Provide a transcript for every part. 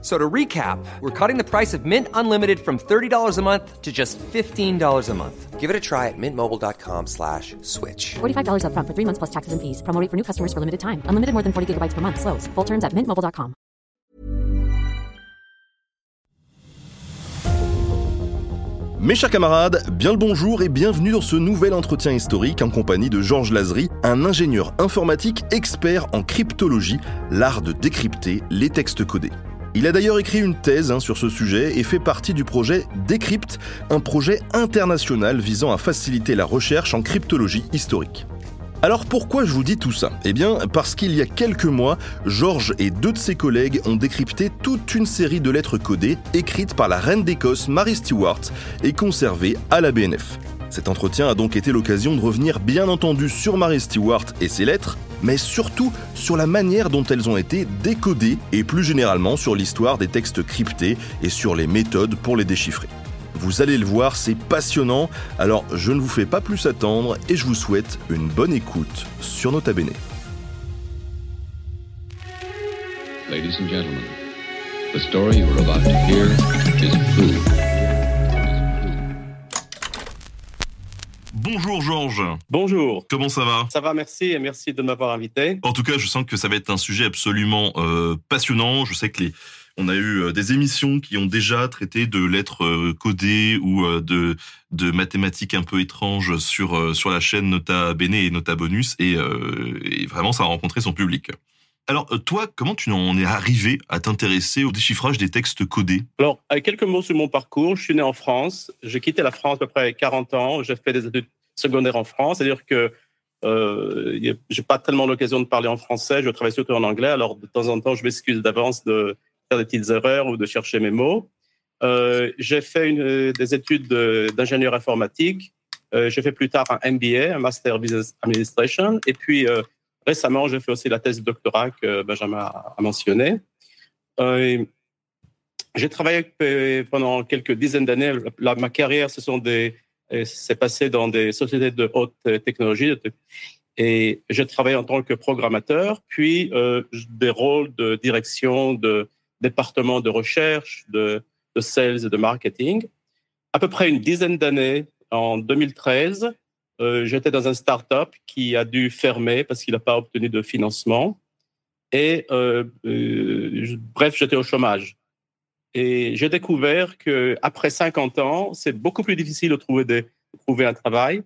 So to recap, we're cutting the price of Mint Unlimited from $30 a month to just $15 a month. Give it a try at mintmobile.com slash switch. $45 upfront for three months plus taxes and fees. Promo rate for new customers for limited time. Unlimited more than 40 gigabytes per month. Slows. Full terms at mintmobile.com. Mes chers camarades, bien le bonjour et bienvenue dans ce nouvel entretien historique en compagnie de Georges Lazery, un ingénieur informatique expert en cryptologie, l'art de décrypter les textes codés. Il a d'ailleurs écrit une thèse hein, sur ce sujet et fait partie du projet Decrypt, un projet international visant à faciliter la recherche en cryptologie historique. Alors pourquoi je vous dis tout ça? Eh bien parce qu'il y a quelques mois, Georges et deux de ses collègues ont décrypté toute une série de lettres codées écrites par la reine d'Écosse Mary Stuart et conservées à la BNF. Cet entretien a donc été l'occasion de revenir bien entendu sur Mary Stuart et ses lettres, mais surtout sur la manière dont elles ont été décodées et plus généralement sur l'histoire des textes cryptés et sur les méthodes pour les déchiffrer. Vous allez le voir, c'est passionnant, alors je ne vous fais pas plus attendre et je vous souhaite une bonne écoute sur Nota Bene. Bonjour Georges, Bonjour. comment ça va Ça va, merci et merci de m'avoir invité. En tout cas, je sens que ça va être un sujet absolument euh, passionnant. Je sais que les, on a eu euh, des émissions qui ont déjà traité de lettres euh, codées ou de, de mathématiques un peu étranges sur, sur la chaîne Nota Bene et Nota Bonus et, euh, et vraiment ça a rencontré son public. Alors toi, comment tu en es arrivé à t'intéresser au déchiffrage des textes codés? Alors, quelques mots sur mon parcours, je suis né en France. J'ai quitté la France à peu près 40 ans. J'ai fait des études secondaires en France. C'est-à-dire que euh, j'ai pas tellement l'occasion de parler en français. Je travaille surtout en anglais. Alors, de temps en temps, je m'excuse d'avance de faire des petites erreurs ou de chercher mes mots. Euh, j'ai fait une, des études de- d'ingénieur informatique. Euh, j'ai fait plus tard un MBA, un Master Business Administration. Et puis, euh, récemment, j'ai fait aussi la thèse de doctorat que Benjamin a, a mentionné. Euh, j'ai travaillé euh, pendant quelques dizaines d'années. Ma carrière, ce sont des, s'est passé dans des sociétés de haute euh, technologie. Et j'ai travaillé en tant que programmateur, puis euh, des rôles de direction de département de recherche, de, de sales et de marketing. À peu près une dizaine d'années, en 2013, euh, j'étais dans un start-up qui a dû fermer parce qu'il n'a pas obtenu de financement. Et euh, euh, bref, j'étais au chômage. Et j'ai découvert que après 50 ans, c'est beaucoup plus difficile de trouver, des, de trouver un travail.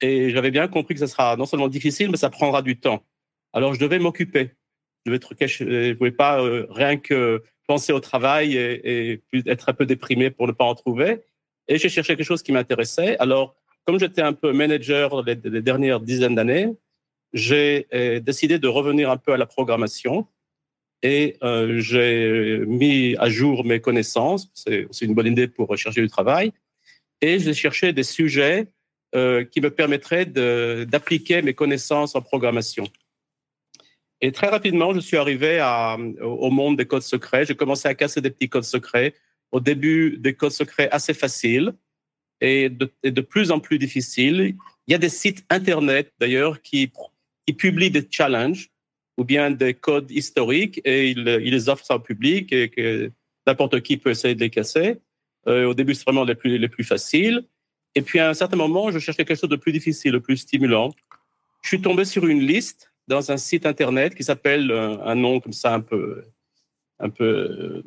Et j'avais bien compris que ça sera non seulement difficile, mais ça prendra du temps. Alors je devais m'occuper. Je ne pouvais pas euh, rien que penser au travail et, être un peu déprimé pour ne pas en trouver. Et j'ai cherché quelque chose qui m'intéressait. Alors, comme j'étais un peu manager les, les dernières dizaines d'années, j'ai euh, décidé de revenir un peu à la programmation et euh, j'ai mis à jour mes connaissances. C'est c'est une bonne idée pour rechercher du travail. Et j'ai cherché des sujets euh, qui me permettraient d'appliquer mes connaissances en programmation. Et très rapidement, je suis arrivé au monde des codes secrets. J'ai commencé à casser des petits codes secrets. Au début, des codes secrets assez faciles et de, plus en plus difficiles. Il y a des sites Internet, d'ailleurs, qui publient des challenges ou bien des codes historiques et ils les offrent ça au public et que n'importe qui peut essayer de les casser. Euh, au début, c'est vraiment les plus, les plus faciles. Et puis, à un certain moment, je cherchais quelque chose de plus difficile, de plus stimulant. Je suis tombé sur une liste dans un site Internet qui s'appelle, euh, un nom comme ça un peu, un peu euh,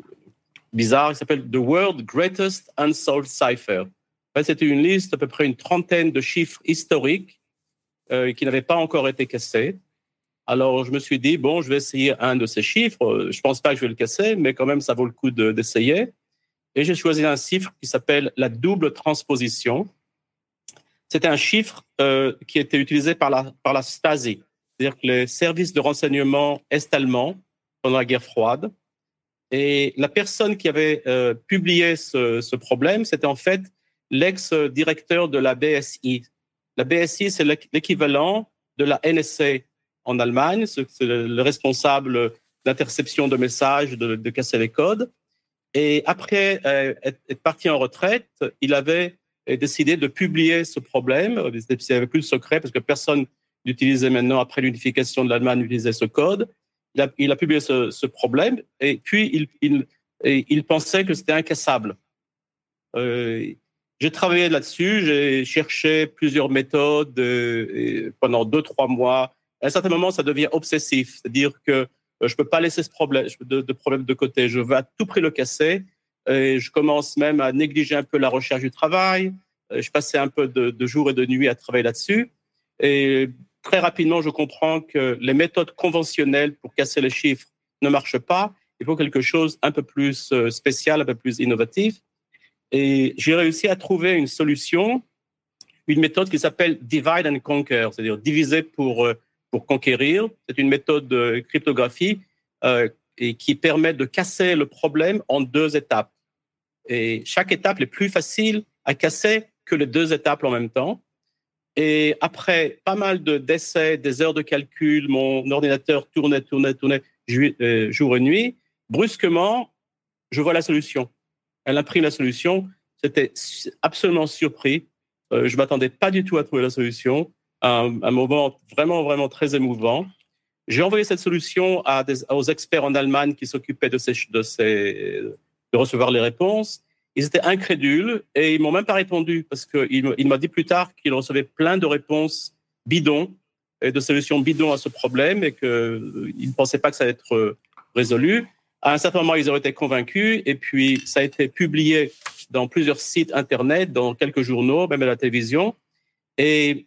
bizarre, qui s'appelle The World Greatest Unsolved Cipher. En fait, C'était une liste d'à peu près une trentaine de chiffres historiques qui n'avaient pas encore été cassés. Alors, je me suis dit, bon, je vais essayer un de ces chiffres. Euh, Je pense pas que je vais le casser, mais quand même, ça vaut le coup de- d'essayer. Et j'ai choisi un chiffre qui s'appelle la double transposition. C'était un chiffre euh, qui était utilisé par la, par la Stasi, c'est-à-dire les services de renseignement est-allemands pendant la guerre froide. Et la personne qui avait euh, publié ce, ce problème, c'était en fait l'ex-directeur de la BSI. La BSI, c'est l'équivalent de la NSA en Allemagne. C'est le responsable d'interception de messages, de, casser les codes. Et après euh, être, parti en retraite, il avait décidé de publier ce problème. Il avait plus de secret parce que personne n'utilisait maintenant, après l'unification de l'Allemagne, n'utilisait ce code. Il a, publié ce, problème et puis il pensait que c'était incassable. Euh, j'ai travaillé là-dessus, j'ai cherché plusieurs méthodes euh, pendant deux, trois mois. À un certain moment, ça devient obsessif, c'est-à-dire que euh, je peux pas laisser ce problème de, problème de côté. Je veux à tout prix le casser. Et je commence même à négliger un peu la recherche du travail. Je passais un peu de, de jour et de nuit à travailler là-dessus. Et très rapidement, je comprends que les méthodes conventionnelles pour casser les chiffres ne marchent pas. Il faut quelque chose un peu plus spécial, un peu plus innovatif. Et j'ai réussi à trouver une solution, une méthode qui s'appelle divide and conquer, c'est-à-dire diviser pour, euh, pour conquérir. C'est une méthode de cryptographie euh, et qui permet de casser le problème en deux étapes. Et chaque étape est plus facile à casser que les deux étapes en même temps. Et après pas mal de d'essais, des heures de calcul, mon ordinateur tournait, tournait, tournait euh, jour et nuit. Brusquement, je vois la solution elle a pris la solution. C'était absolument surpris. Euh, je m'attendais pas du tout à trouver la solution. Un, un moment vraiment, vraiment très émouvant. J'ai envoyé cette solution à des, aux experts en Allemagne qui s'occupaient de, ces, de, ces, de recevoir les réponses. Ils étaient incrédules et ils m'ont même pas répondu parce qu'il il m'a dit plus tard qu'il recevait plein de réponses bidons et de solutions bidons à ce problème et qu'il ne pensait pas que ça allait être résolu. À un certain moment, ils ont été convaincus et puis ça a été publié dans plusieurs sites Internet, dans quelques journaux, même à la télévision. Et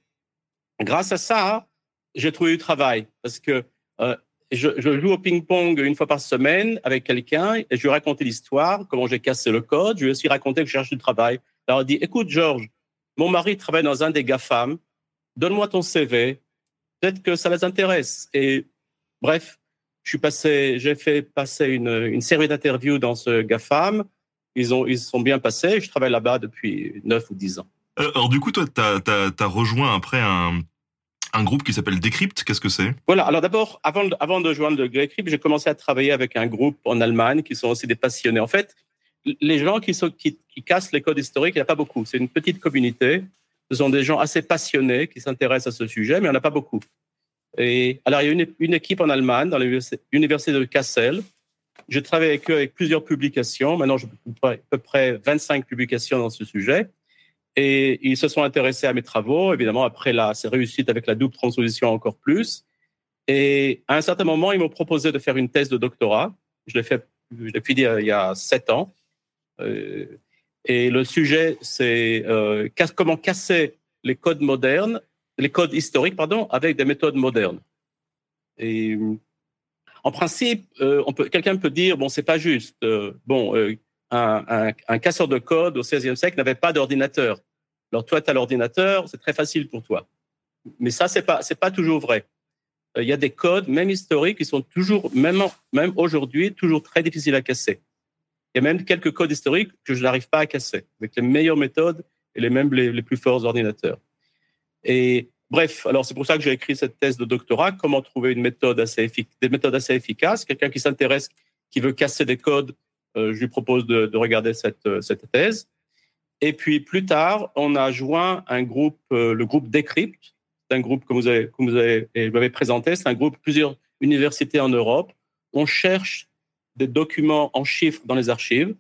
grâce à ça, j'ai trouvé du travail parce que euh, je, joue au ping-pong une fois par semaine avec quelqu'un et je lui racontais l'histoire, comment j'ai cassé le code. Je lui ai aussi raconté que je cherche du travail. Alors, il dit, écoute, Georges, mon mari travaille dans un des GAFAM. Donne-moi ton CV. Peut-être que ça les intéresse. Et bref, je suis passé, j'ai fait passer une, série d'interviews dans ce GAFAM. Ils ont, ils sont bien passés. Je travaille là-bas depuis 9 ou 10 ans. Euh, alors, du coup, toi, tu as, rejoint après un, un groupe qui s'appelle Decrypt. Qu'est-ce que c'est? Voilà. Alors, d'abord, avant, de joindre Decrypt, j'ai commencé à travailler avec un groupe en Allemagne qui sont aussi des passionnés. En fait, les gens qui, cassent les codes historiques, il n'y a pas beaucoup. C'est une petite communauté. Ce sont des gens assez passionnés qui s'intéressent à ce sujet, mais il n'y en a pas beaucoup. Et alors, il y a une, une équipe en Allemagne, dans l'université de Kassel. Je travaille avec eux avec plusieurs publications. Maintenant, j'ai à peu près 25 publications dans ce sujet. Et ils se sont intéressés à mes travaux, évidemment, après la réussite avec la double transposition encore plus. Et à un certain moment, ils m'ont proposé de faire une thèse de doctorat. Je l'ai fait, je l'ai fini il y a sept ans. Euh, et le sujet, c'est euh, comment casser les codes modernes les codes historiques, pardon, avec des méthodes modernes. Et en principe, euh, quelqu'un peut dire bon, c'est pas juste. Euh, bon, euh, un, casseur de code au XVIe siècle n'avait pas d'ordinateur. Alors toi, tu as l'ordinateur, c'est très facile pour toi. Mais ça, c'est pas, pas toujours vrai. Il y a des codes, même historiques, qui sont toujours, même, même aujourd'hui, toujours très difficiles à casser. Il y a même quelques codes historiques que je n'arrive pas à casser avec les meilleures méthodes et les mêmes les, les plus forts ordinateurs. Et bref, alors c'est pour ça que j'ai écrit cette thèse de doctorat, comment trouver une méthode assez des méthodes assez efficaces. Quelqu'un qui s'intéresse, qui veut casser des codes, euh, je lui propose de, de regarder cette, euh, cette thèse. Et puis plus tard, on a joint un groupe, euh, le groupe Decrypt. C'est un groupe que vous avez, présenté. C'est un groupe plusieurs universités en Europe. On cherche des documents en chiffres dans les archives.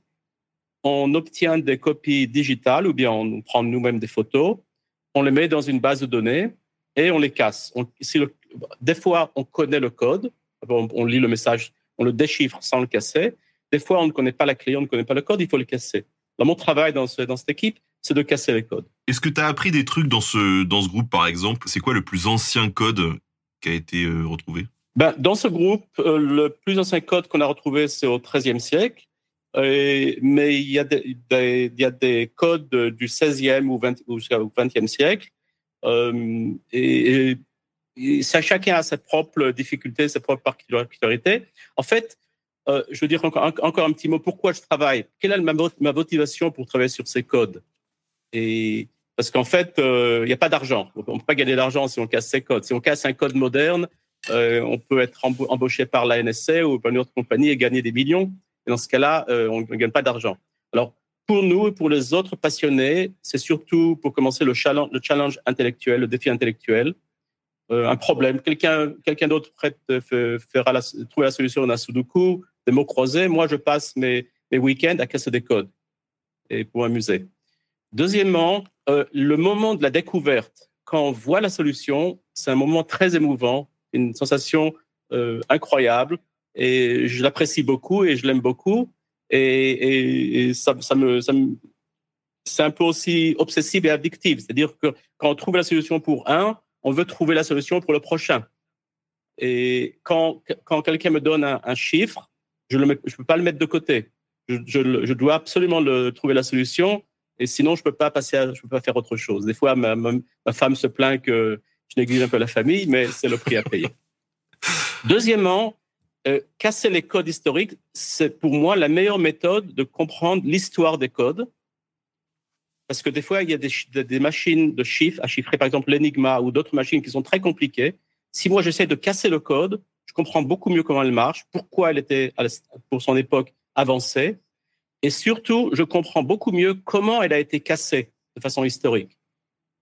On obtient des copies digitales ou bien on prend nous-mêmes des photos on les met dans une base de données et on les casse. Des fois, on connaît le code, on, lit le message, on le déchiffre sans le casser. Des fois, on ne connaît pas la clé, on ne connaît pas le code, il faut le casser. Dans mon travail dans, ce, dans cette équipe, c'est de casser les codes. Est-ce que tu as appris des trucs dans ce, dans ce groupe, par exemple? C'est quoi le plus ancien code qui a été euh, retrouvé? Ben, Dans ce groupe, euh, le plus ancien code qu'on a retrouvé, c'est au XIIIe siècle. Et, mais il y, a des, des, il y a des codes du 16e ou, 20, ou 20e siècle. Euh, et, et ça, chacun a ses propres difficultés, ses propres particularités. En fait, euh, je veux dire encore, encore un petit mot. Pourquoi je travaille? Quelle est ma, motivation pour travailler sur ces codes? Et parce qu'en fait, euh, il n'y a pas d'argent. On ne peut pas gagner d'argent si on casse ces codes. Si on casse un code moderne, euh, on peut être embauché par la NSA ou par une autre compagnie et gagner des millions. Et dans ce cas-là, on ne gagne pas d'argent. Alors, pour nous et pour les autres passionnés, c'est surtout pour commencer le challenge, le challenge intellectuel, le défi intellectuel, un problème. Quelqu'un quelqu'un d'autre fera la, trouver la solution à Sudoku, des mots croisés. Moi, je passe mes, week-ends à casser des codes et pour m'amuser. Deuxièmement, euh, le moment de la découverte, quand on voit la solution, c'est un moment très émouvant, une sensation euh, incroyable et je l'apprécie beaucoup et je l'aime beaucoup et, ça, me, ça me c'est un peu aussi obsessif et addictif. C'est-à-dire que quand on trouve la solution pour un, on veut trouver la solution pour le prochain. Et quand, quand quelqu'un me donne un, chiffre, je ne peux pas le mettre de côté. Je, je, je, dois absolument le, trouver la solution. Et sinon, je ne peux pas passer à, je peux pas faire autre chose. Des fois, ma, ma, femme se plaint que je néglige un peu la famille, mais c'est le prix à payer. Deuxièmement, euh, casser les codes historiques, c'est pour moi la meilleure méthode de comprendre l'histoire des codes parce que des fois, il y a des, machines de chiffres à chiffrer, par exemple l'Enigma ou d'autres machines qui sont très compliquées. Si moi, j'essaie de casser le code, je comprends beaucoup mieux comment elle marche, pourquoi elle était, pour son époque, avancée. Et surtout, je comprends beaucoup mieux comment elle a été cassée de façon historique.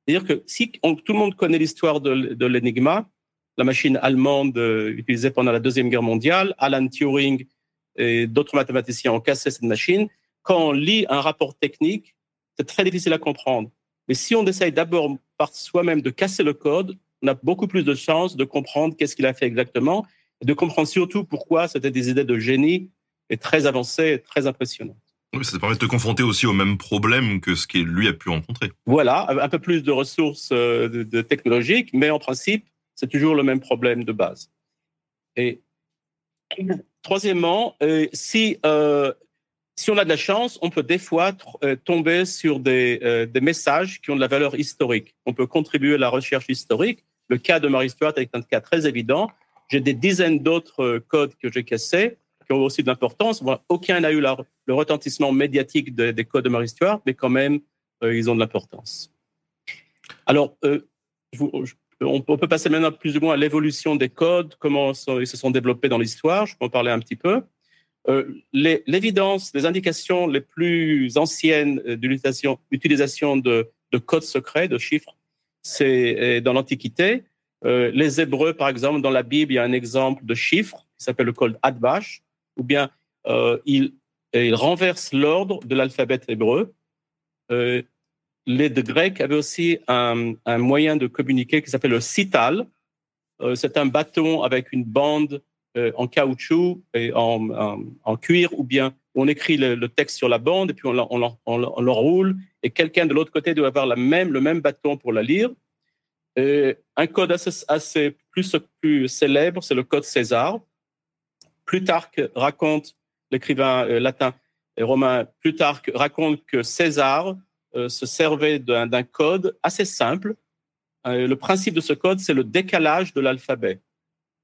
C'est-à-dire que si tout le monde connaît l'histoire de, de l'Enigma, la machine allemande euh, utilisée pendant la Deuxième Guerre mondiale, Alan Turing et d'autres mathématiciens ont cassé cette machine, quand on lit un rapport technique, c'est très difficile à comprendre. Mais si on essaye d'abord par soi-même de casser le code, on a beaucoup plus de chances de comprendre qu'est-ce qu'il a fait exactement et de comprendre surtout pourquoi c'était des idées de génie et très avancées et très impressionnantes. Oui, ça permet de te confronter aussi au même problème que ce qu'il lui a pu rencontrer. Voilà, un peu plus de ressources euh, de, technologiques, mais en principe, c'est toujours le même problème de base. Et troisièmement, euh, si euh, si on a de la chance, on peut des fois tomber sur des, des, messages qui ont de la valeur historique. On peut contribuer à la recherche historique. Le cas de Marie Stuart est un cas très évident. J'ai des dizaines d'autres euh, codes que j'ai cassés qui ont aussi de l'importance. aucun n'a eu le retentissement médiatique des codes de Marie Stuart, mais quand même, ils ont de l'importance. Alors, on peut passer maintenant plus ou moins à l'évolution des codes, comment ils se sont développés dans l'histoire. Je peux en parler un petit peu. Euh, l'évidence, les, indications les plus anciennes euh, d'utilisation utilisation de, de codes secrets, de chiffres, c'est euh, dans l'Antiquité. Les Hébreux, par exemple, dans la Bible, il y a un exemple de chiffre qui s'appelle le code Adbash, ou bien il, il renverse l'ordre de l'alphabet hébreu. les Grecs avaient aussi un, un, moyen de communiquer qui s'appelle le sital. c'est un bâton avec une bande euh, en caoutchouc et en, en, cuir, ou bien on écrit le, texte sur la bande et puis on l'enroule, et quelqu'un de l'autre côté doit avoir la même, le même bâton pour la lire. Un code assez, plus, célèbre, c'est le code César. Plutarque raconte, l'écrivain euh, latin et romain Plutarque raconte que César euh, se servait d'un code assez simple. le principe de ce code, c'est le décalage de l'alphabet.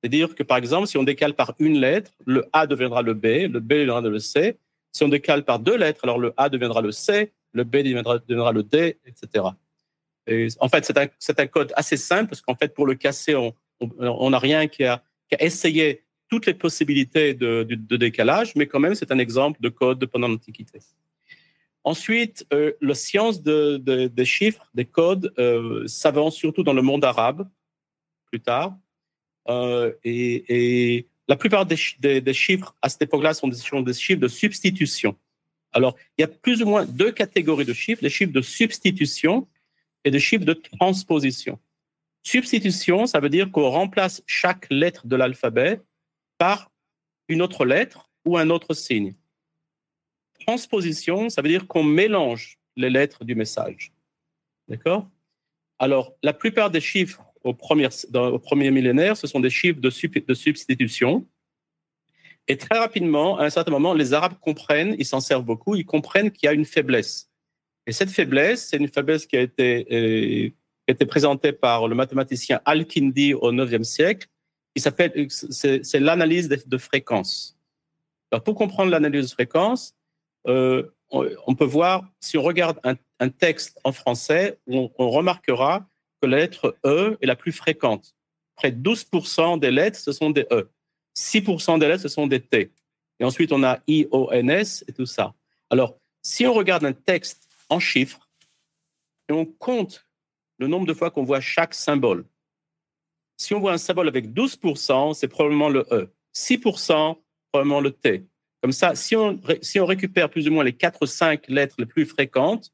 C'est-à-dire que, par exemple, si on décale par une lettre, le A deviendra le B, le B deviendra le C. Si on décale par deux lettres, alors le A deviendra le C, le B deviendra le D, etc. Et en fait, c'est un, code assez simple parce qu'en fait, pour le casser, on n'a rien qui a, essayé toutes les possibilités de, décalage, mais quand même, c'est un exemple de code pendant l'Antiquité. Ensuite, euh, la science de, des chiffres, des codes, euh, s'avance surtout dans le monde arabe, plus tard. Euh, et, la plupart des, chiffres à cette époque-là sont des chiffres de substitution. Alors, il y a plus ou moins deux catégories de chiffres, les chiffres de substitution et des chiffres de transposition. Substitution, ça veut dire qu'on remplace chaque lettre de l'alphabet par une autre lettre ou un autre signe. Transposition, ça veut dire qu'on mélange les lettres du message. D'accord? Alors, la plupart des chiffres au premier, dans, au premier millénaire, ce sont des chiffres de, de substitution. Et très rapidement, à un certain moment, les Arabes comprennent, ils s'en servent beaucoup, ils comprennent qu'il y a une faiblesse. Et cette faiblesse, c'est une faiblesse qui a été, euh, été présentée par le mathématicien Al-Kindi au IXe siècle. C'est l'analyse de, fréquence. Alors, pour comprendre l'analyse de fréquence, euh, on, peut voir, si on regarde un, un texte en français, on, on remarquera que la lettre E est la plus fréquente. près de 12% des lettres, ce sont des E. 6% des lettres, ce sont des T. Et ensuite, on a I, O, N, S et tout ça. Alors, si on regarde un texte en chiffres et on compte le nombre de fois qu'on voit chaque symbole, si on voit un symbole avec 12%, c'est probablement le E. 6%, probablement le T. Comme ça, si on, si on récupère plus ou moins les 4 ou 5 lettres les plus fréquentes,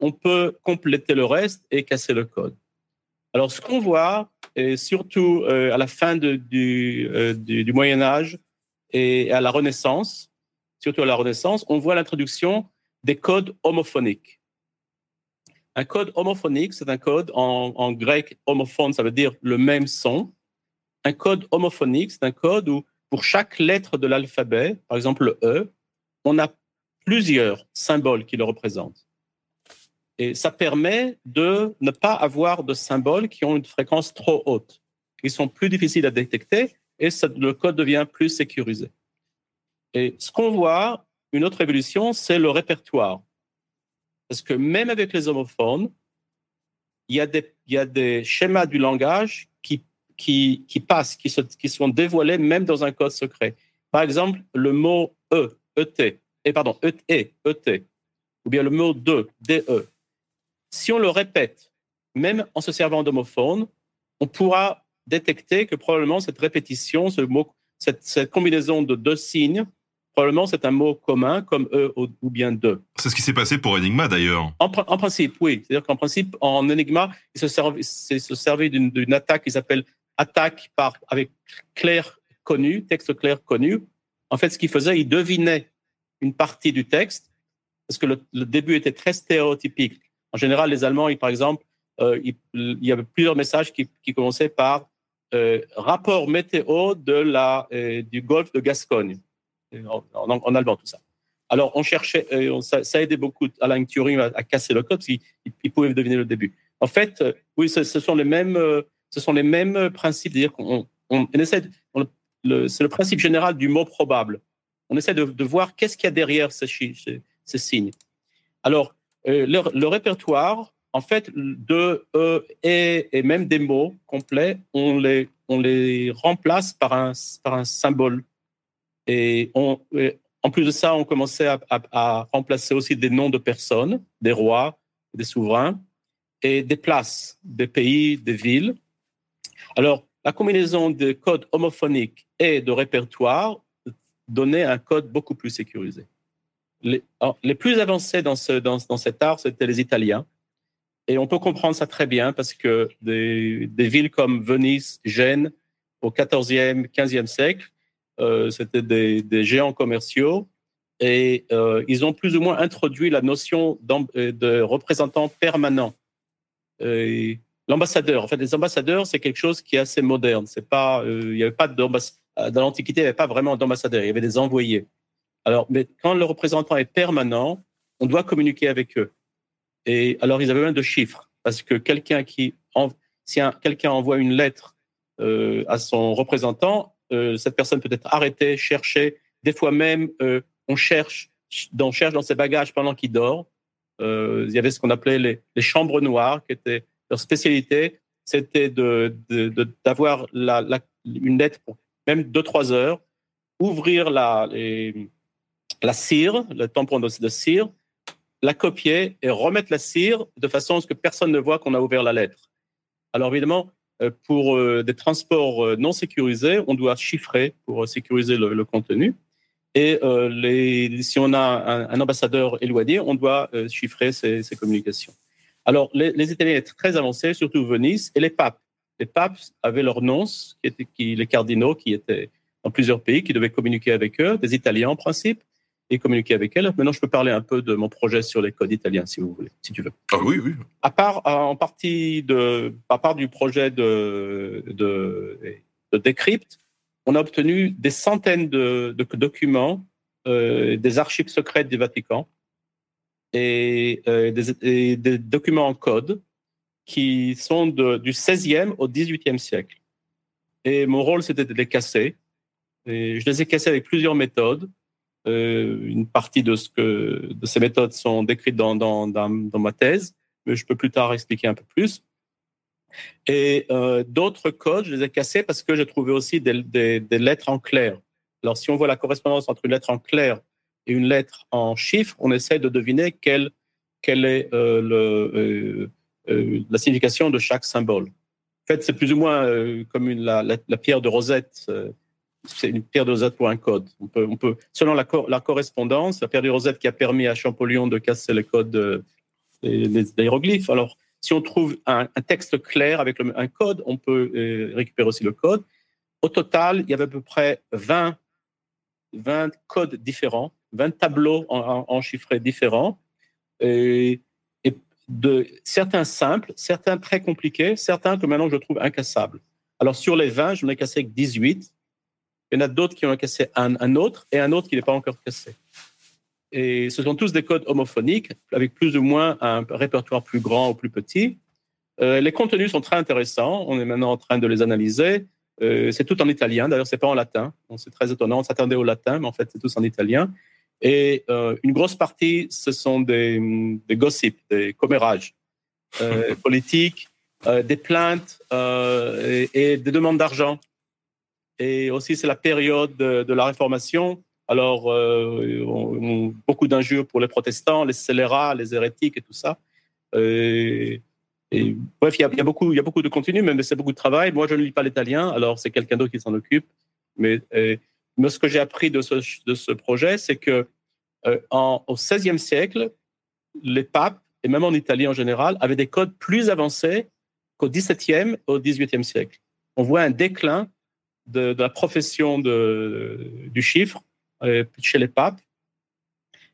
on peut compléter le reste et casser le code. Alors, ce qu'on voit, et surtout euh, à la fin du, euh, du, du, Moyen Âge et à la Renaissance, surtout à la Renaissance, on voit l'introduction des codes homophoniques. Un code homophonique, c'est un code en, grec homophone, ça veut dire le même son. Un code homophonique, c'est un code où pour chaque lettre de l'alphabet, par exemple le E, on a plusieurs symboles qui le représentent. Et ça permet de ne pas avoir de symboles qui ont une fréquence trop haute. Ils sont plus difficiles à détecter et le code devient plus sécurisé. Et ce qu'on voit, une autre évolution, c'est le répertoire. Parce que même avec les homophones, il y a des, schémas du langage qui, passent, qui, sont dévoilés même dans un code secret. Par exemple, le mot E, ET, et pardon, ET, ET, ou bien le mot de, DE si on le répète, même en se servant d'homophone, on pourra détecter que probablement cette répétition, ce mot, cette combinaison de deux signes, probablement c'est un mot commun comme E ou bien de. C'est ce qui s'est passé pour Enigma d'ailleurs. En, en, principe, oui. C'est-à-dire qu'en principe, en Enigma, il se servait, se servait d'une attaque qui s'appelle attaque par, avec clair connu, texte clair connu. En fait, ce qu'il faisait, il devinait une partie du texte parce que le, le début était très stéréotypique en général, les Allemands, par exemple, euh, il, y avait plusieurs messages qui, commençaient par euh, rapport météo de la, euh, du golfe de Gascogne, en, allemand, tout ça. Alors, on cherchait, ça, ça, aidait beaucoup Alain Turing à, casser le code, parce qu'il pouvait deviner le début. En fait, oui, ce, sont les mêmes, ce sont les mêmes principes, c'est-à-dire qu'on on, essaie, c'est le principe général du mot probable. On essaie de, voir qu'est-ce qu'il y a derrière ces, ces, ces signes. Alors, euh, le, répertoire, en fait, de E, et, et même des mots complets, on les, on les remplace par un, par un symbole. Et, en plus de ça, on commençait à, remplacer aussi des noms de personnes, des rois, des souverains, et des places, des pays, des villes. Alors, la combinaison de codes homophoniques et de répertoire donnait un code beaucoup plus sécurisé les, plus avancés dans, ce, dans, dans cet art, c'était les Italiens. Et on peut comprendre ça très bien parce que des, des villes comme Venise, Gênes, au 14e, 15e siècle, c'était des, géants commerciaux et euh, ils ont plus ou moins introduit la notion euh, de représentant permanent. L'ambassadeur, en fait, les ambassadeurs, c'est quelque chose qui est assez moderne. C'est pas, euh, il avait pas d'ambassadeur. Dans l'Antiquité, il n'y avait pas vraiment d'ambassadeurs, il y avait des envoyés. Alors, mais quand le représentant est permanent, on doit communiquer avec eux. Et alors, ils avaient besoin de chiffres parce que quelqu'un qui, si quelqu'un envoie une lettre euh, à son représentant, euh, cette personne peut être arrêtée, cherchée. Des fois même, euh, on cherche, on cherche dans ses bagages pendant qu'il dort. Euh, il y avait ce qu'on appelait les, chambres noires, qui étaient leur spécialité, c'était d'avoir une lettre pour même deux trois heures, ouvrir la, cire, le tampon de, cire, la copier et remettre la cire de façon à ce que personne ne voit qu'on a ouvert la lettre. Alors évidemment, euh, pour euh, des transports euh, non sécurisés, on doit chiffrer pour sécuriser le, contenu. Et si on a un, ambassadeur éloigné, on doit chiffrer ces, communications. Alors les, Italiens étaient très avancés, surtout Venise, et les papes. Les papes avaient leurs nonces, qui, les cardinaux, qui étaient dans plusieurs pays, qui devaient communiquer avec eux, des Italiens en principe et communiquer avec elle. Maintenant, je peux parler un peu de mon projet sur les codes italiens, si vous voulez, si tu veux. Ah oui, oui. À part, en partie de, à part du projet de, de, de Decrypt, on a obtenu des centaines de, de documents euh, des archives secrètes du Vatican et, euh, des, des, documents en code qui sont de, du 16e au 18e siècle. Et mon rôle, c'était de les casser. Et je les ai cassés avec plusieurs méthodes. Euh, une partie de, ce que, de ces méthodes sont décrites dans, dans, ma thèse, mais je peux plus tard expliquer un peu plus. Et euh, d'autres codes, je les ai cassés parce que j'ai trouvé aussi des, des, lettres en clair. Alors, si on voit la correspondance entre une lettre en clair et une lettre en chiffre, on essaie de deviner quelle, quelle est euh, le, la signification de chaque symbole. En fait, c'est plus ou moins comme la, la, pierre de Rosette. C'est une pierre de Rosette pour un code. On peut, on peut, selon la, la correspondance, la pierre de Rosette qui a permis à Champollion de casser les codes des hiéroglyphes. Alors, si on trouve un, texte clair avec le, un code, on peut euh, récupérer aussi le code. Au total, il y avait à peu près 20, 20 codes différents, 20 tableaux en, en, chiffrés différents, et, de certains simples, certains très compliqués, certains que maintenant je trouve incassables. Alors sur les 20, je n'en ai cassé que 18. Il y en a d'autres qui ont cassé un, un autre et un autre qui n'est pas encore cassé. Et ce sont tous des codes homophoniques avec plus ou moins un répertoire plus grand ou plus petit. Euh, les contenus sont très intéressants. On est maintenant en train de les analyser. Euh, c'est tout en italien. D'ailleurs, c'est pas en latin. C'est très étonnant. On s'attendait au latin, mais en fait, c'est tous en italien. Et euh, une grosse partie, ce sont des, des gossips, des commérages politiques, des plaintes et, et, des demandes d'argent. Et aussi, c'est la période de, la Réformation alors, euh, beaucoup d'injures pour les protestants, les scélérats, les hérétiques et tout ça. Et, et bref, il y, a, beaucoup, y a beaucoup de contenu, mais c'est beaucoup de travail. Moi, je ne lis pas l'italien, alors c'est quelqu'un d'autre qui s'en occupe. Mais, et, mais, ce que j'ai appris de ce, projet, c'est que euh, au XVIe siècle, les papes, et même en Italie en général, avaient des codes plus avancés qu'au XVIIe au XVIIIe siècle. On voit un déclin de, de la profession de, du chiffre euh, chez les papes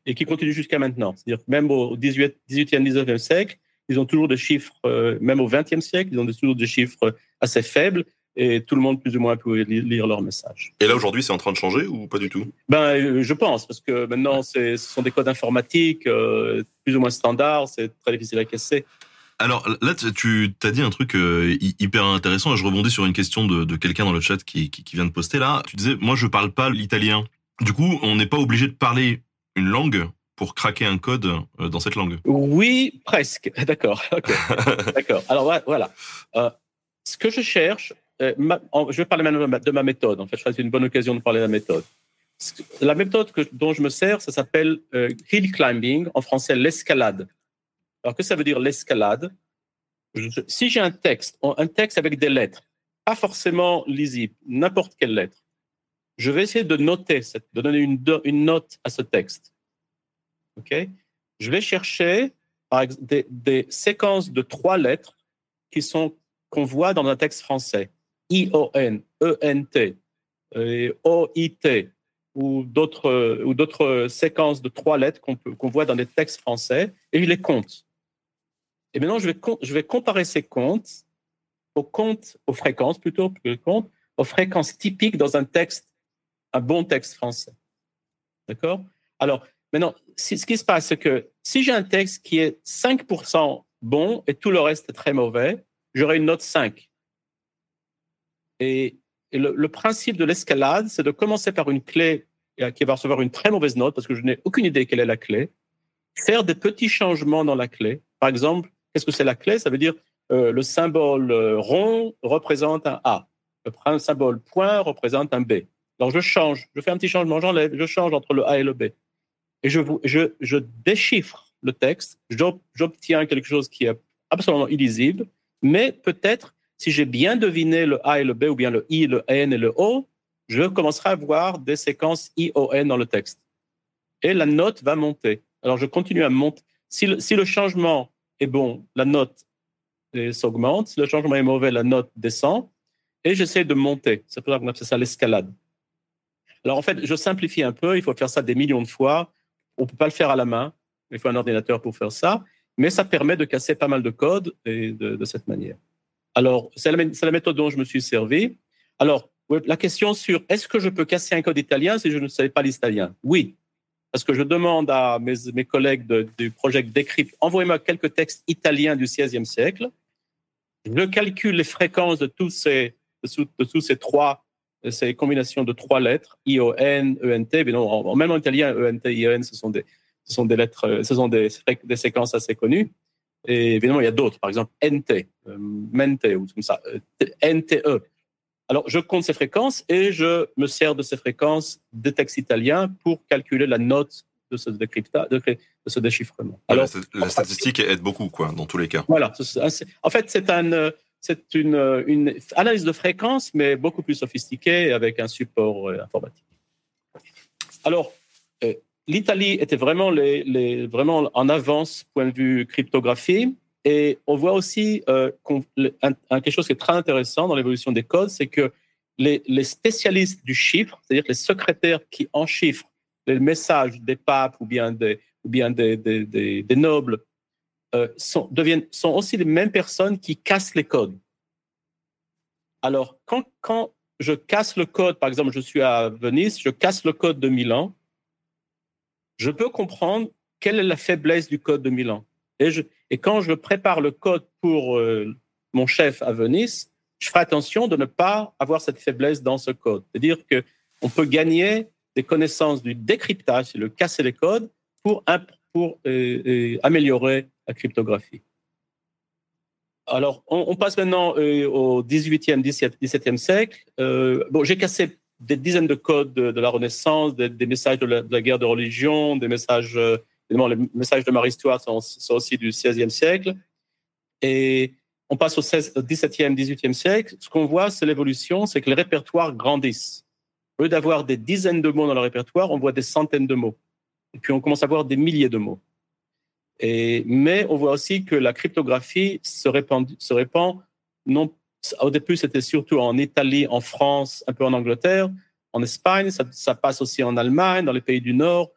et qui continue jusqu'à maintenant. C'est-à-dire que même au 18, 18e, 19e siècle, ils ont toujours des chiffres, euh, même au 20e siècle, ils ont toujours des chiffres assez faibles et tout le monde plus ou moins peut lire leur message. Et là aujourd'hui, c'est en train de changer ou pas du tout? Ben, euh, je pense parce que maintenant, ce sont des codes informatiques euh, plus ou moins standards, c'est très difficile à casser. Alors là, tu t'as dit un truc euh, hyper intéressant et je rebondis sur une question de, quelqu'un dans le chat qui, vient de poster là. Tu disais, moi, je parle pas l'italien. Du coup, on n'est pas obligé de parler une langue pour craquer un code euh, dans cette langue. Oui, presque. D'accord. D'accord. Alors voilà. Euh, ce que je cherche, je vais parler maintenant de ma, de ma méthode. En fait, je crois c'est une bonne occasion de parler de la méthode. La méthode dont je me sers, ça s'appelle hill climbing, en français l'escalade. Alors que ça veut dire l'escalade? Si j'ai un texte, un texte avec des lettres, pas forcément lisible, n'importe quelle lettre, je vais essayer de noter, de donner une, note à ce texte. OK? Je vais chercher des, séquences de trois lettres qui sont qu'on voit dans un texte français. I-O-N, E-N-T, O-I-T, ou d'autres séquences de trois lettres qu'on qu'on voit dans des textes français, et je les compte. Et maintenant, je vais, comparer ces comptes aux comptes, aux fréquences plutôt, comptes, aux fréquences typiques dans un texte un bon texte français. D'accord? Alors, maintenant, ce qui se passe, c'est que si j'ai un texte qui est 5% bon et tout le reste est très mauvais, j'aurai une note 5. Et, le, le, principe de l'escalade, c'est de commencer par une clé qui va recevoir une très mauvaise note parce que je n'ai aucune idée quelle est la clé, faire des petits changements dans la clé. Par exemple, qu'est-ce que c'est la clé? Ça veut dire euh, le symbole euh, rond représente un A, le symbole point représente un B. Alors je change, je fais un petit changement, je change entre le A et le B. Et je, déchiffre le texte, j'obtiens quelque chose qui est absolument illisible, mais peut-être si j'ai bien deviné le A et le B, ou bien le I, le N et le O, je commencerai à voir des séquences I, O, N dans le texte. Et la note va monter. Alors je continue à monter. Si le changement est bon, la note s'augmente. Le changement est mauvais, la note descend. Et j'essaie de monter. C'est pour ça qu'on appelle ça l'escalade. Alors en fait, je simplifie un peu, il faut faire ça des millions de fois. On ne peut pas le faire à la main, il faut un ordinateur pour faire ça, mais ça permet de casser pas mal de code et de, de cette manière. Alors, c'est la, la, méthode dont je me suis servi. Alors, la question sur est-ce que je peux casser un code italien si je ne savais pas l'italien? Oui, parce que je demande à mes, collègues du projet Decrypt, envoyez-moi quelques textes italiens du XVIe siècle. Je calcule les fréquences de tous ces, de, de tous ces trois c'est une combinaison de trois lettres, I-O-N, E-N-T. Mais non, même en italien, E-N-T, I-O-N, ce sont des, ce sont des lettres, ce sont des séquences assez connues. Et évidemment, il y a d'autres, par exemple NT, euh, Mente ou comme ça, euh, NTE. Alors, je compte ces fréquences et je me sers de ces fréquences des textes italiens pour calculer la note de ce décryptage, de, ce déchiffrement. Alors, la, statistique aide beaucoup, quoi, dans tous les cas. Voilà. En fait, c'est un, c'est une, une, analyse de fréquence, mais beaucoup plus sophistiquée avec un support euh, informatique. Alors, l'Italie était vraiment, les, vraiment en avance point de vue cryptographie. Et on voit aussi euh, quelque chose qui est très intéressant dans l'évolution des codes, c'est que les, spécialistes du chiffre, c'est-à-dire les secrétaires qui enchiffrent les messages des papes ou bien des, nobles, euh, sont, aussi les mêmes personnes qui cassent les codes. Alors, quand je casse le code, par exemple, je suis à Venise, je casse le code de Milan, je peux comprendre quelle est la faiblesse du code de Milan. Et, quand je prépare le code pour euh, mon chef à Venise, je ferai attention de ne pas avoir cette faiblesse dans ce code. C'est-à-dire qu'on peut gagner des connaissances du décryptage, le casser les codes, pour, euh, euh, améliorer la cryptographie. Alors, on, passe maintenant au 18e, 17e siècle. bon, j'ai cassé des dizaines de codes de, la Renaissance, des, messages de la, guerre de religion, des messages, évidemment, les messages de Marie Stuart sont, aussi du XVIe siècle. Et on passe au, 16, 17e, 18e siècle. Ce qu'on voit, c'est l'évolution, c'est que les répertoires grandissent. Au lieu d'avoir des dizaines de mots dans le répertoire, on voit des centaines de mots. Et puis on commence à voir des milliers de mots. Et, mais on voit aussi que la cryptographie se répand, au début, c'était surtout en Italie, en France, un peu en Angleterre, en Espagne, ça, passe aussi en Allemagne, dans les pays du Nord.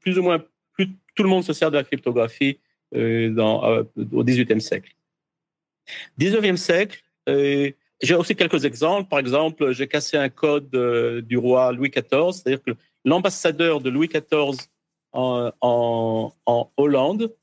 Plus, ou moins, tout le monde se sert de la cryptographie euh, dans, euh, au XVIIIe siècle. XIXe siècle, euh, j'ai aussi quelques exemples. Par exemple, j'ai cassé un code du roi Louis XIV, c'est-à-dire que l'ambassadeur de Louis XIV en, Hollande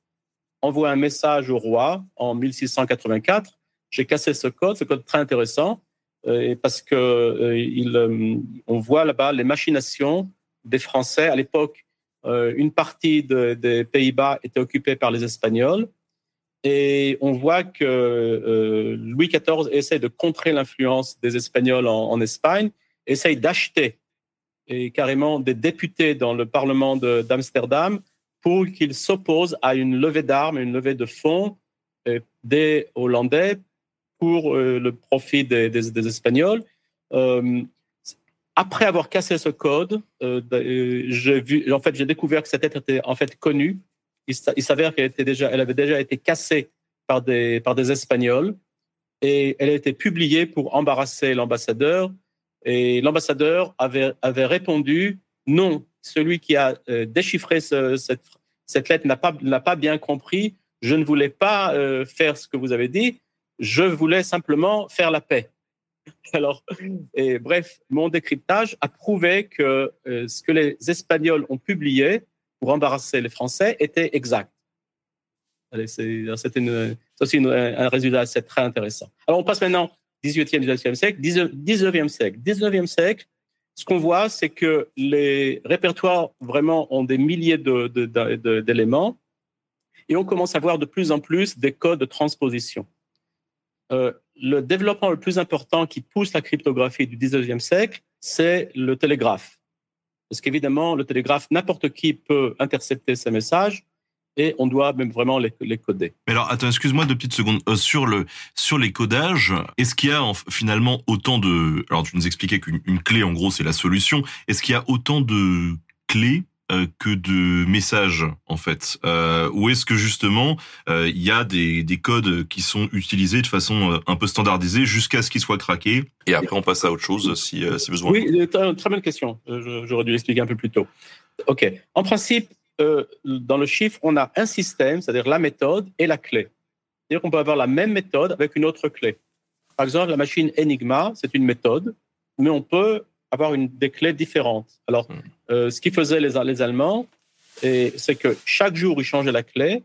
envoie un message au roi en 1684 j'ai cassé ce code, ce code très intéressant, euh, parce que euh, euh, on voit là-bas les machinations des Français. À l'époque, une partie des Pays-Bas était occupée par les Espagnols. Et on voit que Louis XIV essaie de contrer l'influence des Espagnols en, Espagne, essaye d'acheter et carrément des députés dans le Parlement d'Amsterdam pour qu'ils s'opposent à une levée d'armes, une levée de fonds des Hollandais pour euh, le profit des, Espagnols. Euh, après avoir cassé ce code, euh, j'ai vu, en fait, j'ai découvert que cette lettre était en fait connue. Il, s'avère qu'elle avait déjà été cassée par des par des Espagnols et elle a été publiée pour embarrasser l'ambassadeur. Et l'ambassadeur avait avait répondu non, celui qui a déchiffré cette cette lettre n'a pas n'a pas bien compris. Je ne voulais pas faire ce que vous avez dit je voulais simplement faire la paix. Alors, et bref, mon décryptage a prouvé que euh, ce que les Espagnols ont publié pour embarrasser les Français était exact. C'est aussi un résultat assez très intéressant. Alors, on passe maintenant 18e, 19e siècle, 19e siècle. 19e siècle, ce qu'on voit, c'est que les répertoires vraiment ont des milliers d'éléments et on commence à voir de plus en plus des codes de transposition. Euh, le développement le plus important qui pousse la cryptographie du 19e siècle, c'est le télégraphe. Parce qu'évidemment, le télégraphe, n'importe qui peut intercepter ces messages et on doit même vraiment les, coder. Mais alors, attends, excuse-moi deux petites secondes. Euh, sur, le, sur les codages, est-ce qu'il y a finalement autant de... Alors, tu nous expliquais qu'une clé, en gros, c'est la solution. Est-ce qu'il y a autant de clés que de messages en fait euh, Ou est-ce que justement euh, il y a des, des, codes qui sont utilisés de façon un peu standardisée jusqu'à ce qu'ils soient craqués et après on passe à autre chose si, si besoin Oui, très bonne question. J'aurais dû l'expliquer un peu plus tôt. Ok. En principe, dans le chiffre, on a un système, c'est-à-dire la méthode et la clé. C'est-à-dire qu'on peut avoir la même méthode avec une autre clé. Par exemple, la machine Enigma, c'est une méthode, mais on peut avoir une, des clés différentes. Alors, hmm. Euh, ce qu'ils faisaient les, Allemands, c'est que chaque jour, ils changeaient la clé,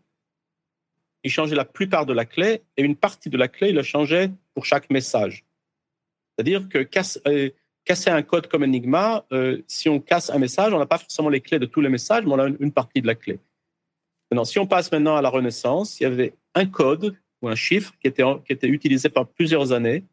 ils changeaient la plupart de la clé, et une partie de la clé, ils la changeaient pour chaque message. C'est-à-dire que euh, casser un code comme Enigma, euh, si on casse un message, on n'a pas forcément les clés de tous les messages, mais on a une, partie de la clé. Maintenant, si on passe maintenant à la Renaissance, il y avait un code ou un chiffre qui était, qui était utilisé par plusieurs années.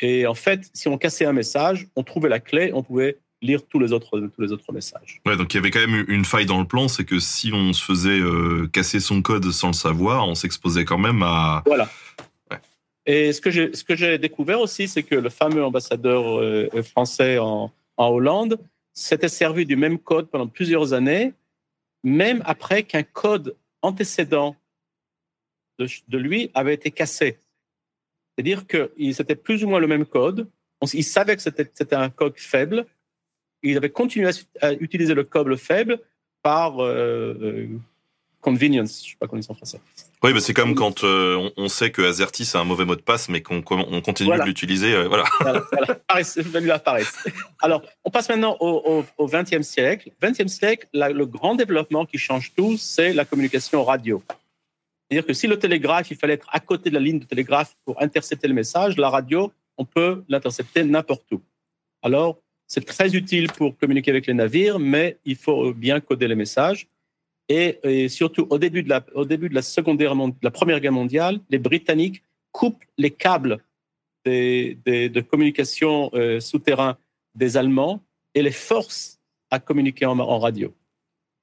Et en fait, si on cassait un message, on trouvait la clé, on pouvait lire tous les autres tous les autres messages. Ouais, donc il y avait quand même une faille dans le plan, c'est que si on se faisait euh, casser son code sans le savoir, on s'exposait quand même à. Voilà. Et ce que j'ai ce que j'ai découvert aussi, c'est que le fameux ambassadeur euh, français en, en Hollande s'était servi du même code pendant plusieurs années, même après qu'un code antécédent de, de, lui avait été cassé. C'est-à-dire que c'était plus ou moins le même code. il savait que c'était un code faible. Il avait continué à, utiliser le code faible par euh, euh convenience, je sais pas comment on en français. Oui, mais c'est comme quand euh, on, sait que Azerty c'est un mauvais mot de passe, mais qu'on on continue de l'utiliser. Euh, voilà. voilà, voilà. Alors, on passe maintenant au, 20e siècle. 20e siècle, le grand développement qui change tout, c'est la communication radio. C'est-à-dire que si le télégraphe, il fallait être à côté de la ligne de télégraphe pour intercepter le message, la radio, on peut l'intercepter n'importe où. Alors, c'est très utile pour communiquer avec les navires, mais il faut bien coder les messages. Et, surtout, au début de la, au début de la, seconde guerre, Première Guerre mondiale, les Britanniques coupent les câbles de communication euh, souterrain des Allemands et les forcent à communiquer en, radio.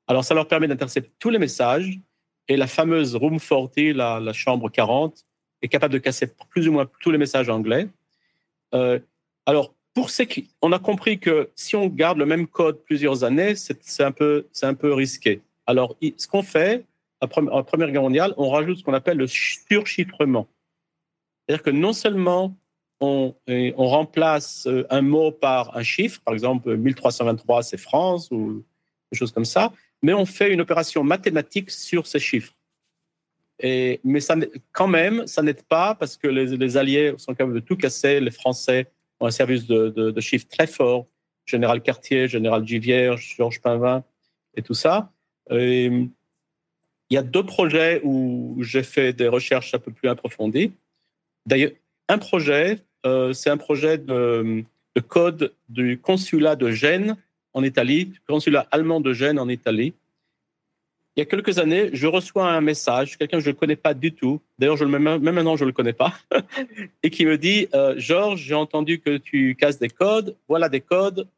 Alors, ça leur permet d'intercepter tous les messages et la fameuse Room 40, la, la, chambre 40, est capable de casser plus ou moins tous les messages anglais. Euh, alors, pour qui, on a compris que si on garde le même code plusieurs années, c'est un, peu, un peu risqué. Alors, ce qu'on fait, en Première Guerre mondiale, on rajoute ce qu'on appelle le surchiffrement. C'est-à-dire que non seulement on, remplace euh, un mot par un chiffre, par exemple 1323 c'est France ou des choses comme ça, mais on fait une opération mathématique sur ces chiffres. Et, mais ça, quand même, ça n'aide pas parce que les, Alliés sont capables de tout casser. Les Français un service de, de chiffres très fort. Général Cartier, Général Givière, Georges Pinvin et tout ça. Euh, il y a deux projets où j'ai fait des recherches un peu plus approfondies. D'ailleurs, un projet, euh, c'est un projet de, code du consulat de Gênes en Italie, consulat allemand de Gênes en Italie. Il y a quelques années, je reçois un message, quelqu'un que je ne connais pas du tout, d'ailleurs, même, maintenant, je ne le connais pas, et qui me dit euh, Georges, j'ai entendu que tu casses des codes, voilà des codes,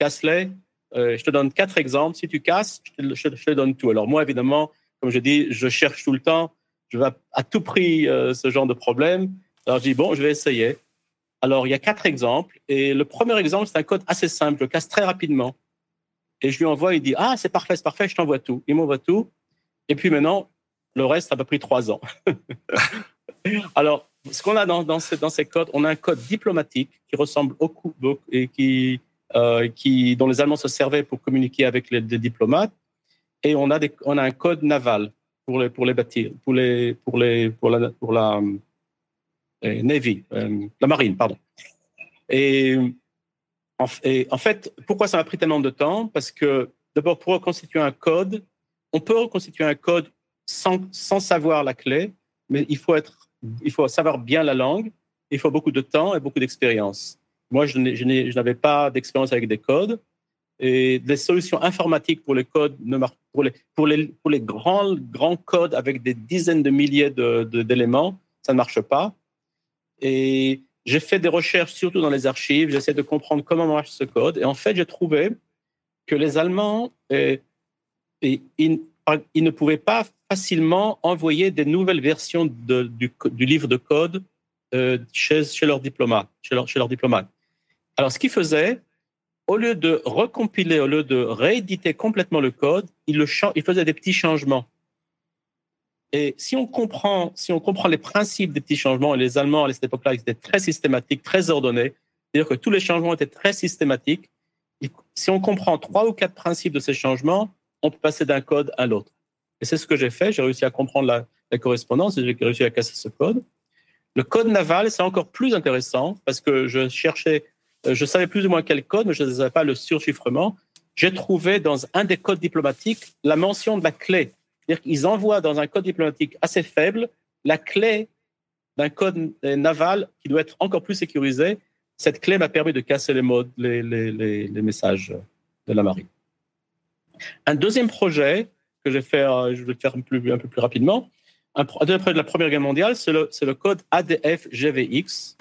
casse-les, euh, je te donne quatre exemples. Si tu casses, je te, donne tout. Alors moi, évidemment, comme je dis, je cherche tout le temps. Je vais à tout prix euh, ce genre de problème. Alors je dis, bon, je vais essayer. Alors il y a quatre exemples. Et le premier exemple, c'est un code assez simple. Je casse très rapidement. Et je lui envoie, il dit, ah, c'est parfait, c'est parfait, je t'envoie tout. Il m'envoie tout. Et puis maintenant, le reste, ça m'a pris trois ans. Alors, ce qu'on a dans, ces, codes, on a un code diplomatique qui ressemble au coup et euh, qui, dont les Allemands se servaient pour communiquer avec les, diplomates. Et on a, on a un code naval pour les, pour les bâtir, pour, les, pour, les, pour la euh, Navy, euh, la marine, pardon. Et en, fait, pourquoi ça m'a pris tellement de temps? Parce que d'abord, pour reconstituer un code, on peut reconstituer un code sans, sans savoir la clé, mais il faut, être, il faut savoir bien la langue, il faut beaucoup de temps et beaucoup d'expérience. Moi, je n'avais pas d'expérience avec des codes. Et des solutions informatiques pour les codes, pour les, pour les, pour les grands, grands codes avec des dizaines de milliers d'éléments, ça ne marche pas. Et j'ai fait des recherches surtout dans les archives, j'essaie de comprendre comment marche ce code. Et en fait, j'ai trouvé que les Allemands, et, ils, ne pouvaient pas facilement envoyer des nouvelles versions du, livre de code euh, chez, leurs diplomates. Alors, ce qu'il faisait, au lieu de recompiler, au lieu de rééditer complètement le code, il, le il faisait des petits changements. Et si on comprend, si on comprend les principes des petits changements, et les Allemands à cette époque-là, étaient très systématiques, très ordonnés, c'est-à-dire que tous les changements étaient très systématiques. si on comprend trois ou quatre principes de ces changements, on peut passer d'un code à l'autre. Et c'est ce que j'ai fait. J'ai réussi à comprendre la, correspondance j'ai réussi à casser ce code. Le code naval, c'est encore plus intéressant parce que je cherchais euh, je savais plus ou moins quel code, mais je ne savais pas le surchiffrement. J'ai trouvé dans un des codes diplomatiques la mention de la clé. C'est-à-dire qu'ils envoient dans un code diplomatique assez faible la clé d'un code naval qui doit être encore plus sécurisé. Cette clé m'a permis de casser les, messages de la marine. Un deuxième projet, que j'ai fait, euh, je vais le faire un, peu plus rapidement. Un, après la Première Guerre mondiale, c'est le, code ADF-GVX.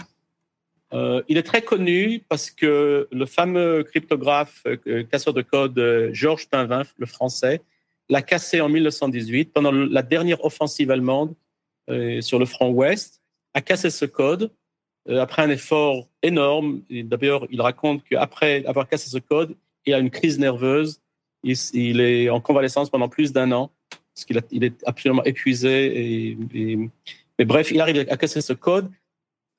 Euh, il est très connu parce que le fameux cryptographe, euh, casseur de code Georges Pinvin, le français, l'a cassé en 1918 pendant la dernière offensive allemande sur le front ouest, a cassé ce code après un effort énorme. D'ailleurs, il raconte qu'après avoir cassé ce code, il a une crise nerveuse il, est en convalescence pendant plus d'un an, parce qu'il il est absolument épuisé. Mais bref, il arrive à casser ce code.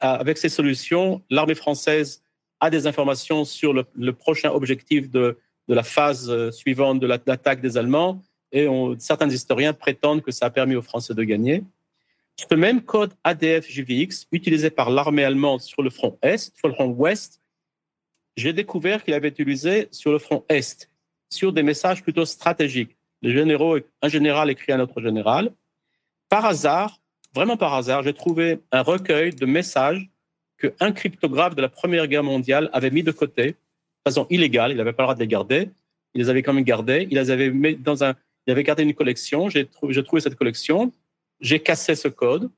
Avec ces solutions, l'armée française a des informations sur le, prochain objectif de, de, la phase euh, suivante de l'attaque des Allemands. Et certains historiens prétendent que ça a permis aux Français de gagner. Ce même code ADF-JVX, utilisé par l'armée allemande sur le front Est, sur le front Ouest, j'ai découvert qu'il avait été utilisé sur le front Est sur des messages plutôt stratégiques. Un général écrit à un autre général. Par hasard, vraiment par hasard, j'ai trouvé un recueil de messages qu'un cryptographe de la Première Guerre mondiale avait mis de côté de façon illégale. Il n'avait pas le droit de les garder. Il les avait quand même gardés. Il les avait mis dans un, il avait gardé une collection. J'ai trouvé, cette collection. J'ai cassé ce code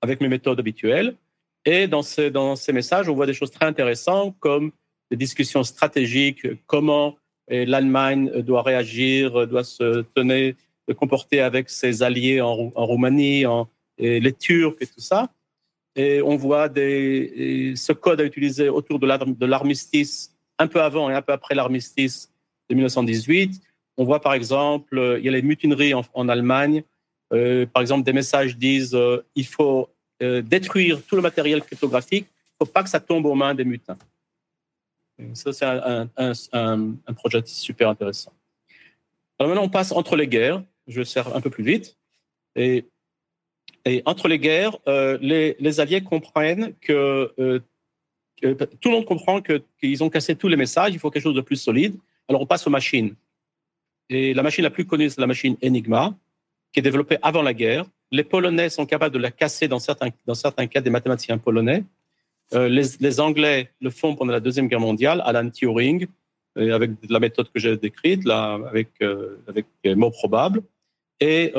avec mes méthodes habituelles. Et dans ces, messages, on voit des choses très intéressantes comme des discussions stratégiques, comment et l'Allemagne doit réagir, doit se tenir, se comporter avec ses alliés en, Roumanie, en, et les Turcs et tout ça. Et on voit ce code à utiliser autour de l'armistice, un peu avant et un peu après l'armistice de 1918. On voit par exemple, il y a les mutineries en, Allemagne. Euh, par exemple, des messages disent euh, il faut euh, détruire tout le matériel cryptographique, il ne faut pas que ça tombe aux mains des mutins. Ça, c'est un, projet super intéressant. Alors maintenant, on passe entre les guerres. Je faire un peu plus vite. Et, et entre les guerres, euh, les, Alliés comprennent que, euh, tout le monde comprend qu'ils ont cassé tous les messages. Il faut quelque chose de plus solide. Alors on passe aux machines. Et la machine la plus connue, c'est la machine Enigma, qui est développée avant la guerre. Les Polonais sont capables de la casser dans certains, dans certains cas des mathématiciens polonais. Euh, les, Anglais le font pendant la Deuxième Guerre mondiale, Alan Turing, euh, avec la méthode que j'ai décrite, là, avec, euh, avec mots probables. Et,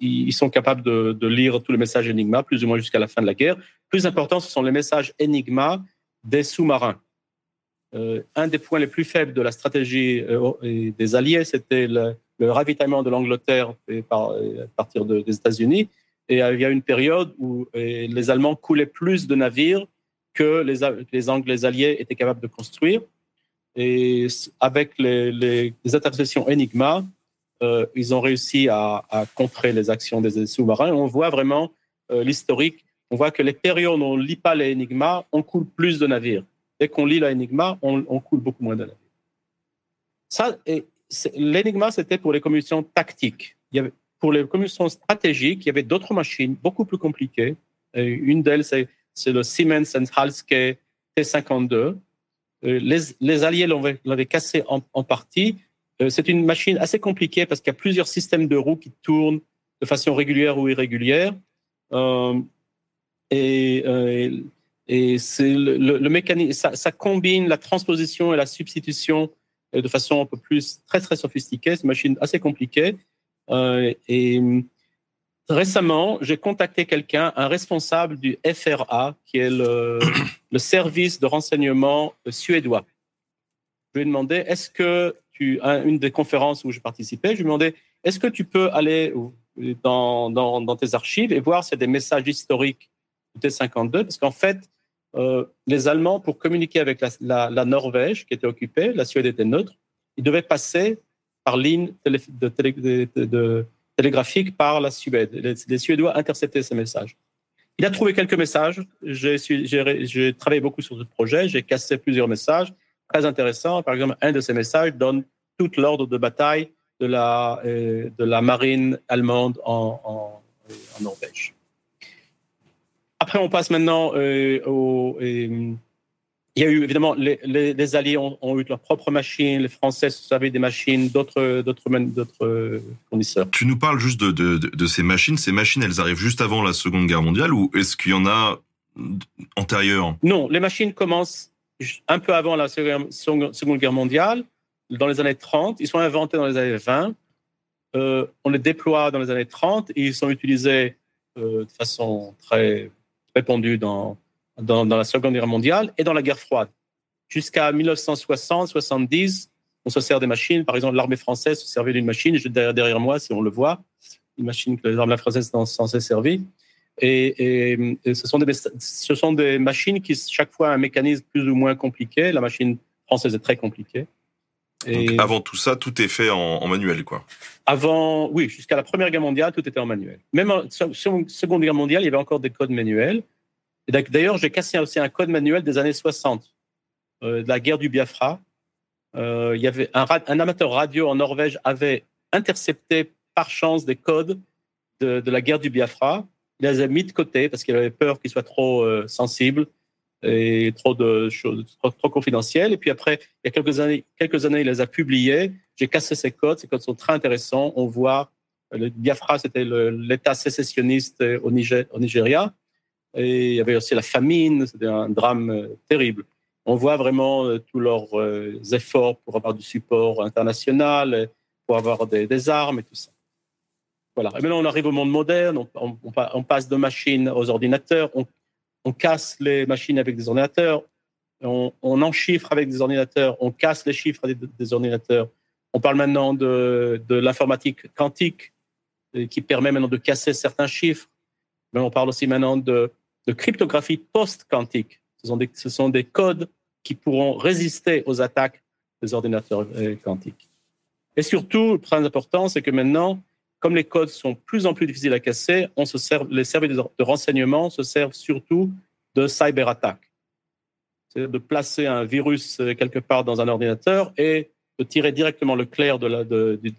ils sont capables de, lire tous les messages Enigma, plus ou moins jusqu'à la fin de la guerre. Plus important, ce sont les messages Enigma des sous-marins. Un des points les plus faibles de la stratégie des Alliés, c'était le, ravitaillement de l'Angleterre à partir des États-Unis. Et il y a une période où les Allemands coulaient plus de navires que les, Anglais alliés étaient capables de construire. Et avec les, les, interceptions Enigma, euh, ils ont réussi à, contrer les actions des sous-marins. On voit vraiment euh, l'historique. On voit que les périodes où on ne lit pas les Enigma, on coule plus de navires. Dès qu'on lit l'Enigma, on, on coule beaucoup moins de navires. Ça, l'Enigma, c'était pour les communications tactiques. Pour les communications stratégiques, il y avait d'autres machines beaucoup plus compliquées. une d'elles, c'est, le Siemens Halske T52. Euh, les, Alliés l'avaient cassé en, partie. Euh, c'est une machine assez compliquée parce qu'il y a plusieurs systèmes de roues qui tournent de façon régulière ou irrégulière. Euh, et, et c'est le, mécanisme, ça, combine la transposition et la substitution de façon un peu plus très très sophistiquée. C'est une machine assez compliquée. Euh, et récemment, j'ai contacté quelqu'un, un responsable du FRA, qui est le, service de renseignement suédois. Je lui ai demandé, est-ce que tu as une des conférences où je participais, je lui ai demandé, est-ce que tu peux aller dans, dans, dans tes archives et voir s'il y a des messages historiques du T-52 Parce qu'en fait, euh, les Allemands, pour communiquer avec la, Norvège qui était occupée, la Suède était neutre, ils devaient passer par ligne télégraphique par la Suède. Les, Suédois interceptaient ces messages. Il a trouvé quelques messages. J'ai travaillé beaucoup sur ce projet. J'ai cassé plusieurs messages très intéressants. Par exemple, un de ces messages donne tout l'ordre de bataille de la, euh, marine allemande en, Norvège. Après, on passe maintenant euh, au, euh, il y a eu évidemment les, les, Alliés ont, eu leurs propres machines, les Français avaient des machines, d'autres d'autres fournisseurs. Tu nous parles juste de, de, de, ces machines. Ces machines, elles arrivent juste avant la Seconde Guerre mondiale ou est-ce qu'il y en a antérieures? Non, les machines commencent un peu avant la Seconde Guerre mondiale, dans les années 30. Ils sont inventés dans les années 20. euh, on les déploie dans les années 30 et ils sont utilisés euh, de façon très répandue dans, la Seconde Guerre mondiale et dans la guerre froide. Jusqu'à 1960-70, on se sert des machines. Par exemple, l'armée française se servait d'une machine, derrière, derrière moi, si on le voit, une machine que les armées françaises sont censées servir. Et, et, et, ce, sont des, ce sont des machines qui, chaque fois, un mécanisme plus ou moins compliqué. La machine française est très compliquée. Et Donc avant tout ça, tout est fait en, en manuel, quoi. Avant, oui, jusqu'à la Première Guerre mondiale, tout était en manuel. Même en Seconde Guerre mondiale, il y avait encore des codes manuels. Et D'ailleurs, j'ai cassé aussi un code manuel des années 60, euh, de la guerre du Biafra. Euh, il y avait un, un, amateur radio en Norvège avait intercepté par chance des codes de, de la guerre du Biafra. Il les a mis de côté parce qu'il avait peur qu'ils soient trop euh, sensibles et trop de choses trop, confidentielles. Et puis après, il y a quelques années, il les a publiés. J'ai cassé ces codes. Ces codes sont très intéressants. On voit le Biafra, c'était l'État sécessionniste au, Niger, au Nigeria. Et il y avait aussi la famine. C'était un drame euh, terrible. On voit vraiment euh, tous leurs euh, efforts pour avoir du support international, pour avoir des, armes et tout ça. Voilà. Et maintenant, on arrive au monde moderne. On, passe de machines aux ordinateurs. On casse les machines avec des ordinateurs, on, on enchiffre avec des ordinateurs, on casse les chiffres des, ordinateurs. On parle maintenant de, l'informatique quantique qui permet maintenant de casser certains chiffres. Mais on parle aussi maintenant de, cryptographie post-quantique. Ce, ce sont des codes qui pourront résister aux attaques des ordinateurs quantiques. Et surtout, le très important, c'est que maintenant, comme les codes sont de plus en plus difficiles à casser, on se sert, les services de renseignement se servent surtout de cyberattaques. C'est de placer un virus quelque part dans un ordinateur et de tirer directement le clair de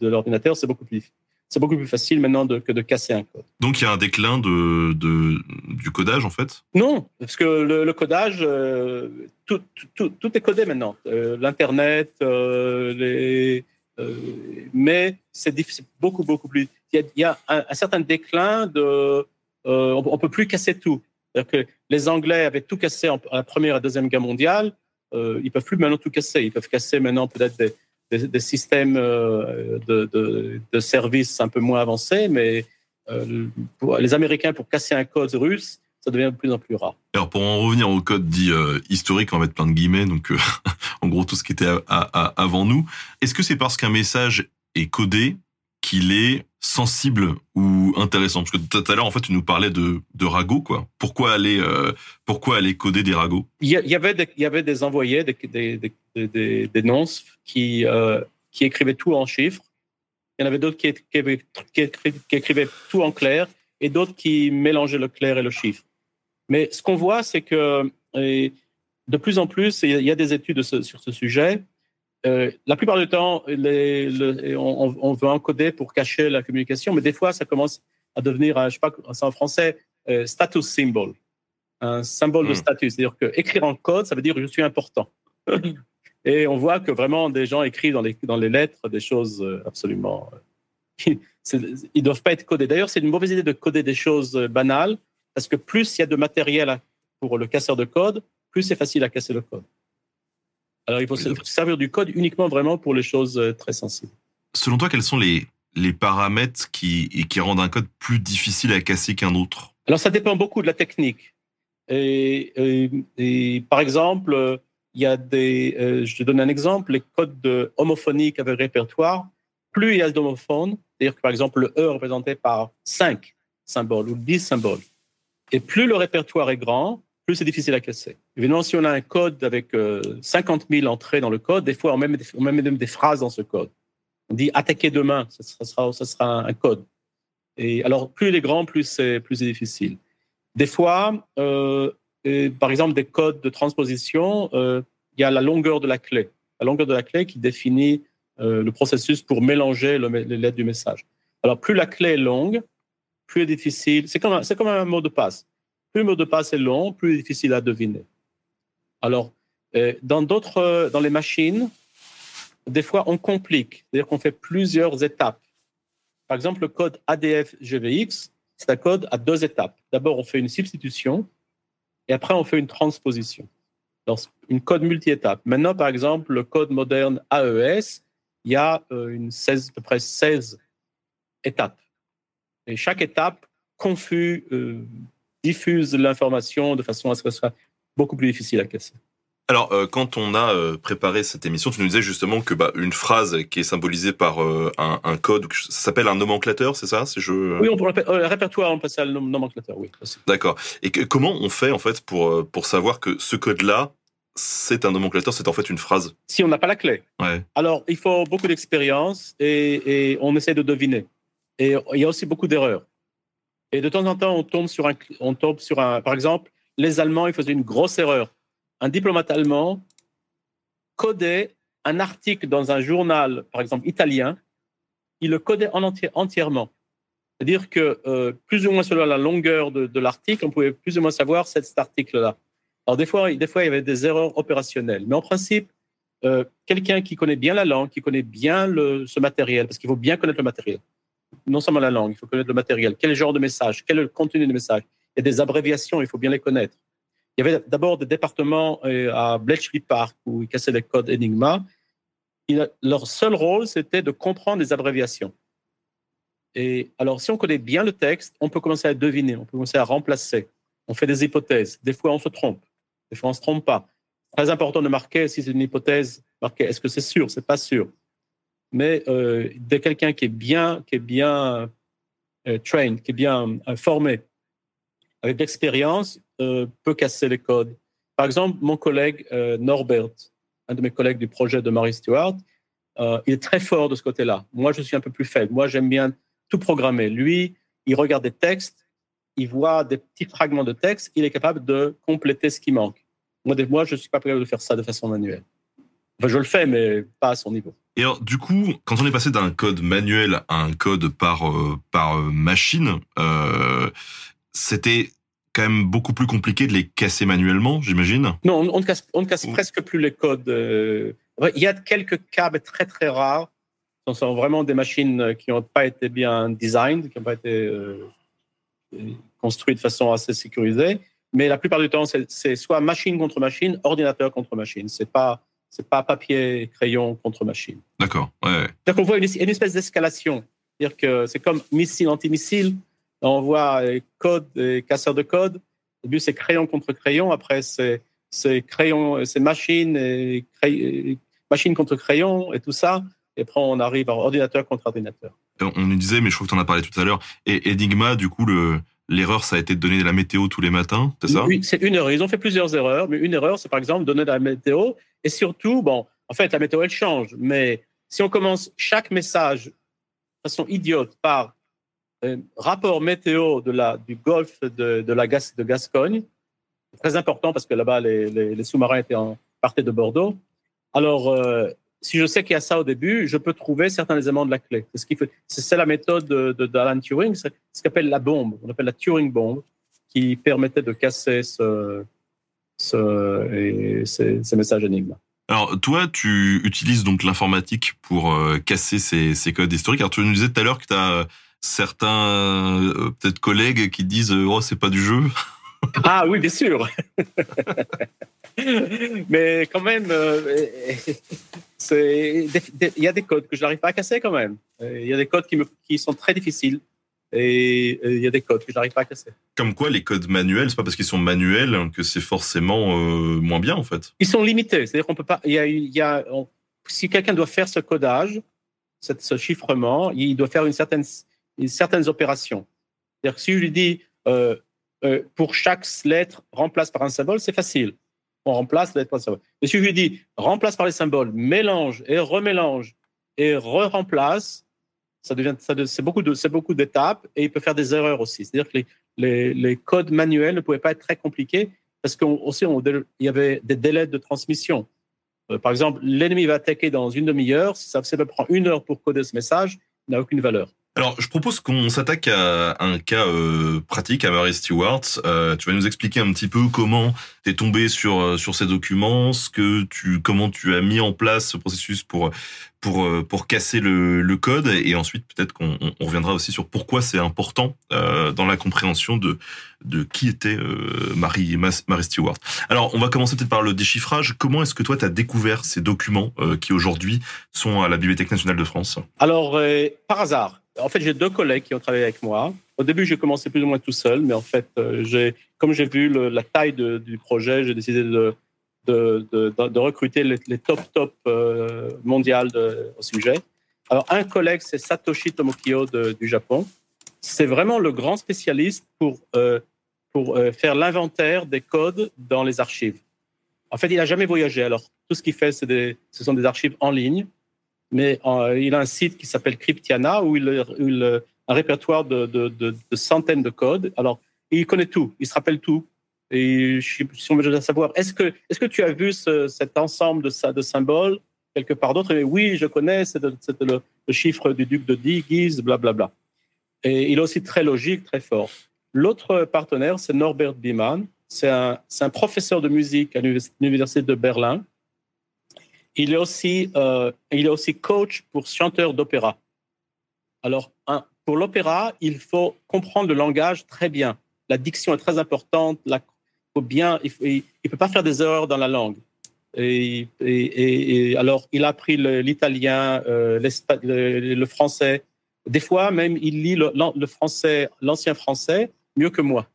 l'ordinateur, c'est beaucoup plus c'est beaucoup plus facile maintenant de, que de casser un code. Donc il y a un déclin de, de du codage en fait? Non, parce que le, le codage, euh, tout, tout, tout, est codé maintenant. Euh, L'internet, euh, les, euh, mais c'est beaucoup, beaucoup plus. Il y a, il y a un, certain déclin de. Euh, on ne peut plus casser tout. Les Anglais avaient tout cassé en, la Première et Deuxième Guerre mondiale. Euh, ils ne peuvent plus maintenant tout casser. Ils peuvent casser maintenant peut-être des, des, systèmes euh, de, de, services un peu moins avancés, mais euh, les Américains, pour casser un code russe, ça devient de plus en plus rare. Alors pour en revenir au code dit euh, historique, on va mettre plein de guillemets, donc euh, en gros tout ce qui était à, à, avant nous, est-ce que c'est parce qu'un message est codé qu'il est sensible ou intéressant? Parce que tout à l'heure, en fait, tu nous parlais de, de ragots, quoi. Pourquoi aller, euh, pourquoi aller coder des ragots? Il y, avait des, il y avait des envoyés, des, des, des, des, nonces qui, qui écrivaient tout en chiffres. Il y en avait d'autres qui, qui, qui, qui écrivaient tout en clair et d'autres qui mélangeaient le clair et le chiffre. Mais ce qu'on voit, c'est que de plus en plus, il y a des études sur ce sujet. Euh, la plupart du temps, les, on, on, veut encoder pour cacher la communication, mais des fois, ça commence à devenir, je sais pas, c'est en français, euh, status symbol, un symbole mmh. de statut. C'est-à-dire que écrire en code, ça veut dire je suis important. Et on voit que vraiment des gens écrivent dans les, dans les lettres des choses euh, absolument. ils ne doivent pas être codés. D'ailleurs, c'est une mauvaise idée de coder des choses banales parce que plus il y a de matériel pour le casseur de code, plus c'est facile à casser le code. Alors, il faut se servir du code uniquement vraiment pour les choses euh, très sensibles. Selon toi, quels sont les, les paramètres qui, qui rendent un code plus difficile à casser qu'un autre? Alors, ça dépend beaucoup de la technique. Et, et, et par exemple, il y a des. Euh, je te donne un exemple les codes de homophoniques avec répertoire. Plus il y a d'homophones, c'est-à-dire que par exemple, le E est représenté par 5 symboles ou 10 symboles, et plus le répertoire est grand, plus c'est difficile à casser. Évidemment, si on a un code avec euh, 50 000 entrées dans le code, des fois on met, même des phrases dans ce code. On dit attaquer demain, ça sera, un code. Et alors, plus il est grand, plus c'est plus difficile. Des fois, euh, par exemple, des codes de transposition, euh, il y a la longueur de la clé. La longueur de la clé qui définit euh, le processus pour mélanger le, les lettres du message. Alors, plus la clé est longue, plus difficile. C'est comme, comme un mot de passe. Plus le mot de passe est long, plus difficile à deviner. Alors, euh, dans d'autres, euh, dans les machines, des fois, on complique. C'est-à-dire qu'on fait plusieurs étapes. Par exemple, le code ADF GVX, c'est un code à deux étapes. D'abord, on fait une substitution et après, on fait une transposition. Donc, une code multi-étape. Maintenant, par exemple, le code moderne AES, il y a euh, une 16, à peu près 16 étapes. Et chaque étape confus, euh, diffuse l'information de façon à ce que ce soit beaucoup plus difficile à casser. Alors, euh, quand on a euh, préparé cette émission, tu nous disais justement que bah, une phrase qui est symbolisée par euh, un, un, code, ça s'appelle un nomenclateur, c'est ça je... Oui, on peut, le répertoire, on passe à le nomenclateur, oui. D'accord. Et que, comment on fait en fait pour pour savoir que ce code-là, c'est un nomenclateur, c'est en fait une phrase? Si on n'a pas la clé. Ouais. Alors, il faut beaucoup d'expérience et, et on essaie de deviner. Et il y a aussi beaucoup d'erreurs. Et de temps en temps, on tombe sur un, on tombe sur un, par exemple, les Allemands, ils faisaient une grosse erreur. Un diplomate allemand codait un article dans un journal, par exemple italien, il le codait entièrement. C'est-à-dire que euh, plus ou moins selon la longueur de, l'article, on pouvait plus ou moins savoir cet article-là. Alors des fois, des fois, il y avait des erreurs opérationnelles, mais en principe, euh, quelqu'un qui connaît bien la langue, qui connaît bien ce matériel, parce qu'il faut bien connaître le matériel, non seulement la langue, il faut connaître le matériel, quel genre de message, quel est le contenu du message. Il y a des abréviations, il faut bien les connaître. Il y avait d'abord des départements euh, à Bletchley Park où ils cassaient les codes Enigma. leur seul rôle, c'était de comprendre les abréviations. Et alors, si on connaît bien le texte, on peut commencer à deviner, on peut commencer à remplacer. On fait des hypothèses. Des fois, on se trompe. Des fois, on ne se trompe pas. Très important de marquer si c'est une hypothèse, marquer est-ce que c'est sûr, c'est pas sûr? Mais euh, de quelqu'un qui est bien, qui est bien euh, trained, qui est bien euh, formé, avec l'expérience, peut casser les codes. Par exemple, mon collègue Norbert, un de mes collègues du projet de Marie Stewart, il est très fort de ce côté-là. Moi, je suis un peu plus faible. Moi, j'aime bien tout programmer. Lui, il regarde des textes, il voit des petits fragments de texte, il est capable de compléter ce qui manque. Moi, moi je ne suis pas capable de faire ça de façon manuelle. Enfin, je le fais, mais pas à son niveau. Et alors, du coup, quand on est passé d'un code manuel à un code par euh, par euh, machine, euh, c'était quand même beaucoup plus compliqué de les casser manuellement, j'imagine. Non, on, on, ne casse, on ne casse presque plus les codes. Il y a quelques cas, mais très très rares. Ce sont vraiment des machines qui n'ont pas été bien designed, qui n'ont pas été euh, construites de façon assez sécurisée. Mais la plupart du temps, c'est soit machine contre machine, ordinateur contre machine. C'est pas c'est pas papier, crayon contre machine. D'accord. Ouais. Donc on voit une, une espèce d'escalation. C'est-à-dire que c'est comme missile, anti-missile. On voit code et casseur de code. Au début, c'est crayon contre crayon. Après, c'est crayon, c'est machine et machine contre crayon et tout ça. Et après, on arrive à ordinateur contre ordinateur. On nous disait, mais je crois que tu en as parlé tout à l'heure, et Enigma, du coup, le, L'erreur, ça a été de donner de la météo tous les matins, c'est ça? Oui, c'est une erreur. Ils ont fait plusieurs erreurs, mais une erreur, c'est par exemple donner de la météo. Et surtout, bon, en fait, la météo, elle change. Mais si on commence chaque message de façon idiote par euh, rapport météo de la, du golfe de, de la Gas, de Gascogne, très important parce que là-bas, les, les, les sous-marins étaient en, partaient de Bordeaux. Alors, euh, si je sais qu'il y a ça au début, je peux trouver certains éléments de la clé. C'est ce qui fait, c'est la méthode de, d'Alan Turing, c'est ce qu'on appelle la bombe. On appelle la Turing bomb, qui permettait de casser ce, ce, et ces, messages énigmes. Alors toi, tu utilises donc l'informatique pour euh, casser ces, codes historiques. Alors tu nous disais tout à l'heure que tu as euh, certains euh, peut-être collègues qui disent oh c'est pas du jeu. Ah oui, bien sûr. Mais quand même, euh, il y a des codes que je n'arrive pas à casser quand même. Il y a des codes qui, me, qui sont très difficiles et il y a des codes que je n'arrive pas à casser. Comme quoi, les codes manuels, c'est pas parce qu'ils sont manuels que c'est forcément euh, moins bien en fait. Ils sont limités, c'est-à-dire qu'on peut pas. Y a, il y a on, si quelqu'un doit faire ce codage, cette, ce chiffrement, il doit faire une certaine, une certaines opérations. C'est-à-dire que si je lui dis euh, euh, pour chaque lettre remplace par un symbole, c'est facile. On remplace la lettre par un symbole. Mais si je lui dis remplace par les symboles, mélange et remélange et re-remplace, ça devient, c'est beaucoup de, c'est beaucoup d'étapes et il peut faire des erreurs aussi. C'est-à-dire que les, codes manuels ne pouvaient pas être très compliqués parce qu'aussi il y avait des délais de transmission. Euh, par exemple, l'ennemi va attaquer dans une demi-heure. Si ça, ça prend une heure pour coder ce message, il n'a aucune valeur. Alors, je propose qu'on s'attaque à un cas euh, pratique à Mary Stewart. Euh, tu vas nous expliquer un petit peu comment tu es tombé sur euh, sur ces documents, ce que tu comment tu as mis en place ce processus pour pour euh, pour casser le, le code et ensuite peut-être qu'on on reviendra aussi sur pourquoi c'est important euh, dans la compréhension de de qui était euh, Marie Mary Stewart. Alors, on va commencer peut-être par le déchiffrage. Comment est-ce que toi tu as découvert ces documents qui aujourd'hui sont à la Bibliothèque nationale de France? Alors par hasard En fait, j'ai deux collègues qui ont travaillé avec moi. Au début, j'ai commencé plus ou moins tout seul, mais en fait, euh, comme j'ai vu la taille du projet, j'ai décidé de, recruter les, top top euh, mondiales au sujet. Alors, un collègue, c'est Satoshi Tomokio du Japon. C'est vraiment le grand spécialiste pour, euh, euh, faire l'inventaire des codes dans les archives. En fait, il n'a jamais voyagé. Alors, tout ce qu'il fait, ce sont des archives en ligne. Mais euh, il a un site qui s'appelle Cryptiana où il, euh, un répertoire de, centaines de codes. Alors, il connaît tout, il se rappelle tout. Et je suis, obligé de savoir, est-ce que, est-ce que tu as vu ce- cet ensemble de, symboles quelque part d'autre? Oui, je connais, c'est le, chiffre du duc de Guise, blablabla. Et il est aussi très logique, très fort. L'autre partenaire, c'est Norbert Biemann. C'est un, professeur de musique à l'univers- l'université de Berlin. Il est aussi, euh, il est aussi coach pour chanteurs d'opéra. Alors, un- pour l'opéra, il faut comprendre le langage très bien. La diction est très importante. Faut bien, il ne peut pas faire des erreurs dans la langue. Et, alors, il a appris l'italien, euh, le, le français. Des fois, même, il lit le, français, l'ancien français, mieux que moi.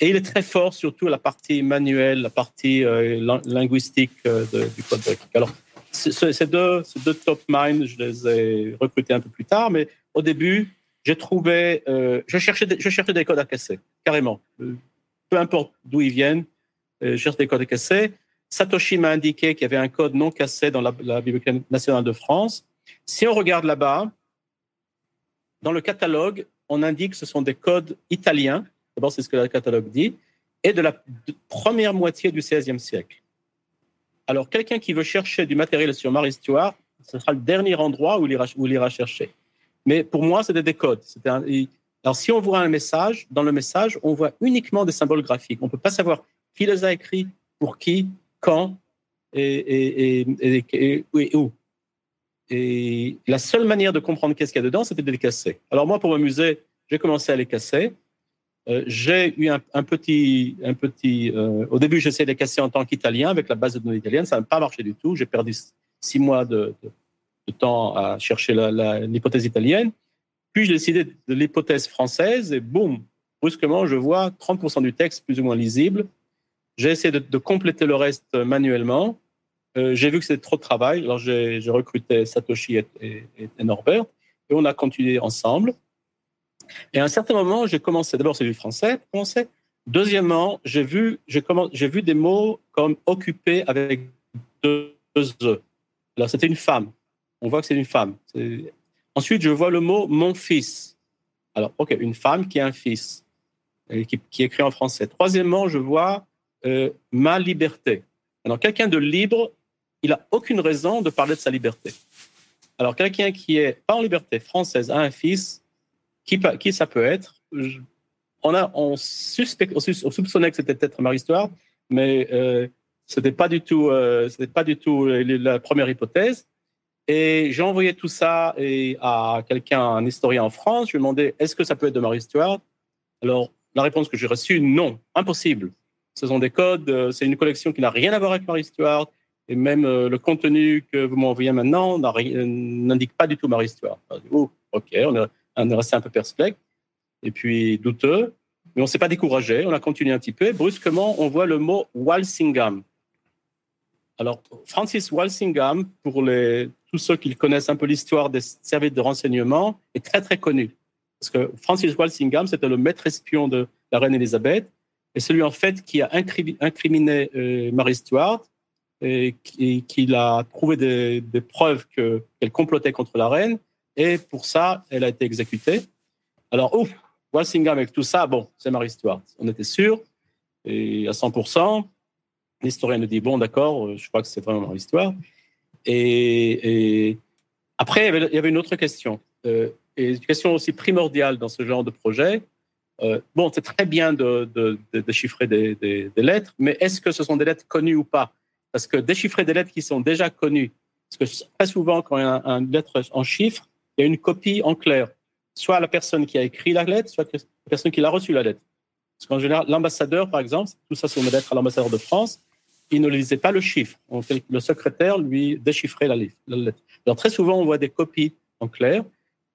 Et il est très fort, surtout la partie manuelle, la partie euh, lin- linguistique euh, du code. Alors, ce- ce- ces deux, ces deux top minds, je les ai recrutés un peu plus tard, mais au début, j'ai trouvé, euh, je, cherchais des, je cherchais des codes à casser, carrément. Euh, Peu importe d'où ils viennent, je cherche des codes à casser. Satoshi m'a indiqué qu'il y avait un code non cassé dans la Bibliothèque nationale de France. Si on regarde là-bas, dans le catalogue, on indique que ce sont des codes italiens. D'abord, c'est ce que le catalogue dit, et de la première moitié du XVIe siècle. Alors, quelqu'un qui veut chercher du matériel sur Mar-Histoire, ce sera le dernier endroit où il ira, chercher. Mais pour moi, c'était des codes. Alors, si on voit un message, dans le message, on voit uniquement des symboles graphiques. On ne peut pas savoir qui les a écrits, pour qui, quand et où. Et la seule manière de comprendre qu'est-ce qu'il y a dedans, c'était de les casser. Alors moi, pour m'amuser, j'ai commencé à les casser. Euh, j'ai eu un, petit, un petit. euh, au début, j'essayais de les casser en tant qu'Italien avec la base de données italienne. Ça n'a pas marché du tout. J'ai perdu six mois de, temps à chercher l'hypothèse italienne. Puis j'ai décidé de l'hypothèse française et boum, brusquement, je vois 30% du texte plus ou moins lisible. J'ai essayé de, compléter le reste manuellement. Euh, j'ai vu que c'était trop de travail. Alors j'ai recruté Satoshi et Norbert et on a continué ensemble. Et à un certain moment, j'ai commencé. D'abord, c'est du français. Commencé. Deuxièmement, j'ai vu, des mots comme occupé avec deux e. Alors c'était une femme. On voit que c'est une femme. Ensuite, je vois le mot mon fils. Alors, ok, une femme qui a un fils, et qui, écrit en français. Troisièmement, je vois euh, ma liberté. Alors, quelqu'un de libre, il a aucune raison de parler de sa liberté. Alors, quelqu'un qui est pas en liberté française a un fils, qui, ça peut être? On, a, on, suspect, on soupçonnait que c'était peut-être Marie-Histoire, mais euh, ce n'était pas du tout, euh, pas du tout la première hypothèse. Et j'ai envoyé tout ça et à quelqu'un, un historien en France. Je lui ai demandé est-ce que ça peut être de Marie-Histoire Alors, la réponse que j'ai reçue non, impossible. Ce sont des codes, euh, c'est une collection qui n'a rien à voir avec Marie-Histoire. Et même euh, le contenu que vous m'envoyez maintenant n'indique pas du tout. Alors, je dis, Oh, ok, on est, on est resté un peu perplexe et puis douteux, mais on ne s'est pas découragé. On a continué un petit peu. Brusquement, on voit le mot Walsingham. Alors, Francis Walsingham, pour les, tous ceux qui connaissent un peu l'histoire des services de renseignement, est très, très connu. Parce que Francis Walsingham, c'était le maître espion de la reine Elisabeth, et celui, en fait, qui a incrimi- incriminé euh, Marie Stuart, et qui, qui a trouvé des, preuves que- qu'elle complotait contre la reine, et pour ça, elle a été exécutée. Alors, ouf, Walsingham avec tout ça, bon, c'est Marie Stuart. On était sûr, et à 100%. L'historien nous dit, bon, d'accord, euh, je crois que c'est vraiment Marie Stuart. Et, après, il y avait- une autre question, euh, et une question aussi primordiale dans ce genre de projet. Euh, bon, c'est très bien de, de- des, des- lettres, mais est-ce que ce sont des lettres connues ou pas? Parce que déchiffrer des lettres qui sont déjà connues, parce que très souvent, quand il y a un- une lettre en chiffres, il y a une copie en clair, soit la personne qui a écrit la lettre, soit la personne qui l'a reçue la lettre. Parce qu'en général, l'ambassadeur, par exemple, tout ça, c'est une lettre à l'ambassadeur de France, il ne lisait pas le chiffre. Le secrétaire lui déchiffrait la lettre. Alors, très souvent, on voit des copies en clair.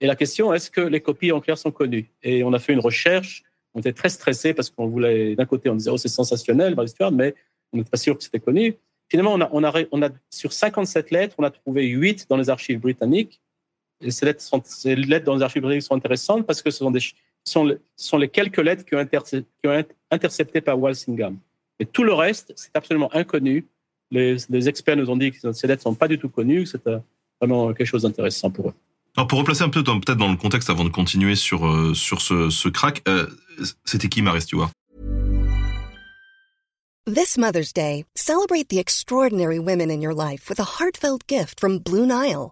Et la question, est-ce que les copies en clair sont connues? Et on a fait une recherche. On était très stressé parce qu'on voulait, d'un côté, on disait, oh, c'est sensationnel mais on n'était pas sûr que c'était connu. Finalement, on a, sur 57 lettres, on a trouvé 8 dans les archives britanniques. Et ces lettres, sont, ces lettres dans les archives britanniques sont intéressantes parce que ce sont, des, sont, sont les quelques lettres qui ont, intercepté, qui ont été interceptées par Walsingham. Et tout le reste, c'est absolument inconnu. Les, les, experts nous ont dit que ces lettres ne sont pas du tout connues, c'est vraiment quelque chose d'intéressant pour eux. Alors pour replacer un peu peut-être dans le contexte avant de continuer sur euh, sur ce, ce crack, euh, c'était qui Marie Stewart? This Mother's Day, celebrate the extraordinary women in your life with a heartfelt gift from Blue Nile.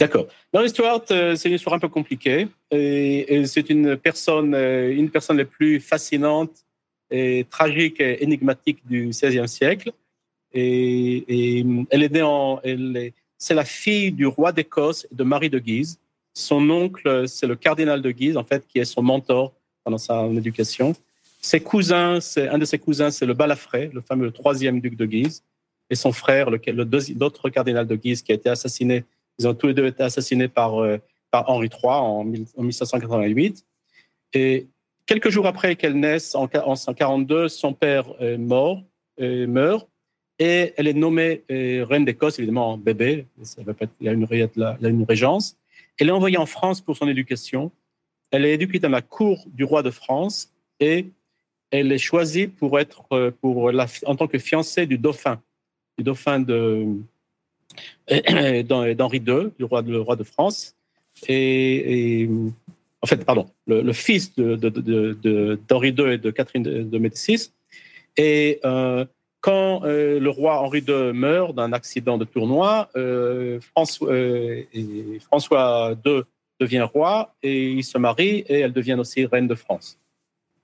D'accord. Dans l'histoire, euh, c'est une histoire un peu compliquée. Et, c'est une personne, euh, une personne les plus fascinantes et tragique et énigmatique du XVIe siècle. Et, et elle est née en, elle est, c'est la fille du roi d'Écosse et de Marie de Guise. Son oncle, c'est le cardinal de Guise, en fait, qui est son mentor pendant sa éducation. Ses cousins, c'est un de ses cousins, c'est le Balafré, le fameux troisième duc de Guise, et son frère, le, l'autre cardinal de Guise, qui a été assassiné. Ils ont tous les deux été assassinés par, euh, Henri III en, 1588. Et quelques jours après qu'elle naisse, en, 1942, son père est mort, et meurt, et elle est nommée euh, reine d'Écosse, évidemment bébé, ça il, y a une, il a une régence. Elle est envoyée en France pour son éducation. Elle est éduquée dans la cour du roi de France et elle est choisie pour être euh, pour la, en tant que fiancée du dauphin, du dauphin de d'Henri II, du roi de, roi de France. Et, en fait, pardon, le, le fils de, d'Henri de, II et de Catherine de, Médicis. Et euh, quand euh, le roi Henri II meurt d'un accident de tournoi, euh, François, II devient roi et il se marie et elle devient aussi reine de France.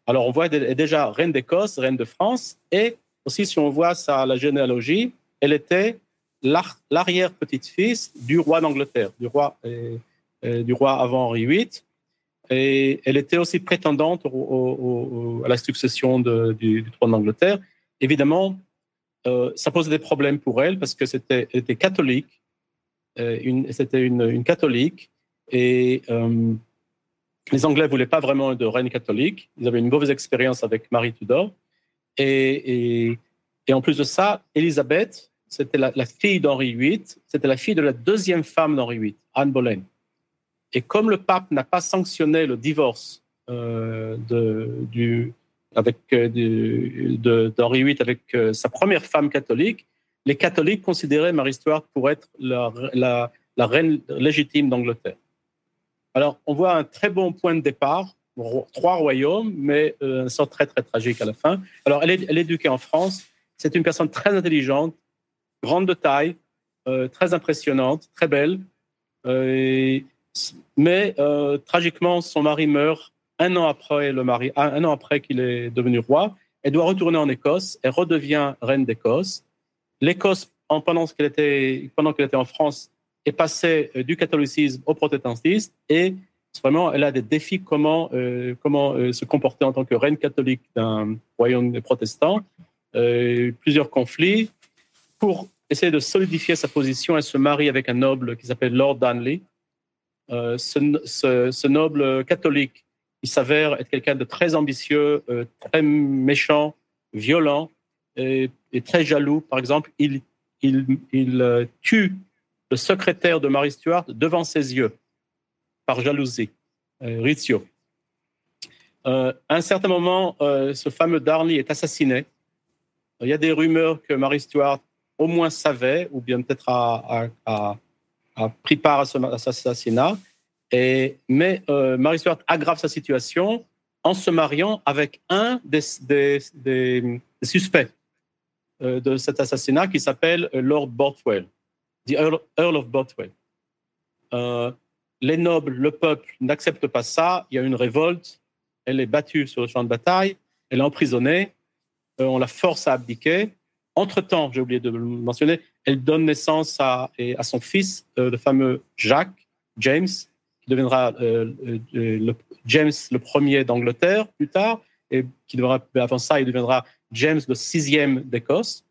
Alors on voit déjà reine d'Écosse, reine de France et aussi si on voit ça la généalogie, elle était l'arrière petite fille du roi d'Angleterre, du roi euh, euh, du roi avant Henri VIII. Et elle était aussi prétendante à la succession du, trône d'Angleterre. Évidemment, euh, ça posait des problèmes pour elle parce que c'était était catholique, c'était une, catholique et les Anglais voulaient pas vraiment de reine catholique. Ils avaient une mauvaise expérience avec Marie Tudor et, et, en plus de ça, Elisabeth, c'était la, fille d'Henri VIII, c'était la fille de la deuxième femme d'Henri VIII, Anne Boleyn. Et comme le pape n'a pas sanctionné le divorce euh, de, euh, d'Henri VIII avec euh, sa première femme catholique, les catholiques considéraient Marie Stuart pour être la, reine légitime d'Angleterre. Alors, on voit un très bon point de départ, trois royaumes, mais un sort très, très tragique à la fin. Alors, elle est éduquée en France. C'est une personne très intelligente, grande de taille, euh, très impressionnante, très belle. Euh, mais euh, tragiquement, son mari meurt un an après le mari, un an après qu'il est devenu roi, elle doit retourner en Écosse. Elle redevient reine d'Écosse. L'Écosse, pendant qu'elle était, pendant qu'elle était en France, est passée du catholicisme au protestantisme et vraiment, elle a des défis comment comment se comporter en tant que reine catholique d'un royaume protestant. Plusieurs conflits pour essayer de solidifier sa position. Elle se marie avec un noble qui s'appelle Lord Darnley. Euh, ce, noble catholique il s'avère être quelqu'un de très ambitieux, euh, très méchant, violent et, très jaloux. Par exemple, il, euh, tue le secrétaire de Marie Stuart devant ses yeux, par jalousie, Rizzio. À un certain moment, ce fameux Darnley est assassiné. Il y a des rumeurs que Marie Stuart au moins savait, ou bien peut-être a, pris part à, à cet assassinat. Et, mais euh, Marie Stuart aggrave sa situation en se mariant avec un des suspects euh, de cet assassinat qui s'appelle Lord Bothwell, the Earl, Earl of Bothwell. Euh, les nobles, le peuple n'acceptent pas ça. Il y a une révolte elle est battue sur le champ de bataille, elle est emprisonnée, euh, on la force à abdiquer. Entre-temps, j'ai oublié de le mentionner, elle donne naissance à, son fils, euh, le fameux Jacques, James, qui deviendra euh, le, James le premier d'Angleterre plus tard, et qui devra, avant ça, il deviendra James le sixième d'Écosse.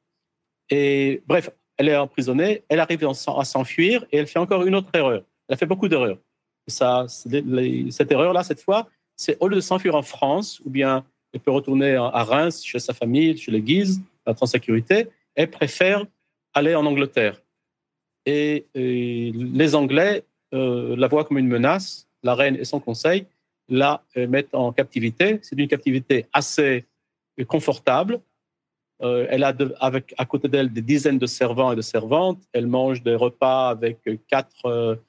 Et bref, elle est emprisonnée, elle arrive à s'enfuir et elle fait encore une autre erreur. Elle a fait beaucoup d'erreurs. Cette erreur-là, cette fois, c'est au lieu de s'enfuir en France, ou bien elle peut retourner à Reims, chez sa famille, chez les Guises, la Transécurité, elle préfère aller en Angleterre. Et, les Anglais euh, la voient comme une menace, la reine et son conseil la euh, mettent en captivité. C'est une captivité assez confortable. Euh, elle a avec, à côté d'elle des dizaines de servants et de servantes. Elle mange des repas avec quatre,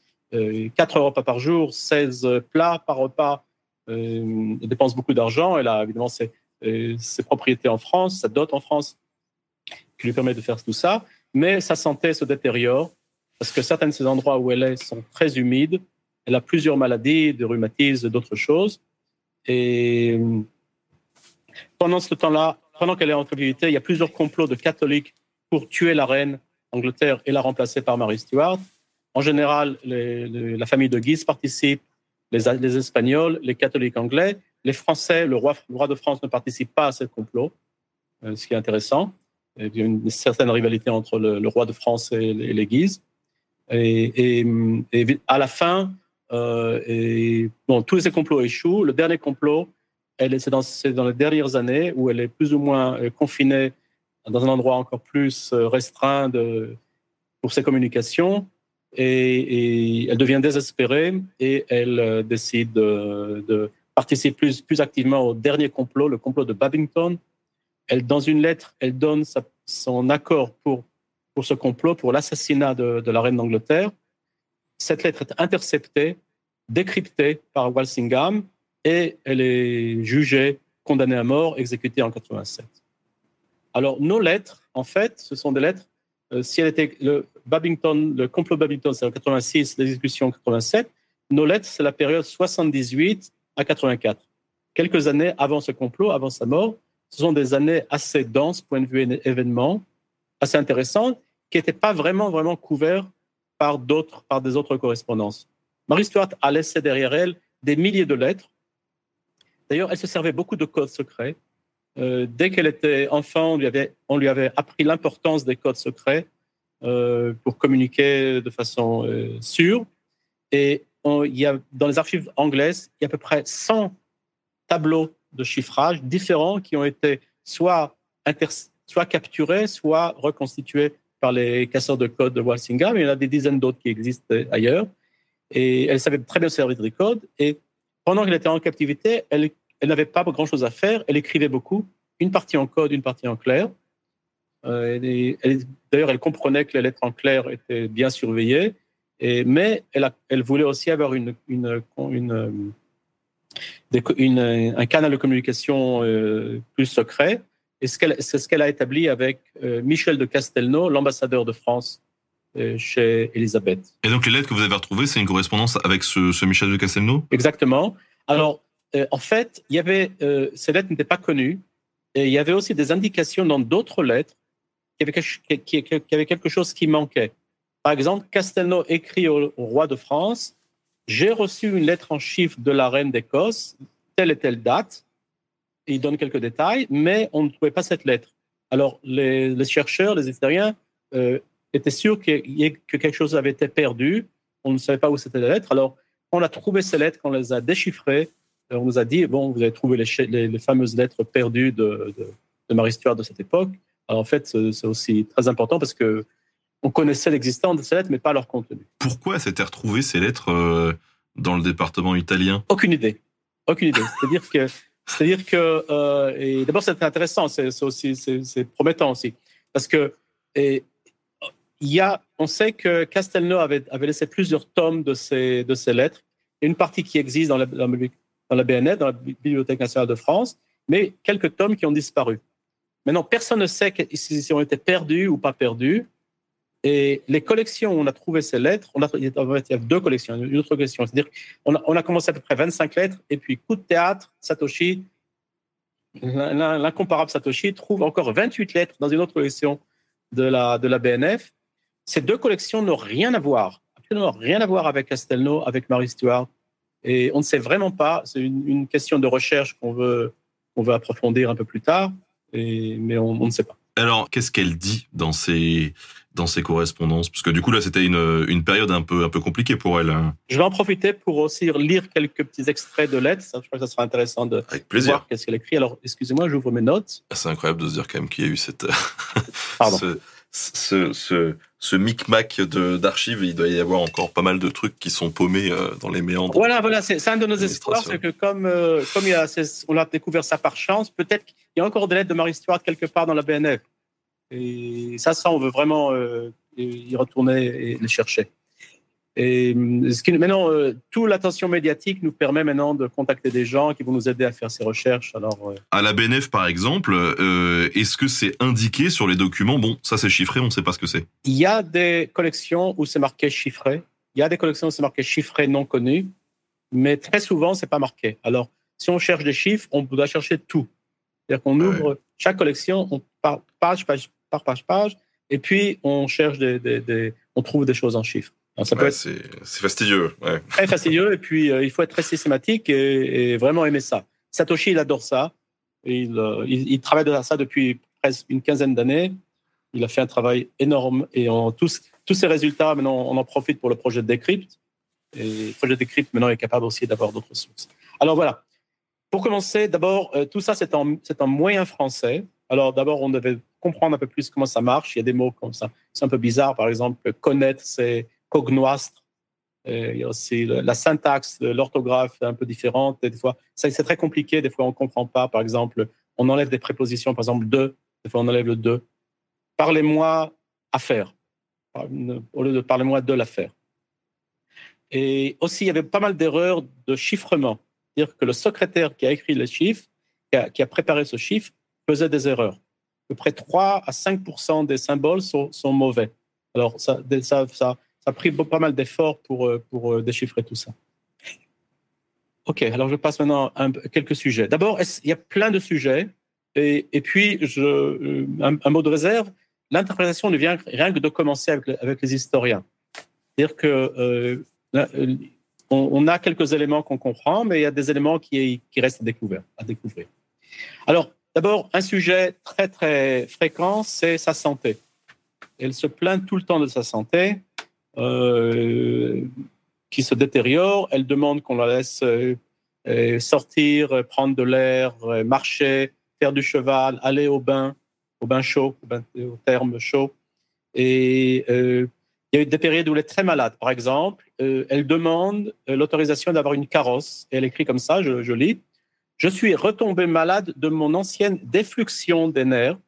quatre repas par jour, 16 plats par repas. elle dépense beaucoup d'argent. Elle a évidemment ses, ses, propriétés en France, sa dot en France, qui lui permet de faire tout ça. Mais sa santé se détériore parce que certains de ces endroits où elle est sont très humides. Elle a plusieurs maladies, de rhumatisme, d'autres choses. Et pendant ce temps-là, pendant qu'elle est en captivité, il y a plusieurs complots de catholiques pour tuer la reine Angleterre et la remplacer par Marie Stuart. En général, la famille de Guise participe, les, Espagnols, les catholiques anglais. Les Français, le roi, le roi de France ne participe pas à ce complot, euh, ce qui est intéressant. Il y a une certaine rivalité entre le, roi de France et, les Guises. Et, à la fin, euh, et, bon, tous ces complots échouent. Le dernier complot, c'est dans, dans, les dernières années où elle est plus ou moins euh, confinée dans un endroit encore plus euh, restreint pour ses communications. Et, elle devient désespérée et elle décide de, de participer plus, plus activement au dernier complot, le complot de Babington, elle, dans une lettre, elle donne son accord pour, pour ce complot, pour l'assassinat de, la reine d'Angleterre. Cette lettre est interceptée, décryptée par Walsingham et elle est jugée, condamnée à mort, exécutée en 87. Alors, nos lettres, en fait, ce sont des lettres. Euh, si elle était le Babington, le complot Babington, c'est en 86, l'exécution en 87. Nos lettres, c'est la période 78 à 84. Quelques années avant ce complot, avant sa mort, ce sont des années assez denses, point de vue événements, assez intéressantes, qui n'étaient pas vraiment, vraiment couvertes par d'autres, par des autres correspondances. Marie Stuart a laissé derrière elle des milliers de lettres. D'ailleurs, elle se servait beaucoup de codes secrets. Euh, dès qu'elle était enfant, on lui avait, on lui avait appris l'importance des codes secrets euh, pour communiquer de façon euh, sûre. Et il y a, dans les archives anglaises, il y a à peu près 100 tableaux de chiffrage différents qui ont été soit, soit capturés, soit reconstitués par les casseurs de code de Walsingham. Il y en a des dizaines d'autres qui existent ailleurs. Et elle savait très bien servir des codes. Et pendant qu'elle était en captivité, elle, elle n'avait pas grand-chose à faire. Elle écrivait beaucoup, une partie en code, une partie en clair. Euh, d'ailleurs, elle comprenait que les lettres en clair étaient bien surveillées. Mais elle, elle voulait aussi avoir une un canal de communication euh, plus secret. Et c'est ce qu'elle a établi avec euh, Michel de Castelnau, l'ambassadeur de France euh, chez Elisabeth. Et donc les lettres que vous avez retrouvées, c'est une correspondance avec ce, Michel de Castelnau? Exactement. Alors, en fait, il y avait, ces lettres n'étaient pas connues. Et il y avait aussi des indications dans d'autres lettres qu'il y, y, avait quelque chose qui manquait. Par exemple, Castelnau écrit au roi de France j'ai reçu une lettre en chiffres de la reine d'Écosse, telle et telle date. Il donne quelques détails, mais on ne trouvait pas cette lettre. Alors, les, chercheurs, les historiens, euh, étaient sûrs que, que, quelque chose avait été perdu. On ne savait pas où c'était la lettre. Alors, on a trouvé ces lettres, on les a déchiffrées. On nous a dit, bon, vous avez trouvé les, fameuses lettres perdues de, de, Marie-Stuart de cette époque. Alors, en fait, c'est aussi très important parce que on connaissait l'existence de ces lettres, mais pas leur contenu. Pourquoi s'étaient retrouvées ces lettres euh, dans le département italien? Aucune idée. Aucune idée. C'est-à-dire que, c'est-à-dire que, euh, et d'abord c'est intéressant, c'est aussi, c'est promettant aussi, parce que et, il y a, on sait que Castelnau avait, avait laissé plusieurs tomes de ces, de ces lettres, une partie qui existe dans la, dans la BNF, dans la Bibliothèque nationale de France, mais quelques tomes qui ont disparu. Maintenant, personne ne sait s'ils ont été perdus ou pas perdus. Et les collections où on a trouvé ces lettres, il y a deux collections, une autre collection. C'est-à-dire on a, commencé à peu près 25 lettres, et puis coup de théâtre, Satoshi, l'incomparable Satoshi, trouve encore 28 lettres dans une autre collection de la, BNF. Ces deux collections n'ont rien à voir, absolument rien à voir avec Castelnau, avec Marie Stuart. Et on ne sait vraiment pas, c'est une, question de recherche qu'on veut, approfondir un peu plus tard, mais on, ne sait pas. Alors, qu'est-ce qu'elle dit dans ses, dans ses correspondances Parce que du coup, là, c'était une, une période un peu, un peu compliquée pour elle. hein. Je vais en profiter pour aussi lire quelques petits extraits de lettres. Je crois que ça sera intéressant de Avec plaisir. voir qu'est-ce qu'elle écrit. Alors, excusez-moi, j'ouvre mes notes. C'est incroyable de se dire quand même qu'il y a eu cette, Pardon. ce, ce, ce, ce micmac d'archives. Il doit y avoir encore pas mal de trucs qui sont paumés euh, dans les méandres. Voilà, voilà, c'est un de nos espoirs, c'est que comme, euh, comme il y a, c'est- on a découvert ça par chance, peut-être qu'il y a encore des lettres de Marie Stuart quelque part dans la BNF. Et ça, ça, on veut vraiment euh, y retourner et les chercher. Et euh, ce qui, maintenant, euh, toute l'attention médiatique nous permet maintenant de contacter des gens qui vont nous aider à faire ces recherches. Alors, euh, À la BNF, par exemple, euh, est-ce que c'est indiqué sur les documents? Bon, ça c'est chiffré, on ne sait pas ce que c'est. Il y a des collections où c'est marqué chiffré. Il y a des collections où c'est marqué chiffré non connu, mais très souvent, c'est pas marqué. Alors, si on cherche des chiffres, on doit chercher tout. C'est-à-dire qu'on Ouais. ouvre chaque collection, on part page, page par page, page, et puis on cherche des, des- des- on trouve des choses en chiffres. Alors, ça peut Ouais, être c'est fastidieux. Ouais. très fastidieux, et puis euh, il faut être très systématique et, et vraiment aimer ça. Satoshi, il adore ça. Il, euh, il, il travaille dans ça depuis presque une quinzaine d'années. Il a fait un travail énorme et en, tous, tous ces résultats, maintenant, on en profite pour le projet Decrypt. Et le projet Decrypt, maintenant, est capable aussi d'avoir d'autres sources. Alors voilà. Pour commencer, d'abord, euh, tout ça, c'est en, c'est en moyen français. Alors d'abord, on devait comprendre un peu plus comment ça marche. Il y a des mots comme ça. C'est un peu bizarre. Par exemple, connaître, c'est cognoastre. Il y a aussi la syntaxe, l'orthographe un peu différente. Et des fois, c'est très compliqué. Des fois, on ne comprend pas. Par exemple, on enlève des prépositions. Par exemple, de. Des fois, on enlève le de. Parlez-moi affaire. Par- Au lieu de parlez-moi de l'affaire. Et aussi, il y avait pas mal d'erreurs de chiffrement. C'est-à-dire que le secrétaire qui a écrit les chiffres, qui a, qui a préparé ce chiffre, faisait des erreurs. À peu près 3 à 5 des symboles sont, mauvais. Alors, ça, ça, a pris pas mal d'efforts pour, euh, euh, déchiffrer tout ça. OK, alors je passe maintenant à quelques sujets. D'abord, il y a plein de sujets. Et, puis, euh, un, mot de réserve, l'interprétation ne vient rien que de commencer avec, le- avec les historiens. C'est-à-dire que on a quelques éléments qu'on comprend, mais il y a des éléments qui, qui restent à découvrir. À découvrir. Alors, d'abord, un sujet très, très fréquent, c'est sa santé. Elle se plaint tout le temps de sa santé, euh, qui se détériore. Elle demande qu'on la laisse euh, euh, sortir, prendre de l'air, marcher, faire du cheval, aller au bain, au bain chaud, au, bain, terme chaud. Et il y a eu des périodes où elle est très malade. Par exemple, elle demande l'autorisation d'avoir une carrosse. Et elle écrit comme ça, je lis. Je suis retombée malade de mon ancienne défluxion des nerfs,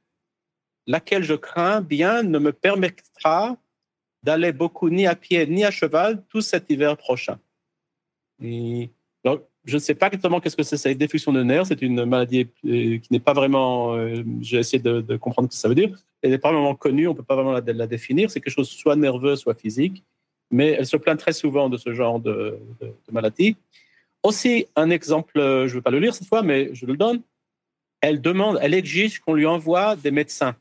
laquelle je crains bien ne me permettra d'aller beaucoup ni à pied ni à cheval tout cet hiver prochain. Alors, je ne sais pas exactement qu'est-ce que c'est cette défluxion de nerfs. C'est une maladie euh, qui n'est pas vraiment. euh, J'ai essayé de, comprendre ce que ça veut dire. Elle n'est pas vraiment connue, on ne peut pas vraiment la, définir. C'est quelque chose soit nerveux, soit physique. Mais elle se plaint très souvent de ce genre de maladie. Aussi, un exemple, euh, je ne veux pas le lire cette fois, mais je le donne. Elle demande, elle exige qu'on lui envoie des médecins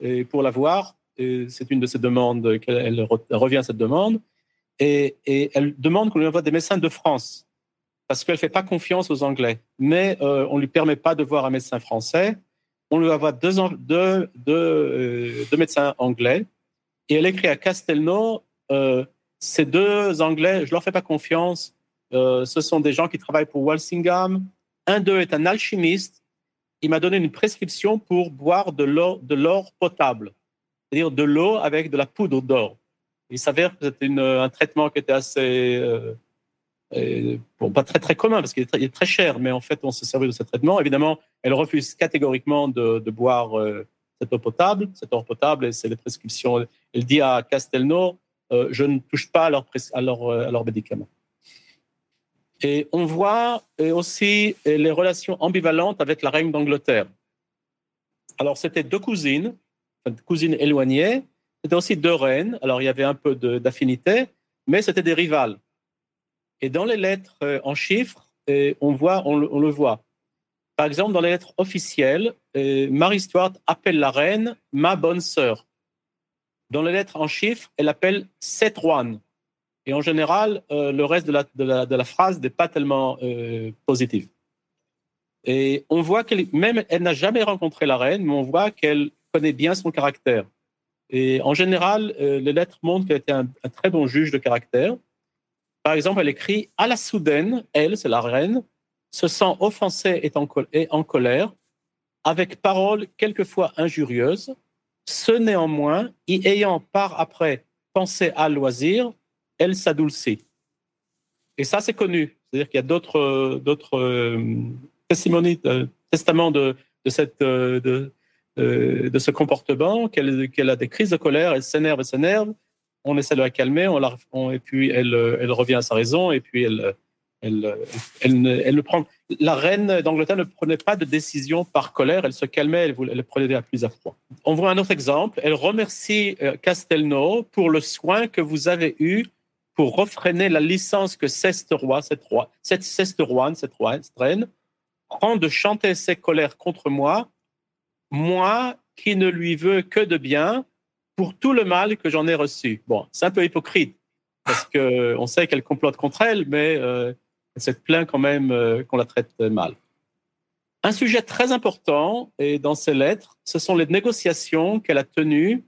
et pour la voir. C'est une de ses demandes, elle re- elle revient à cette demande. Et, elle demande qu'on lui envoie des médecins de France parce qu'elle ne fait pas confiance aux Anglais. Mais euh, on ne lui permet pas de voir un médecin français. On lui envoie deux, euh, médecins anglais. Et elle écrit à Castelnau, ces deux Anglais, je ne leur fais pas confiance. Euh, ce sont des gens qui travaillent pour Walsingham. Un d'eux est un alchimiste. Il m'a donné une prescription pour boire de l'or, de l'or potable, c'est-à-dire de l'eau avec de la poudre d'or. Il s'avère que c'était un traitement qui était assez, euh, bon, pas très très commun parce qu'il est, très- cher, mais en fait on se servait de ce traitement. Évidemment, elle refuse catégoriquement de, boire euh, cette eau potable, cette eau potable, et c'est les prescriptions. Elle dit à Castelnau, je ne touche pas à leurs pres- à médicaments. Et on voit euh, aussi euh, les relations ambivalentes avec la reine d'Angleterre. Alors, c'était deux cousines, cousines éloignées, c'était aussi deux reines. Alors, il y avait un peu d'affinité, mais c'était des rivales. Et dans les lettres euh, en chiffres, on, voit, on, le- voit. Par exemple, dans les lettres officielles, Marie Stuart appelle la reine ma bonne sœur. Dans les lettres en chiffres, elle appelle Seth Juan. Et en général, euh, le reste de la, phrase n'est pas tellement euh, positif. Et on voit qu'elle, même elle n'a jamais rencontré la reine, mais on voit qu'elle connaît bien son caractère. Et en général, euh, les lettres montrent qu'elle était un, très bon juge de caractère. Par exemple, elle écrit À la soudaine, elle, c'est la reine, se sent offensée et en, et en colère, avec paroles quelquefois injurieuses. Ce néanmoins, y ayant par après pensé à loisir, elle s'adoucit. Et ça, c'est connu. C'est-à-dire qu'il y a d'autres, euh, d'autres euh, euh, testaments de, de, cette, de, de ce comportement, qu'elle, a des crises de colère, elle s'énerve, elle s'énerve, on essaie de la calmer, on et puis elle, elle revient à sa raison, et puis elle, elle, elle, elle prend. La reine d'Angleterre ne prenait pas de décision par colère, elle se calmait, elle, voulait- elle prenait à plus à froid. On voit un autre exemple. Elle remercie Castelnau pour le soin que vous avez eu pour refréner la licence que Ceste Roi, cette roi, cette cette roi- cette reine, prend de chanter ses colères contre moi, moi qui ne lui veux que de bien, pour tout le mal que j'en ai reçu. Bon, c'est un peu hypocrite, parce que on sait qu'elle complote contre elle, mais euh, elle se plaint quand même euh, qu'on la traite mal. Un sujet très important et dans ses lettres, ce sont les négociations qu'elle a tenues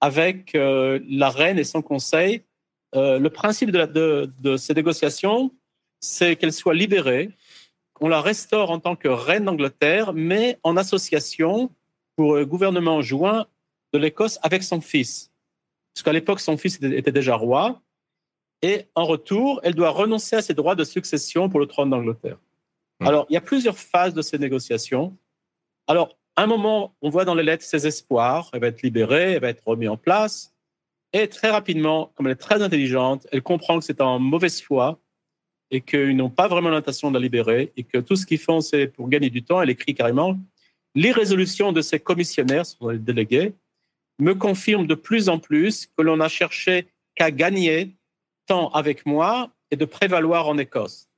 avec euh, la reine et son conseil. Euh, le principe de, la- de- de ces négociations, c'est qu'elle soit libérée, qu'on la restaure en tant que reine d'Angleterre, mais en association pour le gouvernement joint de l'Écosse avec son fils. Parce qu'à l'époque, son fils était, était déjà roi. Et en retour, elle doit renoncer à ses droits de succession pour le trône d'Angleterre. Hmm. Alors, il y a plusieurs phases de ces négociations. Alors, à un moment, on voit dans les lettres ses espoirs. Elle va être libérée, elle va être remise en place. Et très rapidement, comme elle est très intelligente, elle comprend que c'est en mauvaise foi et qu'ils n'ont pas vraiment l'intention de la libérer et que tout ce qu'ils font, c'est pour gagner du temps. Elle écrit carrément les résolutions de ces commissionnaires, ce sont les délégués, me confirment de plus en plus que l'on a cherché qu'à gagner temps avec moi et de prévaloir en Écosse.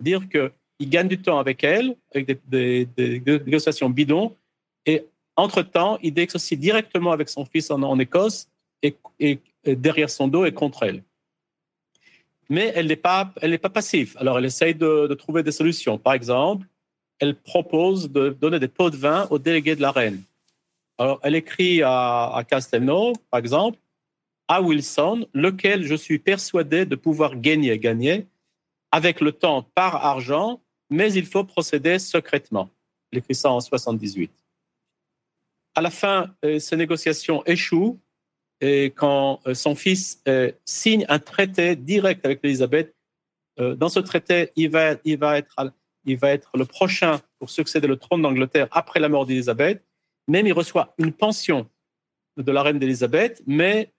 Dire qu'il gagne du temps avec elle, avec des, négociations bidons, et entre-temps, il négocie directement avec son fils en Écosse et, et- et derrière son dos et contre elle. Mais elle n'est pas, pas passive. Alors, elle essaye de, trouver des solutions. Par exemple, elle propose de donner des pots de vin aux délégués de la reine. Alors, elle écrit à, à Castelnau, par exemple, à Wilson, lequel je suis persuadé de pouvoir gagner, gagner avec le temps par argent, mais il faut procéder secrètement. Elle écrit ça en 78. À la fin, euh, ces négociations échouent et quand euh, son fils euh, signe un traité direct avec Élisabeth, euh, dans ce traité, il va, il, va être, il va être le prochain pour succéder au trône d'Angleterre après la mort d'Élisabeth. Même il reçoit une pension de la reine d'Élisabeth, mais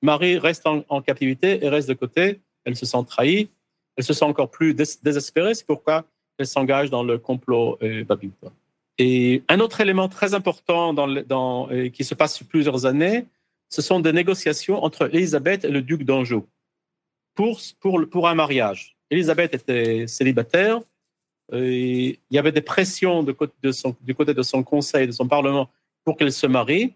Marie reste en, captivité et reste de côté. Elle se sent trahie, elle se sent encore plus dés- désespérée. C'est pourquoi elle s'engage dans le complot babylonien. Et un autre élément très important dans le- dans, qui se passe sur plusieurs années, ce sont des négociations entre Élisabeth et le duc d'Anjou pour, un mariage. Élisabeth était célibataire. et il y avait des pressions du côté de son conseil, de son parlement, pour qu'elle se marie.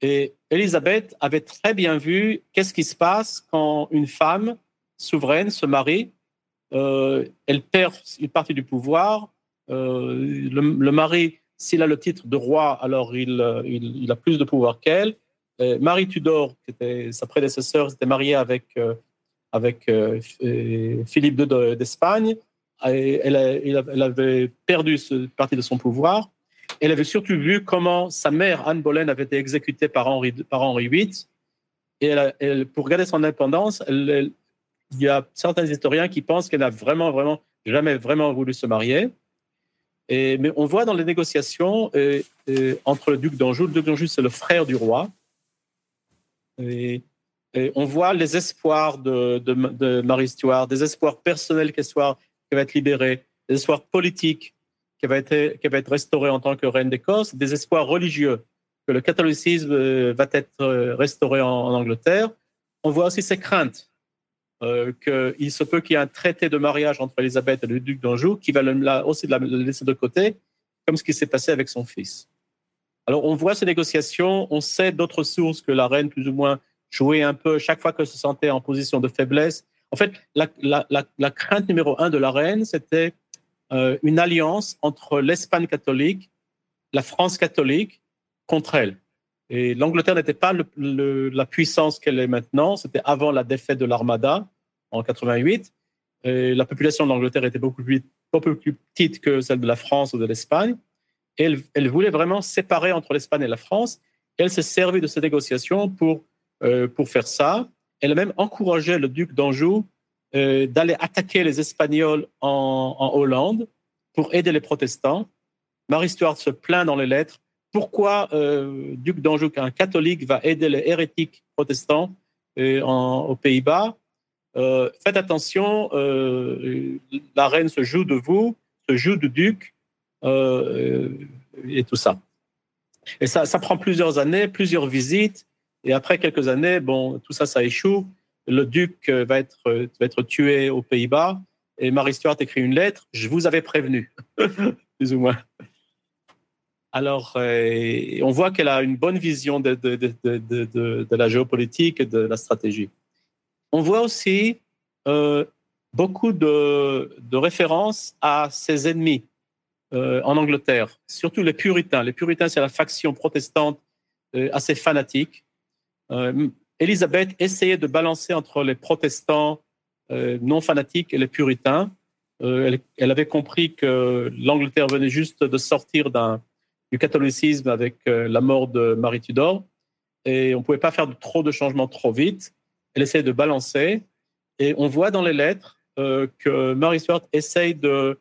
Et Élisabeth avait très bien vu qu'est-ce qui se passe quand une femme souveraine se marie. Euh, elle perd une partie du pouvoir. Euh, le, mari, s'il a le titre de roi, alors euh, il a plus de pouvoir qu'elle. Euh, Marie Tudor, qui était sa prédécesseur, s'était mariée avec, euh, avec euh, Philippe II de- d'Espagne. Elle, avait perdu cette partie de son pouvoir. Elle avait surtout vu comment sa mère, Anne Boleyn, avait été exécutée par Henri, par Henri VIII. Et pour garder son indépendance, il y a certains historiens qui pensent qu'elle n'a vraiment, vraiment, jamais vraiment voulu se marier. Mais on voit dans les négociations entre le duc d'Anjou, le duc d'Anjou, c'est le frère du roi. Et, on voit les espoirs de, Marie Stuart, des espoirs personnels qu'elle va être libérée, des espoirs politiques qu'elle va, être, restaurée en tant que reine d'Écosse, des espoirs religieux. que le catholicisme euh, va être euh, restauré en, Angleterre. On voit aussi ses craintes euh, qu'il se peut qu'il y ait un traité de mariage entre Elisabeth et le duc d'Anjou qui va aussi la, laisser de côté, comme ce qui s'est passé avec son fils. Alors on voit ces négociations, on sait d'autres sources que la reine plus ou moins jouait un peu chaque fois qu'elle se sentait en position de faiblesse. En fait, la, crainte numéro un de la reine, c'était euh, une alliance entre l'Espagne catholique, la France catholique contre elle. Et l'Angleterre n'était pas la puissance qu'elle est maintenant. C'était avant la défaite de l'Armada en 88. Et la population de l'Angleterre était beaucoup plus, beaucoup plus petite que celle de la France ou de l'Espagne. Elle, voulait vraiment séparer entre l'Espagne et la France. Elle s'est servie de ces négociations pour, euh, pour faire ça. Elle a même encouragé le duc d'Anjou euh, d'aller attaquer les Espagnols en, Hollande pour aider les protestants. Marie Stuart se plaint dans les lettres pourquoi euh, duc d'Anjou, un catholique, va aider les hérétiques protestants euh, aux Pays-Bas? Faites attention, la reine se joue de vous, se joue du duc et tout ça. Et ça, ça prend plusieurs années, plusieurs visites, et après quelques années, bon, tout ça, ça échoue. Le duc euh, va être, euh, va être tué aux Pays-Bas, et Marie Stuart écrit une lettre. Je vous avais prévenu, plus ou moins. Alors, euh, on voit qu'elle a une bonne vision de, de, de, de, la géopolitique et de la stratégie. On voit aussi euh, beaucoup de références à ses ennemis euh, en Angleterre, surtout les puritains. Les puritains, c'est la faction protestante euh, assez fanatique. Euh, Élisabeth essayait de balancer entre les protestants euh, non fanatiques et les puritains. Elle, avait compris que l'Angleterre venait juste de sortir du catholicisme avec la mort de Marie Tudor et on ne pouvait pas faire trop de changements trop vite. Elle essayait de balancer et on voit dans les lettres que Marie Stuart essaye de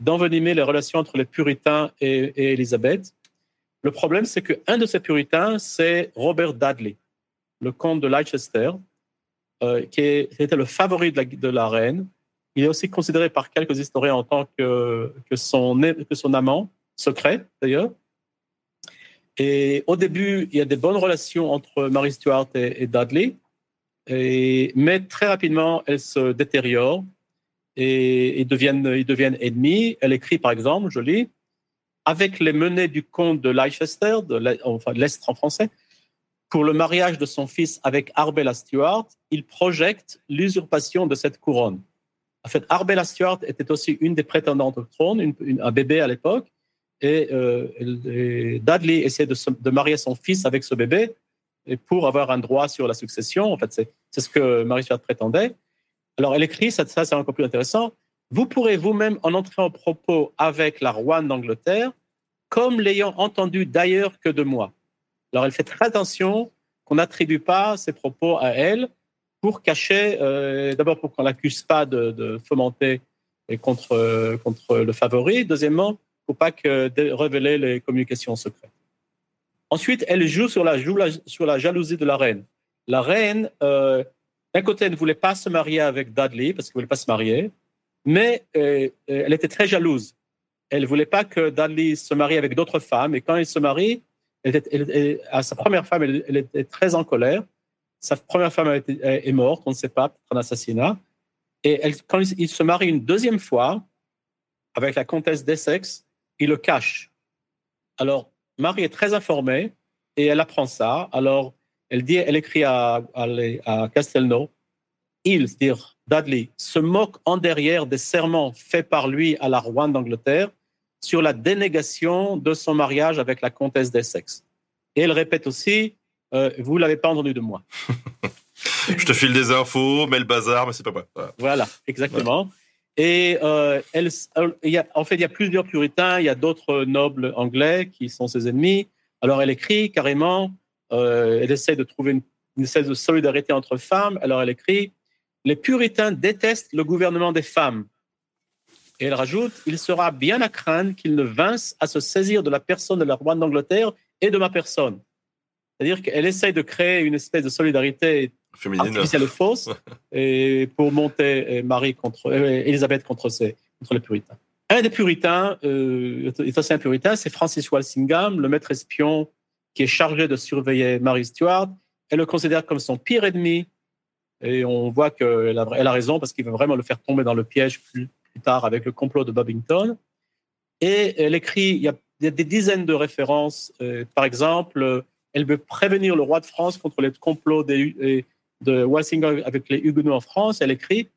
d'envenimer les relations entre les puritains et, et Élisabeth. Le problème, c'est qu'un de ces puritains, c'est Robert Dudley, le comte de Leicester, euh, qui, était le favori de la, reine. Il est aussi considéré par quelques historiens en tant que, que, son, amant, secret d'ailleurs. Et au début, il y a des bonnes relations entre Mary Stuart et, Dudley, mais très rapidement, elles se détériorent et ils deviennent, ennemis. Elle écrit, par exemple, je lis, avec les menées du comte de Leicester, de l'Est en français, pour le mariage de son fils avec Arbella Stuart, il projette l'usurpation de cette couronne. En fait, Arbella Stuart était aussi une des prétendantes au trône, un bébé à l'époque, et, euh, Dudley se, de, marier son fils avec ce bébé pour avoir un droit sur la succession. En fait, c'est ce que Marie Stuart prétendait. Alors, elle écrit, ça, c'est encore plus intéressant. Vous pourrez vous-même en entrer en propos avec la roine d'Angleterre, comme l'ayant entendu d'ailleurs que de moi. Alors, elle fait très attention qu'on n'attribue pas ses propos à elle pour cacher, euh, d'abord pour qu'on l'accuse pas de, fomenter contre, contre le favori. Deuxièmement, pour pas que de révéler les communications secrètes. Ensuite, elle joue sur la, sur la jalousie de la reine. La reine, euh, d'un côté, elle ne voulait pas se marier avec Dudley parce qu'elle ne voulait pas se marier, mais euh, elle était très jalouse. Elle ne voulait pas que Dudley se marie avec d'autres femmes. Et quand il se marie, elle était, à sa première femme, elle, était très en colère. Sa première femme est morte, on ne sait pas, peut-être un assassinat. Et quand il, il se marie une deuxième fois avec la comtesse d'Essex, il le cache. Alors, Marie est très informée et elle apprend ça. Alors, elle, dit, elle écrit à, à, à Castelnau, il, c'est-à-dire Dudley, se moque en derrière des serments faits par lui à la roine d'Angleterre sur la dénégation de son mariage avec la comtesse d'Essex. Et elle répète aussi, euh, vous l'avez pas entendu de moi. Je te file des infos, mets le bazar, mais c'est pas moi. Voilà, voilà exactement. Et euh, elle, il y a, en fait, il y a plusieurs puritains, il y a d'autres nobles anglais qui sont ses ennemis. Alors, elle écrit carrément, euh, elle essaie de trouver une, une espèce de solidarité entre femmes. Alors, elle écrit Les puritains détestent le gouvernement des femmes. Et elle rajoute Il sera bien à craindre qu'ils ne vinssent à se saisir de la personne de la reine d'Angleterre et de ma personne. C'est-à-dire qu'elle essaie de créer une espèce de solidarité féminine artificielle et fausse et pour monter Marie contre Elisabeth contre, ses, contre les puritains. Un des puritains, euh, est aussi un puritain, c'est Francis Walsingham, le maître espion qui est chargé de surveiller Mary Stuart. Elle le considère comme son pire ennemi. Et on voit qu'elle a, elle a raison parce qu'il veut vraiment le faire tomber dans le piège plus, tard avec le complot de Babington. Et elle écrit, il y a, des dizaines de références. Euh, par exemple, elle veut prévenir le roi de France contre les complots des, de Walsingham avec les Huguenots en France. Elle écrit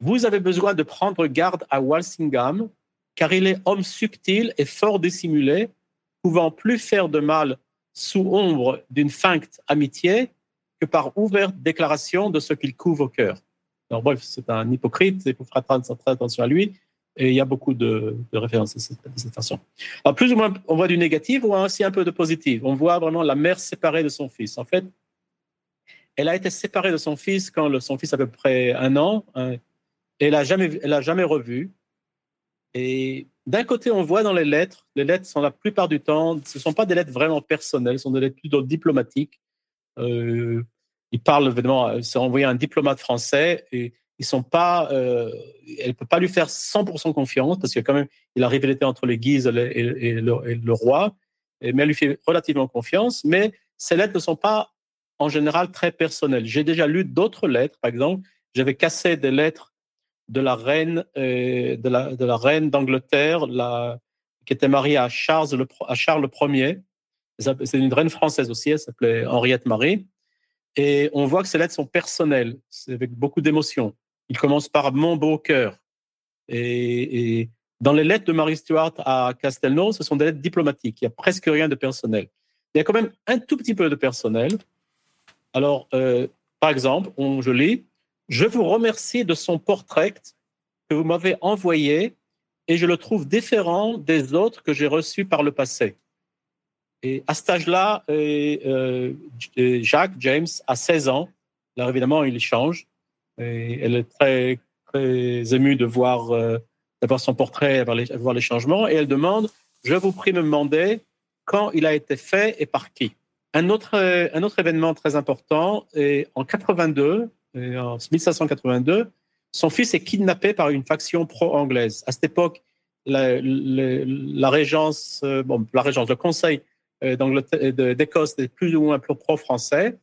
Vous avez besoin de prendre garde à Walsingham, car il est homme subtil et fort dissimulé, pouvant plus faire de mal sous ombre d'une feinte amitié que par ouverte déclaration de ce qu'il couvre au cœur. Alors, bref, c'est un hypocrite, il faut faire très attention à lui. Et il y a beaucoup de, références de cette, façon. Alors, plus ou moins, on voit du négatif ou aussi un peu de positif? On voit vraiment la mère séparée de son fils. En fait, elle a été séparée de son fils quand son fils a à peu près un an. Hein, et elle n'a jamais, jamais revu. Et d'un côté, on voit dans les lettres, les lettres sont la plupart du temps, ce ne sont pas des lettres vraiment personnelles, ce sont des lettres plutôt diplomatiques. Euh, il parle évidemment, c'est envoyé à un diplomate français et ils sont pas, euh, elle peut pas lui faire 100% confiance parce que quand même, il a rivalité entre les Guises et le, et le roi, mais elle lui fait relativement confiance. Mais ces lettres ne sont pas en général très personnelles. J'ai déjà lu d'autres lettres, par exemple, j'avais cassé des lettres de la reine euh, de la, reine d'Angleterre, qui était mariée à Charles le, à Charles Ier. C'est une reine française aussi, elle s'appelait Henriette Marie. Et on voit que ces lettres sont personnelles, avec beaucoup d'émotions. Il commence par mon beau cœur. Et, et, dans les lettres de Marie Stuart à Castelnau, ce sont des lettres diplomatiques. Il n'y a presque rien de personnel. Il y a quand même un tout petit peu de personnel. Alors, euh, par exemple, on, je lis Je vous remercie de son portrait que vous m'avez envoyé et je le trouve différent des autres que j'ai reçus par le passé. Et à cet âge-là, euh, Jacques, James, a 16 ans. Alors évidemment, il change. Elle est très, très émue de voir, euh, d'avoir son portrait, de les, voir les changements. Et elle demande, je vous prie de me demander quand il a été fait et par qui. Un autre, un autre événement très important, est en 82, en 1582, son fils est kidnappé par une faction pro-anglaise. À cette époque, la, régence, euh, la régence, le conseil euh, d'Écosse est plus ou moins pro-français.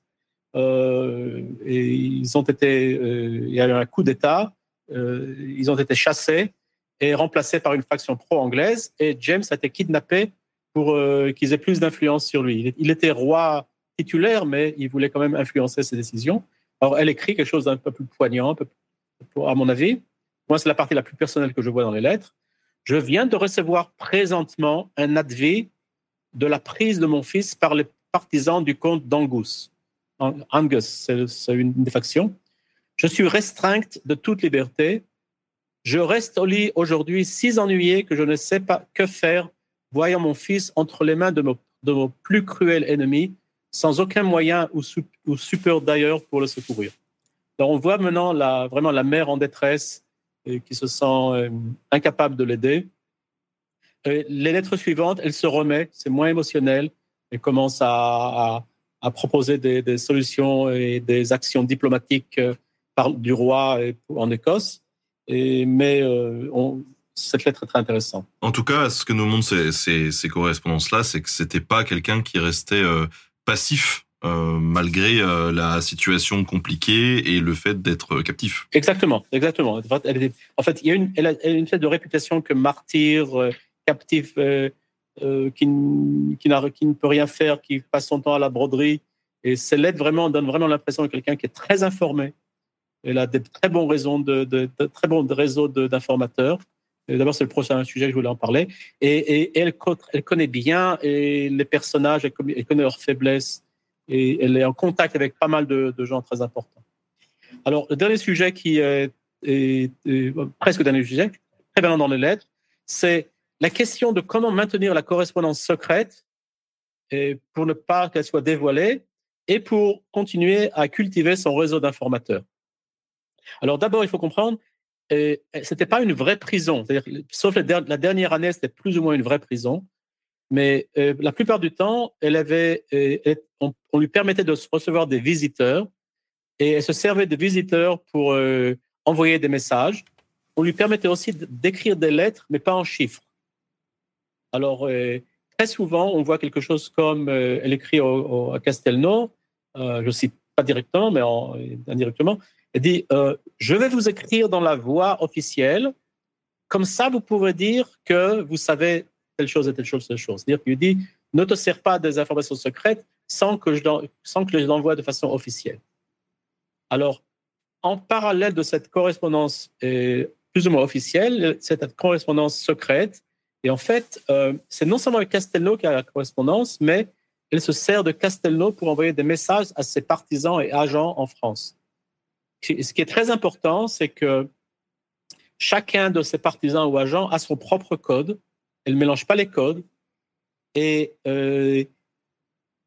Euh, et ils ont été, il y a eu un coup d'État, ils ont été chassés et remplacés par une faction pro-anglaise. Et James a été kidnappé pour qu'ils aient plus d'influence sur lui. Il était roi titulaire, mais il voulait quand même influencer ses décisions. Alors, elle écrit quelque chose d'un peu plus poignant, à mon avis. Moi, c'est la partie la plus personnelle que je vois dans les lettres. Je viens de recevoir présentement un advis de la prise de mon fils par les partisans du comte d'Angus. Angus, c'est une des factions. Je suis restreinte de toute liberté. Je reste au lit aujourd'hui si ennuyé que je ne sais pas que faire, voyant mon fils entre les mains de mon, plus cruel ennemi, sans aucun moyen ou, ou support d'ailleurs pour le secourir. Donc on voit maintenant vraiment la mère en détresse et qui se sent euh, incapable de l'aider. Les lettres suivantes, elle se remet, c'est moins émotionnel, elle commence à, proposer des, solutions et des actions diplomatiques euh, par, du roi en Écosse. Et, mais euh, cette lettre est très intéressante. En tout cas, ce que nous montrent ces, ces, ces correspondances-là, c'est que c'était pas quelqu'un qui restait euh, passif euh, malgré euh, la situation compliquée et le fait d'être captif. Exactement, exactement. En fait, il y a une, elle a, une fait de réputation que martyr, euh, captif, qui, qui, qui, ne peut rien faire, qui passe son temps à la broderie. Et ces lettres vraiment donnent vraiment l'impression de quelqu'un qui est très informé. Elle a des très bons raisons de, de très bons réseaux d'informateurs. D'abord, c'est le prochain sujet que je voulais en parler. Et, elle, connaît bien les personnages, elle connaît, leurs faiblesses et elle est en contact avec pas mal de, gens très importants. Alors, le dernier sujet qui est, est presque le dernier sujet, très bien dans les lettres, c'est la question de comment maintenir la correspondance secrète pour ne pas qu'elle soit dévoilée et pour continuer à cultiver son réseau d'informateurs. Alors d'abord, il faut comprendre, euh, c'était pas une vraie prison, sauf la, la, dernière année, c'était plus ou moins une vraie prison, mais euh, la plupart du temps, euh, on, lui permettait de recevoir des visiteurs et elle se servait de visiteurs pour euh, envoyer des messages. On lui permettait aussi d'écrire des lettres, mais pas en chiffres. Alors, très souvent, on voit quelque chose comme elle écrit à Castelnau, je ne cite pas directement, mais en- indirectement, elle dit euh, Je vais vous écrire dans la voie officielle, comme ça vous pourrez dire que vous savez telle chose et telle chose, telle chose. C'est-à-dire qu'il dit Ne te sers pas des informations secrètes sans que je, sans que je les envoie de façon officielle. Alors, en parallèle de cette correspondance euh, plus ou moins officielle, cette correspondance secrète, et en fait, euh, c'est non seulement Castelnau qui a la correspondance, mais elle se sert de Castelnau pour envoyer des messages à ses partisans et agents en France. Ce qui est très important, c'est que chacun de ses partisans ou agents a son propre code. Elle ne mélange pas les codes. Et euh,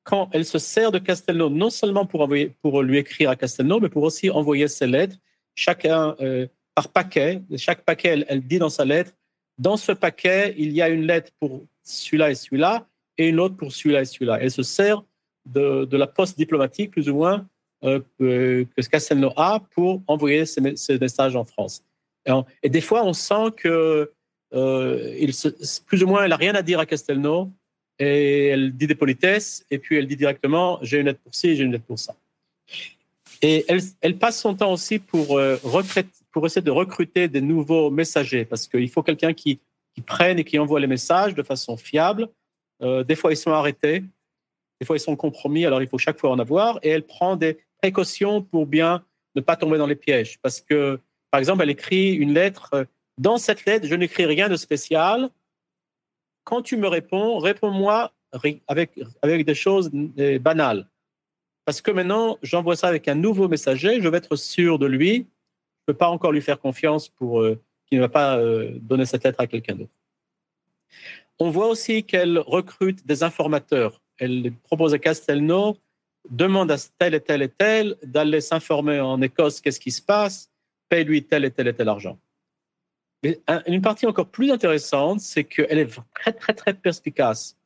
quand elle se sert de Castelnau, non seulement pour, lui écrire à Castelnau, mais pour aussi envoyer ses lettres, chacun euh, par paquet. Chaque paquet, elle, dit dans sa lettre, dans ce paquet, il y a une lettre pour celui-là et celui-là, et une autre pour celui-là et celui-là. Elle se sert de, la poste diplomatique, plus ou moins, que que Castelnau a pour envoyer ces, me- ces messages en France. Et, des fois, on sent que euh, plus ou moins, elle n'a rien à dire à Castelnau, et elle dit des politesses, et puis elle dit directement j'ai une lettre pour ci, j'ai une lettre pour ça. Et elle, passe son temps aussi pour, euh, pour essayer de recruter des nouveaux messagers, parce qu'il faut quelqu'un qui, prenne et qui envoie les messages de façon fiable. Euh, des fois, ils sont arrêtés, des fois, ils sont compromis, alors il faut chaque fois en avoir, et elle prend des précautions pour bien ne pas tomber dans les pièges. Parce que, par exemple, elle écrit une lettre. euh, Dans cette lettre, je n'écris rien de spécial. Quand tu me réponds, réponds-moi avec, avec des choses euh, banales. Parce que maintenant, j'envoie ça avec un nouveau messager, je vais être sûr de lui. Je ne peux pas encore lui faire confiance pour euh, qu'il ne va pas donner cette lettre à quelqu'un d'autre. On voit aussi qu'elle recrute des informateurs. Elle propose à Castelnau, demande à tel et tel et tel d'aller s'informer en Écosse qu'est-ce qui se passe, paye-lui tel et tel et tel argent. Mais un- une partie encore plus intéressante, c'est qu'elle est très, très, très perspicace.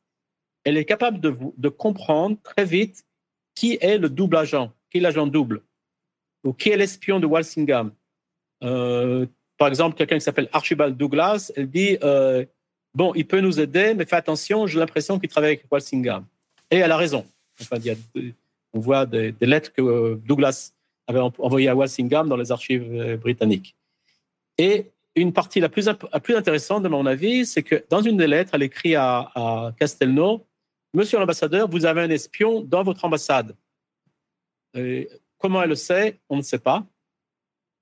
Elle est capable de, comprendre très vite qui est le double agent, qui est l'agent double, ou qui est l'espion de Walsingham. Euh, par exemple, quelqu'un qui s'appelle Archibald Douglas, elle dit euh, Bon, il peut nous aider, mais fais attention, j'ai l'impression qu'il travaille avec Walsingham. Et elle a raison. Enfin, il y a on voit des, lettres que euh, Douglas avait en- envoyées à Walsingham dans les archives euh, britanniques. Et une partie la plus, intéressante, de mon avis, c'est que dans une des lettres, elle écrit à, à Castelnau Monsieur l'ambassadeur, vous avez un espion dans votre ambassade. Comment elle le sait On ne sait pas.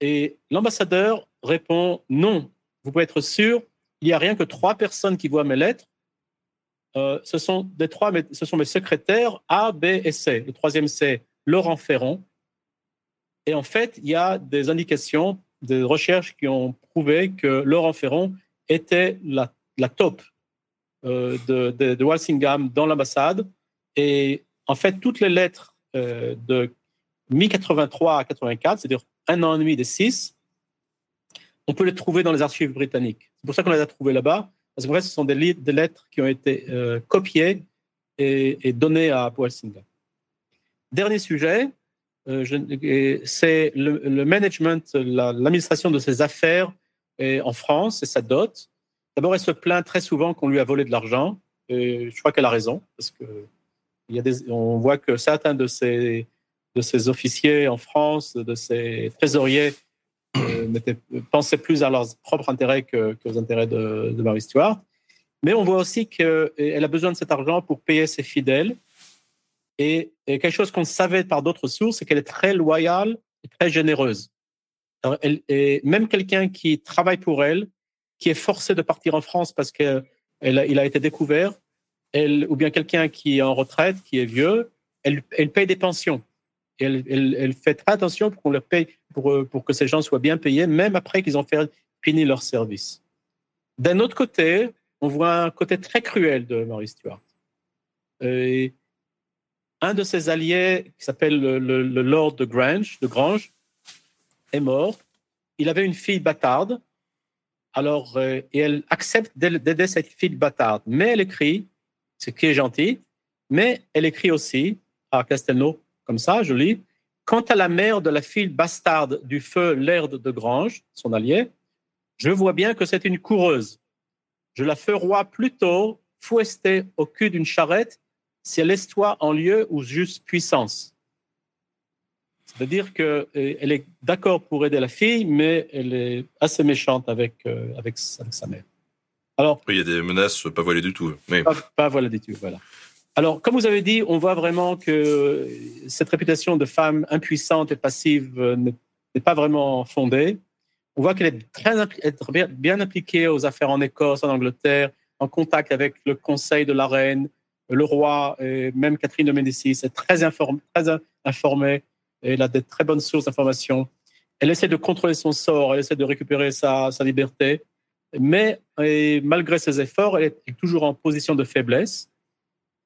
Et l'ambassadeur répond Non, vous pouvez être sûr, il n'y a rien que trois personnes qui voient mes lettres. Euh, ce sont des trois, ce sont mes secrétaires A, B et C. Le troisième, c'est Laurent Ferron. Et en fait, il y a des indications, des recherches qui ont prouvé que Laurent Ferron était la, top euh, de Walsingham dans l'ambassade. Et en fait, toutes les lettres euh, de mi-83 à 84, c'est-à-dire un an et demi des six, on peut les trouver dans les archives britanniques. C'est pour ça qu'on les a trouvées là-bas, parce qu'en fait, ce sont des, lettres qui ont été euh, copiées et, données à Walsingham. Dernier sujet, euh, c'est le, management, la- l'administration de ses affaires en France et sa dot. D'abord, elle se plaint très souvent qu'on lui a volé de l'argent. Je crois qu'elle a raison, parce que voit que certains de ces officiers en France, de ces trésoriers, pensaient plus à leurs propres intérêts qu'aux intérêts de, de Marie Stuart. Mais on voit aussi qu'elle a besoin de cet argent pour payer ses fidèles. Et, quelque chose qu'on savait par d'autres sources, c'est qu'elle est très loyale et très généreuse. Elle- et même quelqu'un qui travaille pour elle, qui est forcé de partir en France parce qu'il a été découvert, ou bien quelqu'un qui est en retraite, qui est vieux, elle, elle paye des pensions. Elle, elle- fait très attention pour qu'on leur paye, pour, euh, pour que ces gens soient bien payés, même après qu'ils ont fini leur service. D'un autre côté, on voit un côté très cruel de Maurice Stuart. Et un de ses alliés, qui s'appelle le, Lord de Grange, de Grange, est mort. Il avait une fille bâtarde. Alors, euh, et elle accepte d'aide- d'aider cette fille bâtarde. Mais elle écrit, ce qui est gentil, mais elle écrit aussi à Castelnau, comme ça, je lis, Quant à la mère de la fille bastarde du feu Laird de Grange, son allié, je vois bien que c'est une coureuse. Je la ferois plutôt fouester au cul d'une charrette si elle laisse toi en lieu ou juste puissance. C'est-à-dire qu'elle est d'accord pour aider la fille, mais elle est assez méchante avec, euh, avec, avec sa mère. Alors, il y a des menaces pas voilées du tout. Mais... Pas, pas voilées du tout, voilà. Alors, comme vous avez dit, on voit vraiment que cette réputation de femme impuissante et passive euh, n'est pas vraiment fondée. On voit qu'elle est très bien appliquée aux affaires en Écosse, en Angleterre, en contact avec le conseil de la reine, le roi, et même Catherine de Médicis. est très, informée, très informée elle a de très bonnes sources d'informations. Elle essaie de contrôler son sort, elle essaie de récupérer sa, liberté, mais malgré ses efforts, elle est toujours en position de faiblesse.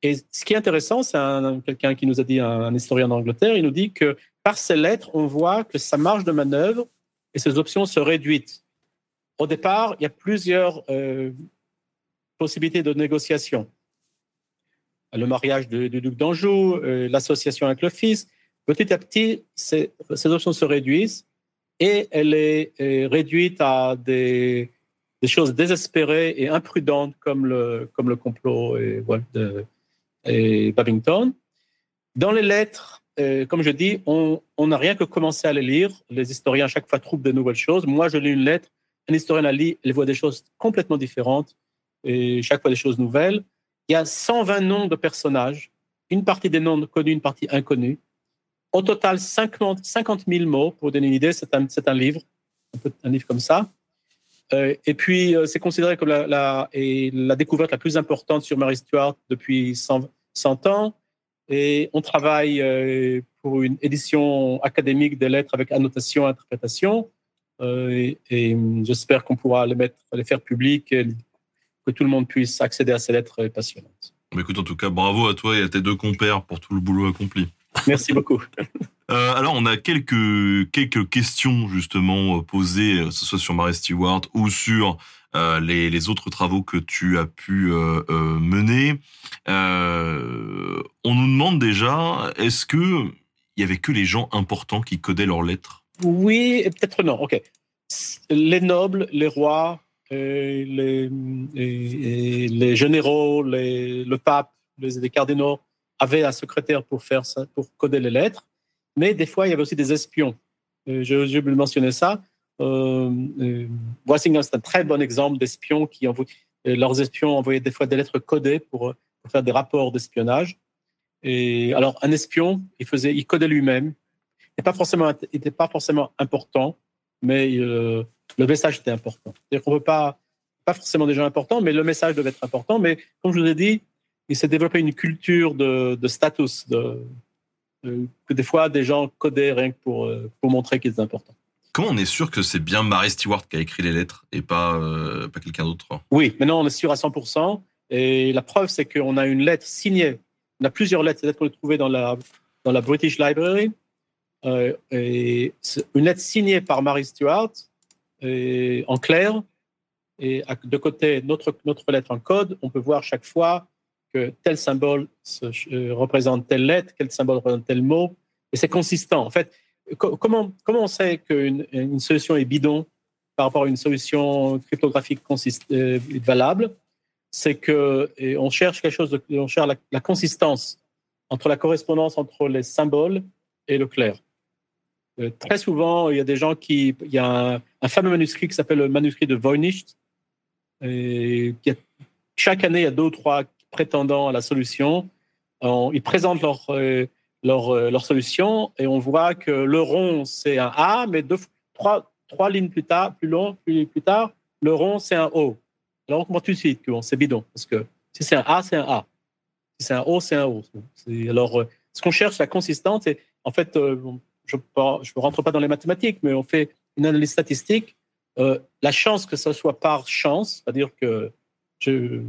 Et ce qui est intéressant, c'est quelqu'un qui nous a dit, un, historien d'Angleterre, il nous dit que par ses lettres, on voit que sa marge de manœuvre et ses options se réduisent. Au départ, il y a plusieurs euh, possibilités de négociation. Le mariage du duc d'Anjou, euh, l'association avec le fils, Petit à petit, ces, options se réduisent et elle est, réduite à des, choses désespérées et imprudentes comme le, complot et, et Babington. Dans les lettres, euh, comme je dis, on n'a rien que commencé à les lire. Les historiens, à chaque fois, trouvent de nouvelles choses. Moi, je lis une lettre, un historien la lit, il voit des choses complètement différentes et chaque fois des choses nouvelles. Il y a 120 noms de personnages, une partie des noms connus, une partie inconnue. Au total, 50, 50 000 mots. Pour vous donner une idée, c'est un, un, livre, un, livre comme ça. Euh, et puis, euh, c'est considéré comme la, découverte la plus importante sur Mary Stuart depuis 100, 100 ans. Et on travaille euh, pour une édition académique des lettres avec annotation et interprétation. et, et j'espère qu'on pourra les, mettre, les faire publiques que tout le monde puisse accéder à ces lettres passionnantes. Écoute, en tout cas, bravo à toi et à tes deux compères pour tout le boulot accompli. Merci beaucoup. Euh, alors, on a quelques, quelques questions justement euh, posées, euh, que ce soit sur Mary Stewart ou sur les, les, autres travaux que tu as pu mener. on nous demande déjà, est-ce que il y avait que les gens importants qui codaient leurs lettres? Oui, et peut-être non. Ok. Les nobles, les rois, les, les, généraux, le pape, les cardinaux avait un secrétaire pour faire pour coder les lettres, mais des fois il y avait aussi des espions. Euh, je, je voulais mentionner ça. Euh, euh c'est un très bon exemple d'espions qui envoyaient, euh, leurs espions envoyaient des fois des lettres codées pour, faire des rapports d'espionnage. Et alors un espion, il faisait, il codait lui-même. Il n'était pas forcément, était pas forcément important, mais le message était important. C'est-à-dire qu'on peut pas, pas forcément des gens importants, mais le message devait être important. Mais comme je vous ai dit, il s'est développé une culture de, de status, de, que des fois des gens codaient rien que pour, euh, pour montrer qu'ils étaient importants. Comment on est sûr que c'est bien Mary Stewart qui a écrit les lettres et pas, euh, pas quelqu'un d'autre? Oui, maintenant on est sûr à 100%. Et la preuve, c'est qu'on a une lettre signée. On a plusieurs lettres. Lettres qu'on a trouvées dans la, dans la British Library. Euh, et une lettre signée par Mary Stewart et en clair. Et de côté, notre, notre lettre en code, on peut voir chaque fois que tel symbole euh, représente telle lettre, quel symbole représente tel mot, et c'est consistant. En fait, comment, comment on sait qu'une une solution est bidon par rapport à une solution cryptographique euh, valable? C'est que on cherche quelque chose, on cherche la, consistance entre la correspondance entre les symboles et le clair. Euh, très souvent, il y a des gens qui, il y a un, fameux manuscrit qui s'appelle le manuscrit de Voynich, et chaque année, il y a deux ou trois prétendant à la solution. ils présentent leur, euh, leur, euh, leur, solution et on voit que le rond, c'est un A, mais deux, trois, trois lignes plus tard, plus long, plus, plus tard, le rond, c'est un O. Alors on comprend tout de suite que c'est bidon, parce que si c'est un A, c'est un A. Si c'est un O, c'est un O. Alors, euh, ce qu'on cherche, la consistance, et en fait, je ne rentre pas dans les mathématiques, mais on fait une analyse statistique. la chance que ce soit par chance, c'est-à-dire que je,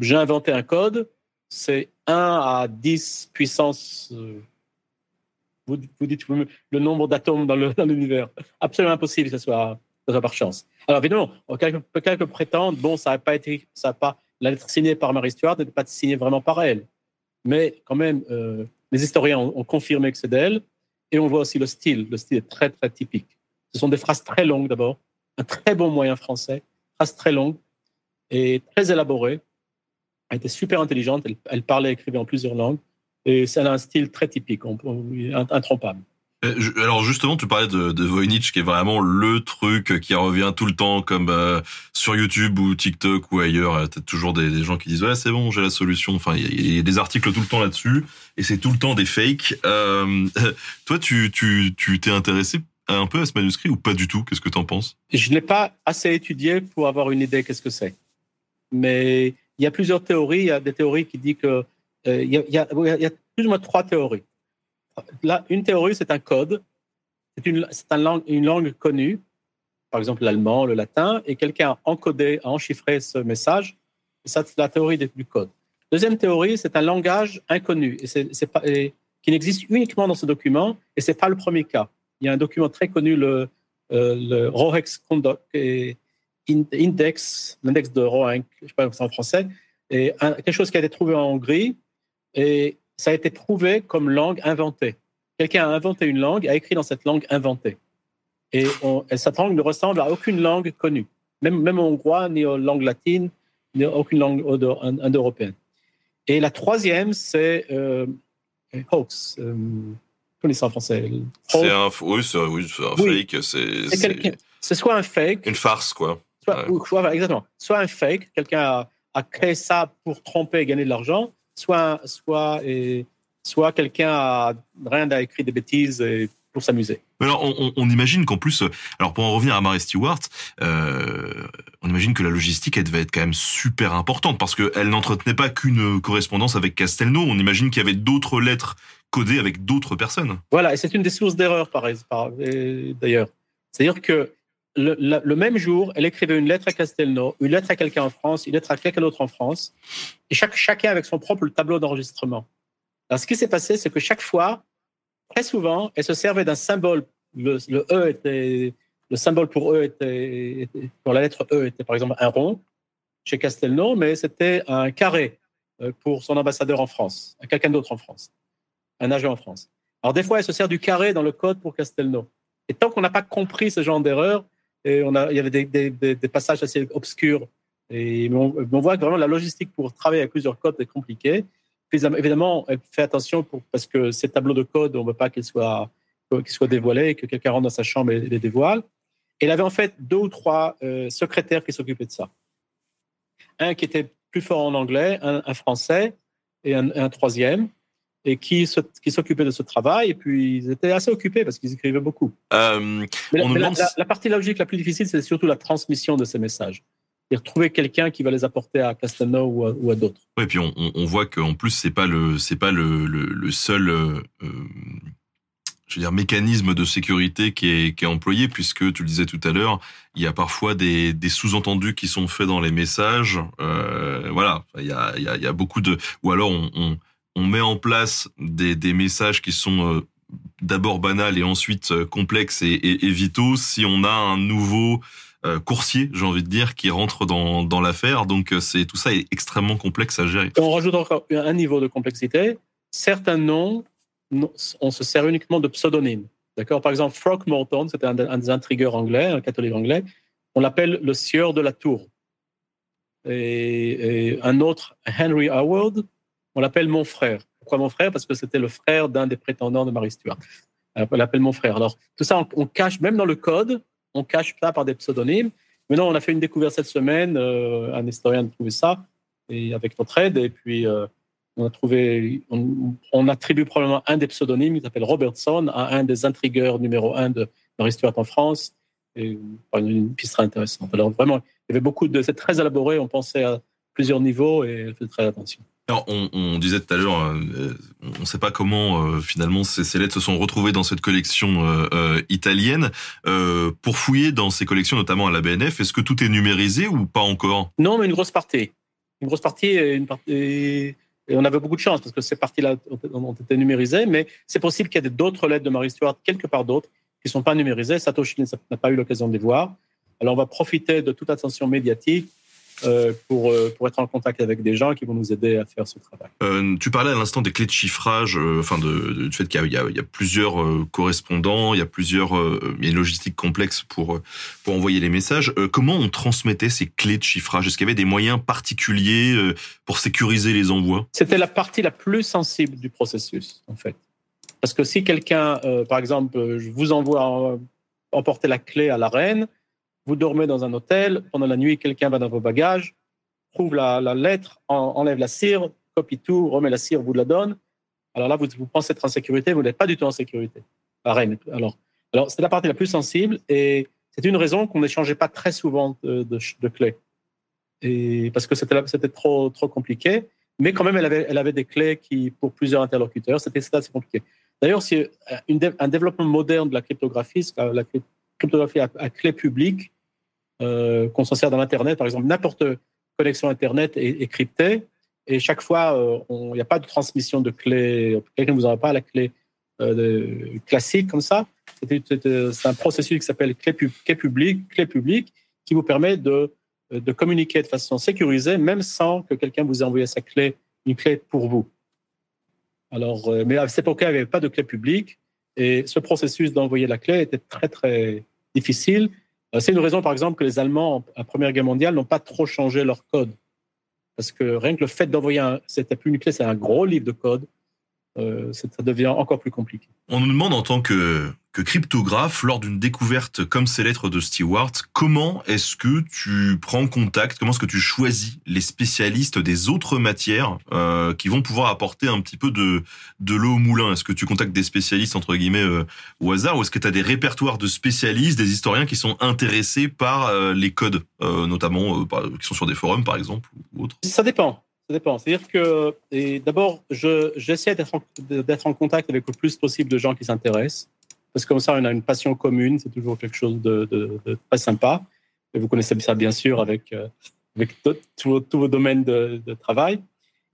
j'ai inventé un code, c'est 1 à 10 puissance. Euh, vous, dites le nombre d'atomes dans l'univers. Absolument impossible que ce soit, par chance. Alors évidemment, quelqu'un peut prétendre, bon, ça n'a pas été, ça a pas, la lettre signée par Marie Stuart n'est pas signée vraiment par elle. Mais quand même, euh, les historiens ont, confirmé que c'est d'elle. Et on voit aussi le style. Le style est très, très typique. Ce sont des phrases très longues d'abord, un très bon moyen français, phrases très longues et très élaborées Elle était super intelligente, elle, elle parlait et écrivait en plusieurs langues. Et elle a un style très typique, on- on- intrompable. Euh, Alors justement, tu parlais de, de Voynich, qui est vraiment le truc qui revient tout le temps, comme euh, sur YouTube ou TikTok ou ailleurs. euh, T'as toujours des, des gens qui disent ouais c'est bon, j'ai la solution. Enfin, il y, a- il y a des articles tout le temps là-dessus, et c'est tout le temps des fakes. Euh, toi, tu tu tu t'es intéressé un peu à ce manuscrit ou pas du tout? Qu'est-ce que t'en penses? Je l'ai pas assez étudié pour avoir une idée qu'est-ce que c'est. Mais il y a plusieurs théories. Il y a des théories qui disent que euh, il, y a, plus ou moins trois théories. Là, une théorie, c'est un code. C'est une, un langue, une langue connue, par exemple l'allemand, le latin, et quelqu'un a encodé, a enchiffré ce message. Ça, c'est la théorie du code. Deuxième théorie, c'est un langage inconnu, et c'est, pas, et qui n'existe uniquement dans ce document, et c'est pas le premier cas. Il y a un document très connu, le, euh, le Rohex Conduct, Index, l'index de Rohenk, je ne sais pas c'est en français, et un- quelque chose qui a été trouvé en Hongrie, et ça a été prouvé comme langue inventée. Quelqu'un a inventé une langue, a écrit dans cette langue inventée. Et, on- et cette langue ne ressemble à aucune langue connue, même, même au hongrois, ni aux langues latines, ni à aucune langue indo- indo-européenne. Et la troisième, c'est euh, hoax. Euh, ça en français? C'est un oui, c'est oui, un Oui. fake. C'est soit un fake, une farce quoi. Soit, ou- exactement, soit un fake, quelqu'un a, a créé ça pour tromper et gagner de l'argent, soit, soit, et, soit quelqu'un a rien a écrit des bêtises et pour s'amuser. Alors, on, imagine qu'en plus, euh, alors pour en revenir à Mary Stewart, euh, on imagine que la logistique, elle devait être quand même super importante parce qu'elle n'entretenait pas qu'une correspondance avec Castelnau. On imagine qu'il y avait d'autres lettres codées avec d'autres personnes. Voilà, et c'est une des sources d'erreur, par par- d'ailleurs. C'est-à-dire que le, même jour, elle écrivait une lettre à Castelnau, une lettre à quelqu'un en France, une lettre à quelqu'un d'autre en France, et chaque, chacun avec son propre tableau d'enregistrement. Alors, ce qui s'est passé, c'est que chaque fois, très souvent, elle se servait d'un symbole. Le, E était, le symbole pour E était, pour la lettre E était par exemple un rond chez Castelnau, mais c'était un carré euh, pour son ambassadeur en France, quelqu'un d'autre en France, un agent en France. Alors, des fois, elle se sert du carré dans le code pour Castelnau. Et tant qu'on n'a pas compris ce genre d'erreur, on il y avait des, passages assez obscurs. Et on, voit que vraiment la logistique pour travailler avec plusieurs codes est compliquée. Puis, évidemment, fait attention parce que ces tableaux de code, on ne veut pas qu'ils soient, qu'ils soient dévoilés, que quelqu'un rentre dans sa chambre et les dévoile. Et avait en fait deux ou trois euh, secrétaires qui s'occupaient de ça. Un qui était plus fort en anglais, un, français et un troisième, et qui, se- qui s'occupaient de ce travail. Et puis, ils étaient assez occupés parce qu'ils écrivaient beaucoup. Euh, Mais, la- On nous mais la, demande- la- la partie logique la plus difficile, c'est surtout la transmission de ces messages. C'est-à-dire trouver quelqu'un qui va les apporter à Castelnau ou à, ou à d'autres. ouais, puis on, on- on voit qu'en plus c'est pas le c'est pas le, le, le seul euh, euh, je veux dire mécanisme de sécurité qui est, qui est employé puisque tu le disais tout à l'heure il y a parfois des, des sous-entendus qui sont faits dans les messages euh, voilà il y a, il y, a, il y a beaucoup de ou alors on, on, on met en place des, messages qui sont euh, d'abord banals et ensuite euh, complexes et, vitaux si on a un nouveau euh, coursier, j'ai envie de dire, qui rentre dans, l'affaire. Donc, c'est tout ça est extrêmement complexe à gérer. On rajoute encore un niveau de complexité. Certains noms, on se sert uniquement de pseudonymes. D'accord? Par exemple, Throckmorton, c'était un, un des intrigueurs anglais, un catholique anglais. On l'appelle le sieur de la tour. Et un autre, Henry Howard, on l'appelle mon frère. Pourquoi mon frère? Parce que c'était le frère d'un des prétendants de Marie Stuart. On l'appelle mon frère. Alors, tout ça, on, cache, même dans le code, on cache ça par des pseudonymes. Maintenant, on a fait une découverte cette semaine, euh, un historien a trouvé ça, et avec notre aide, et puis euh, on a trouvé, on, attribue probablement un des pseudonymes, qui s'appelle Robertson, à un des intrigueurs numéro un de Marie Stuart en France, et une piste très intéressante. Alors vraiment, il y avait beaucoup de, c'est très élaboré, on pensait à plusieurs niveaux, et on fait très attention. On, disait tout à l'heure, euh, on ne sait pas comment euh, finalement ces, lettres se sont retrouvées dans cette collection euh, italienne. Pour fouiller dans ces collections, notamment à la BNF, est-ce que tout est numérisé ou pas encore? Non, mais une grosse partie. Une grosse partie, partie, et on avait beaucoup de chance parce que ces parties-là ont, été numérisées, mais c'est possible qu'il y ait d'autres lettres de Marie Stuart quelque part d'autres qui ne sont pas numérisées. Satoshi n'a pas eu l'occasion de les voir. Alors on va profiter de toute attention médiatique pour, euh, pour être en contact avec des gens qui vont nous aider à faire ce travail. Euh, tu parlais à l'instant des clés de chiffrage, euh, enfin de, de- du fait qu'il y a, y y plusieurs euh, correspondants, il y a plusieurs, euh, il y a une logistique complexe pour pour envoyer les messages. Euh, comment on transmettait ces clés de chiffrage? Est-ce qu'il y avait des moyens particuliers euh, pour sécuriser les envois? C'était la partie la plus sensible du processus, en fait. Parce que si quelqu'un, euh, par exemple, euh, je vous envoie euh, emporter la clé à la reine, vous dormez dans un hôtel, pendant la nuit, quelqu'un va dans vos bagages, trouve la, lettre, en- enlève la cire, copie tout, remet la cire, vous la donne. Alors là, vous, pensez être en sécurité, vous n'êtes pas du tout en sécurité. La reine. Alors, alors c'est la partie la plus sensible et c'est une raison qu'on n'échangeait pas très souvent de, clés. Parce que c'était trop, trop compliqué. Mais quand même, elle avait, elle avait des clés qui, pour plusieurs interlocuteurs, c'était assez compliqué. D'ailleurs, c'est euh, un développement moderne de la cryptographie, cryptographie à, clé publique, euh, qu'on s'en sert dans l'Internet, par exemple, n'importe connexion Internet est, cryptée, et chaque fois, euh, il n'y a pas de transmission de clé, quelqu'un ne vous envoie pas la clé euh, classique comme ça. C'est un processus qui s'appelle clé, pub- clé publique, clé publique, qui vous permet de, communiquer de façon sécurisée, même sans que quelqu'un vous ait envoyé sa clé, une clé pour vous. Alors, mais à cette époque, il n'y avait pas de clé publique, et ce processus d'envoyer la clé était très, très difficile. Euh, C'est une raison, par exemple, que les Allemands, en Première Guerre mondiale, n'ont pas trop changé leur code. Parce que rien que le fait d'envoyer, un- une clé, c'est un gros livre de code, euh, ça devient encore plus compliqué. On nous demande en tant que, que cryptographe, lors d'une découverte comme ces lettres de Stewart, comment est-ce que tu prends contact, comment est-ce que tu choisis les spécialistes des autres matières euh, qui vont pouvoir apporter un petit peu de, de l'eau au moulin? Est-ce que tu contactes des spécialistes, entre guillemets, euh, au hasard, ou est-ce que tu as des répertoires de spécialistes, des historiens qui sont intéressés par euh, les codes, euh, notamment par- qui sont sur des forums, par exemple, ou autres? Ça dépend. Ça dépend. C'est-à-dire que, d'abord, je- j'essaie d'être en, d'être en contact avec le plus possible de gens qui s'intéressent. Parce que comme ça, on a une passion commune. C'est toujours quelque chose de, très sympa. Et vous connaissez ça, bien sûr, avec, euh, tous vos- domaines de, travail.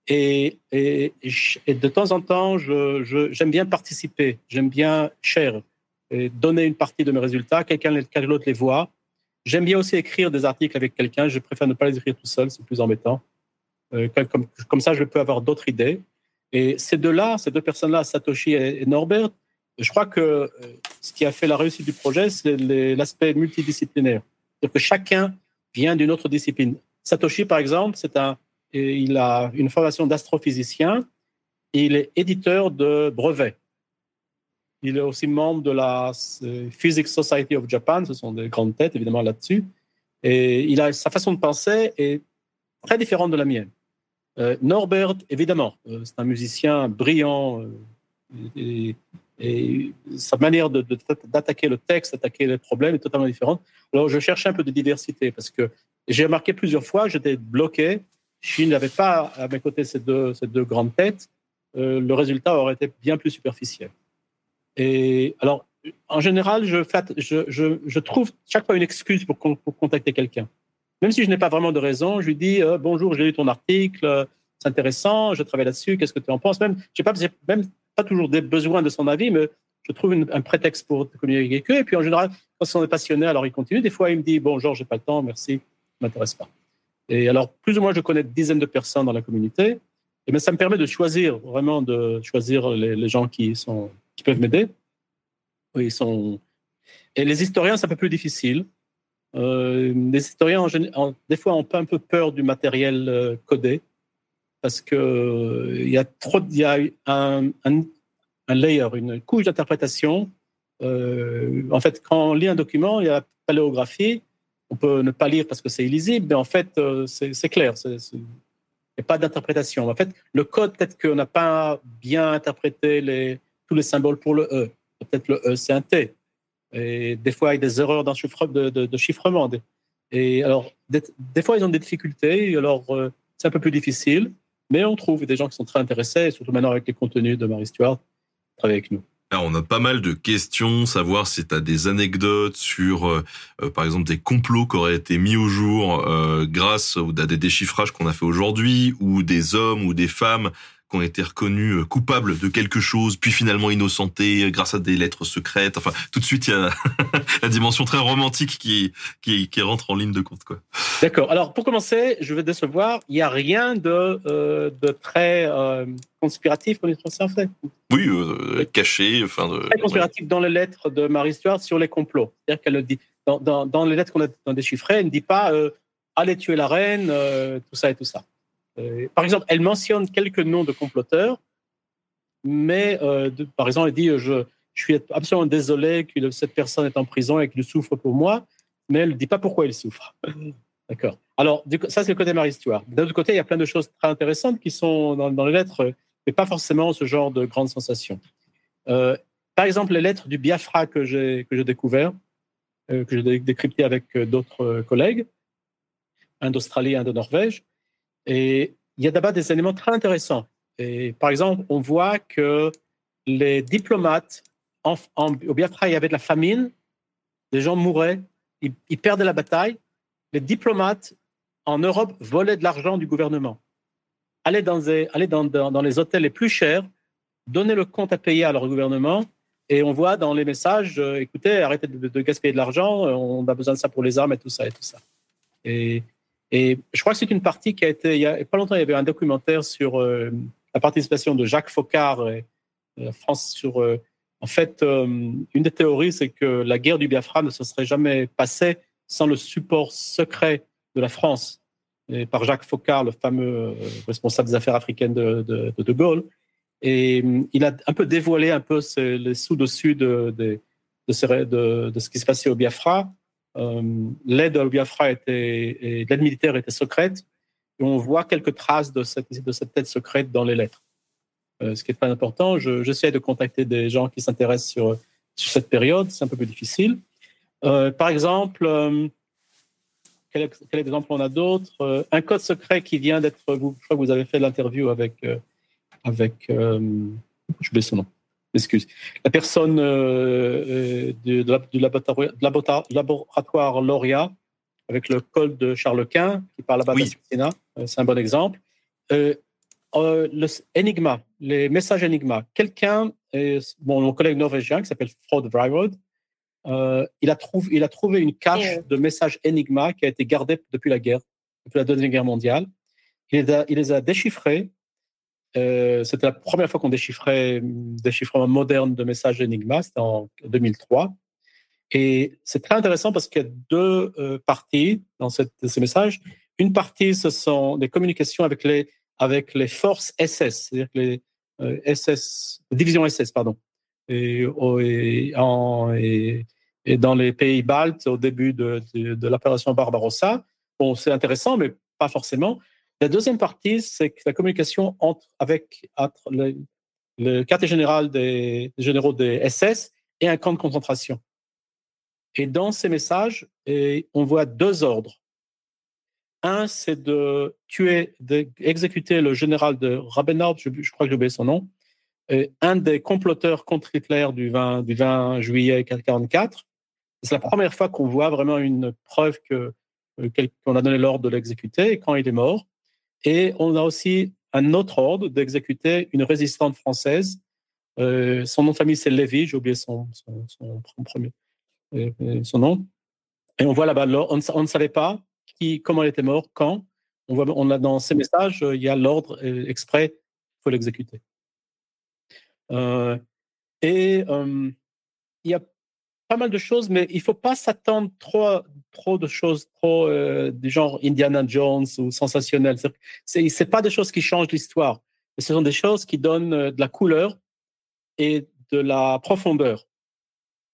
Et, de temps en temps, j'aime bien participer. J'aime bien share et donner une partie de mes résultats. Quelqu'un d'autre les voit. J'aime bien aussi écrire des articles avec quelqu'un. Je préfère ne pas les écrire tout seul. C'est plus embêtant. Euh, comme, ça, je peux avoir d'autres idées. Et ces deux-là, ces deux personnes-là, Satoshi et Norbert, je crois que euh, ce qui a fait la réussite du projet, c'est l'aspect multidisciplinaire. C'est-à-dire que chacun vient d'une autre discipline. Satoshi, par exemple, c'est un, il a une formation d'astrophysicien il est éditeur de brevets. Il est aussi membre de la euh, Physics Society of Japan, ce sont des grandes têtes évidemment là-dessus. Et il a sa façon de penser est très différente de la mienne. Euh, Norbert, évidemment, c'est un musicien brillant et sa manière d'attaquer le texte, d'attaquer les problèmes est totalement différente. Alors, je cherchais un peu de diversité parce que j'ai remarqué plusieurs fois, j'étais bloqué. Je n'avais pas à mes côtés ces deux, grandes têtes. Euh, le résultat aurait été bien plus superficiel. Et alors, en général, je, trouve chaque fois une excuse pour contacter quelqu'un. Même si je n'ai pas vraiment de raison, je lui dis euh, bonjour, j'ai lu ton article, euh, c'est intéressant, je travaille là-dessus, qu'est-ce que tu en penses? Même, j'ai pas, j'ai même toujours des besoins de son avis, mais je trouve un prétexte pour communiquer avec eux. Et puis en général, quand on est passionné, alors il continue. Des fois, il me dit bonjour, j'ai pas le temps, merci, ça m'intéresse pas. Et alors, plus ou moins, je connais des dizaines de personnes dans la communauté. Et bien, ça me permet de choisir, vraiment de choisir les, gens qui, sont, qui peuvent m'aider. Oui, sont... Et les historiens, c'est un peu plus difficile. Euh, les historiens, des fois, ont un peu peur du matériel euh, codé parce que euh, il y a trop, y a un, layer, une couche d'interprétation. Euh, en fait, quand on lit un document, il y a la paléographie. On peut ne pas lire parce que c'est illisible, mais en fait, euh, c'est clair. Il n'y a pas d'interprétation. En fait, le code, peut-être qu'on n'a pas bien interprété tous les symboles pour le E. Peut-être le E, c'est un T. Et des fois, il y a des erreurs dans de, chiffrement. Et alors, des, fois, ils ont des difficultés. Alors, c'est un peu plus difficile. Mais on trouve des gens qui sont très intéressés, et surtout maintenant avec les contenus de Marie Stuart, qui travaillent avec nous. Alors, on a pas mal de questions, savoir si tu as des anecdotes sur, euh, euh, par exemple, des complots qui auraient été mis au jour euh, grâce à des déchiffrages qu'on a fait aujourd'hui, ou des hommes ou des femmes qui ont été reconnus euh, coupables de quelque chose, puis finalement innocentés euh, grâce à des lettres secrètes. Enfin, tout de suite, il y a la dimension très romantique qui, qui, qui rentre en ligne de compte. quoi. D'accord. Alors, pour commencer, je vais décevoir. Il n'y a rien de, euh, de très euh, conspiratif, on en fait. Oui, euh, caché. Enfin, de, Très conspiratif dans les lettres de Marie Stuart sur les complots. C'est-à-dire qu'elle le dit. Dans, dans, dans les lettres qu'on a déchiffrées, elle ne dit pas euh, allez tuer la reine, euh, tout ça et tout ça. Euh, par exemple, elle mentionne quelques noms de comploteurs, mais euh, de- par exemple, elle dit euh, je, je suis absolument désolé que cette personne est en prison et qu'il souffre pour moi, mais elle ne dit pas pourquoi il souffre. D'accord. Alors, du ça, c'est le côté Marie Stuart. D'un autre côté, il y a plein de choses très intéressantes qui sont dans, dans les lettres, mais pas forcément ce genre de grandes sensations. Euh, par exemple, les lettres du Biafra que j'ai que j'ai découvert, que j'ai dé- décrypté avec d'autres collègues, un d'Australie, un de Norvège. Et il y a d'abord des éléments très intéressants. Par exemple, on voit que les diplomates au Biafra, il y avait de la famine, des gens mouraient, ils, perdaient la bataille. Les diplomates en Europe volaient de l'argent du gouvernement. Allaient dans, les hôtels les plus chers, donner le compte à payer à leur gouvernement. Et on voit dans les messages, euh, écoutez, arrêtez de, gaspiller de l'argent, euh, on a besoin de ça pour les armes et tout ça et tout ça. Et je crois que c'est une partie qui a été, il y a pas longtemps, il y avait un documentaire sur euh, la participation de Jacques Faucard et euh, France sur. euh, en fait, euh, une des théories, c'est que la guerre du Biafra ne se serait jamais passée sans le support secret de la France par Jacques Faucard, le fameux responsable des affaires africaines de de, Gaulle. Et il a un peu dévoilé un peu les sous-dessus de, de, de- de ce qui se passait au Biafra. Euh, l'aide au Biafra et l'aide militaire était secrète. Et on voit quelques traces de cette, de aide secrète dans les lettres. Euh, ce qui est très important. Je- J'essaie de contacter des gens qui s'intéressent sur, cette période. C'est un peu plus difficile. Euh, par exemple, quel, quel exemple on a d'autres Un code secret qui vient d'être. Je crois que vous avez fait l'interview avec. avec je oublié son nom. Excuse. La personne euh, euh, de, de la- du laboratoire, laboratoire- laboratoire Lauria, avec le col de Charles Quint, qui parle là-bas Oui. Euh, C'est un bon exemple. Euh, euh, le Enigma, les messages Enigma. Quelqu'un, bon, mon collègue norvégien qui s'appelle Frode Vryrod, euh, il, a trouvé, il a trouvé une cache de messages Enigma qui a été gardée depuis la guerre, depuis la Deuxième Guerre mondiale. Il les a, il les a déchiffrés. Euh, c'était la première fois qu'on déchiffrait déchiffrement moderne de messages Enigma, c'était en 2003. Et c'est très intéressant parce qu'il y a deux euh, parties dans ces messages. Une partie, ce sont des communications avec les, forces SS, c'est-à-dire les euh, SS, divisions SS, pardon, et- et dans les pays baltes au début de, de, de l'opération Barbarossa. Bon, c'est intéressant, mais pas forcément. La deuxième partie, c'est la communication entre, avec le, le quartier général des, généraux des SS et un camp de concentration. Et dans ces messages, on voit deux ordres. Un, c'est de tuer, d'exécuter le général de Rabenau, je, crois que j'ai oublié son nom, un des comploteurs contre Hitler du 20, du 20 juillet 1944. C'est la première fois qu'on voit vraiment une preuve que euh, qu'on a donné l'ordre de l'exécuter quand il est mort. Et on a aussi un autre ordre d'exécuter une résistante française. Euh, son nom de famille, c'est Lévy, j'ai oublié son, premier, euh, euh, son nom. Et on voit là-bas, on, ne savait pas qui, comment il était mort, quand. On, voit, on a dans ces messages, il y a l'ordre exprès, il faut l'exécuter. Et il y a pas mal de choses, mais il faut pas s'attendre trop, trop de choses trop euh, du genre Indiana Jones ou sensationnelles. C'est- C'est pas des choses qui changent l'histoire, mais ce sont des choses qui donnent euh, de la couleur et de la profondeur.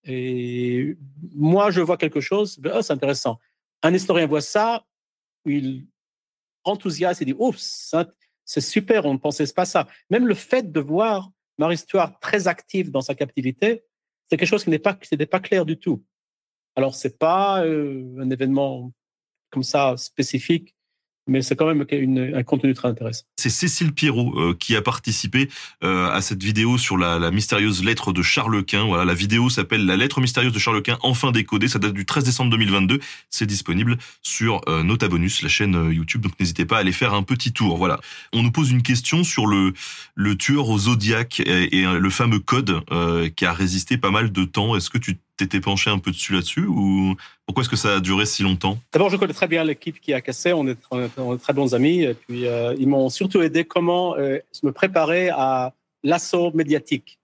Et moi, je vois quelque chose, ben, ah, c'est intéressant. Un historien voit ça, il enthousiaste et dit oh ça, c'est super, on ne pensait pas ça. Même le fait de voir Marie Stuart très active dans sa captivité, c'est quelque chose qui n'est pas, n'était pas clair du tout. Alors, c'est pas euh, un événement comme ça spécifique mais c'est quand même un contenu très intéressant. C'est Cécile Pierrot euh, qui a participé euh, à cette vidéo sur la, mystérieuse lettre de Charles Quint. Voilà, la vidéo s'appelle La lettre mystérieuse de Charles Quint, enfin décodée. Ça date du 13 décembre 2022. C'est disponible sur euh, Nota Bonus, la chaîne euh, YouTube. Donc n'hésitez pas à aller faire un petit tour. Voilà. On nous pose une question sur le, le tueur au zodiaque et, et le fameux code qui a résisté pas mal de temps. Est-ce que tu t'étais penché un peu dessus là-dessus ou pourquoi est-ce que ça a duré si longtemps? D'abord, je connais très bien l'équipe qui a cassé. On est, on est, très bons amis. Et puis, euh, ils m'ont surtout aidé comment euh, me préparer à l'assaut médiatique.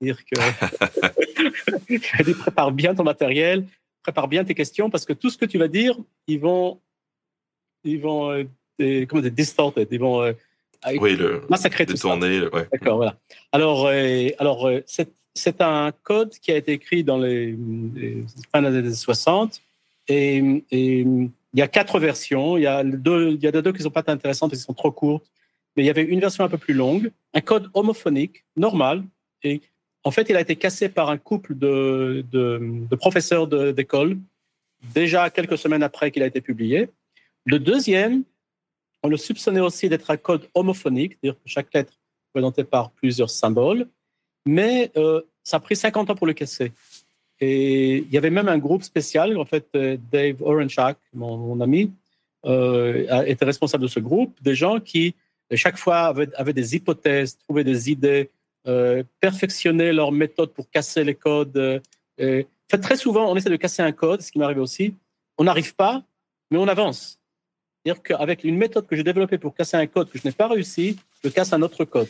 C'est-à-dire que dit, prépare bien ton matériel, prépare bien tes questions parce que tout ce que tu vas dire, ils vont, ils vont, euh, comment dire, distorted, ils vont euh, oui, le, massacrer tout ça. D'accord, voilà. Alors, alors cette c'est un code qui a été écrit dans les, les des années 60 et, et, il y a quatre versions. Il y a deux, il y a deux qui sont pas intéressantes parce qu'elles sont trop courtes. Mais il y avait une version un peu plus longue, un code homophonique normal. Et en fait, il a été cassé par un couple de, de, professeurs d'école déjà quelques semaines après qu'il a été publié. Le deuxième, on le soupçonnait aussi d'être un code homophonique, c'est-à-dire que chaque lettre présentée par plusieurs symboles mais euh, ça a pris 50 ans pour le casser. Et il y avait même un groupe spécial, en fait, euh, Dave Orenchak, mon, ami, euh, était responsable de ce groupe, des gens qui, chaque fois, avaient, des hypothèses, trouvaient des idées, perfectionnaient leur méthode pour casser les codes. En fait, très souvent, on essaie de casser un code, ce qui m'arrive aussi. On n'arrive pas, mais on avance. C'est-à-dire qu'avec une méthode que j'ai développée pour casser un code que je n'ai pas réussi, je casse un autre code.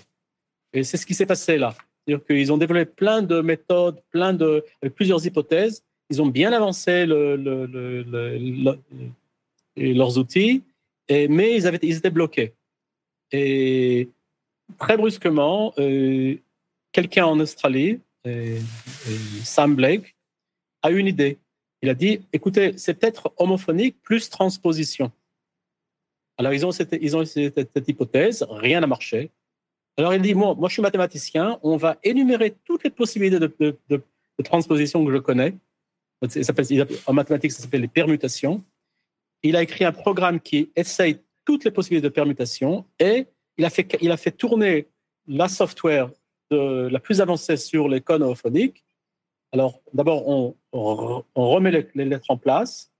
Et c'est ce qui s'est passé là. C'est-à-dire qu'ils ont développé plein de méthodes, plein de, plusieurs hypothèses. Ils ont bien avancé le, le, le, leurs outils, mais ils, avaient, ils étaient bloqués. Et très brusquement, euh, quelqu'un en Australie, et, Sam Blake, a eu une idée. Il a dit, écoutez, c'est peut-être homophonique plus transposition. Alors, ils ont, cette, ils ont cette, cette hypothèse, rien n'a marché. Alors il dit, moi, moi je suis mathématicien, on va énumérer toutes les possibilités de, de, transposition que je connais. en mathématiques, ça s'appelle les permutations. Il a écrit un programme qui essaye toutes les possibilités de permutation et il a fait, il a fait tourner la software la plus avancée sur les codes homophoniques. Alors d'abord, on, remet les, lettres en place,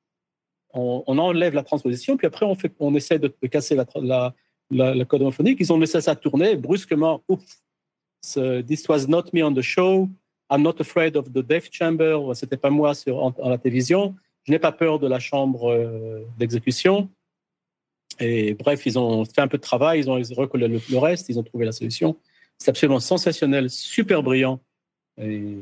on, enlève la transposition, puis après on, fait, on essaie de, casser la le code homophonique, ils ont laissé ça tourner brusquement. Ouf, this was not me on the show. I'm not afraid of the death chamber. C'était pas moi sur en, la télévision. Je n'ai pas peur de la chambre euh, d'exécution. Et bref, ils ont fait un peu de travail, ils ont recollé le, le reste, ils ont trouvé la solution. C'est absolument sensationnel, super brillant et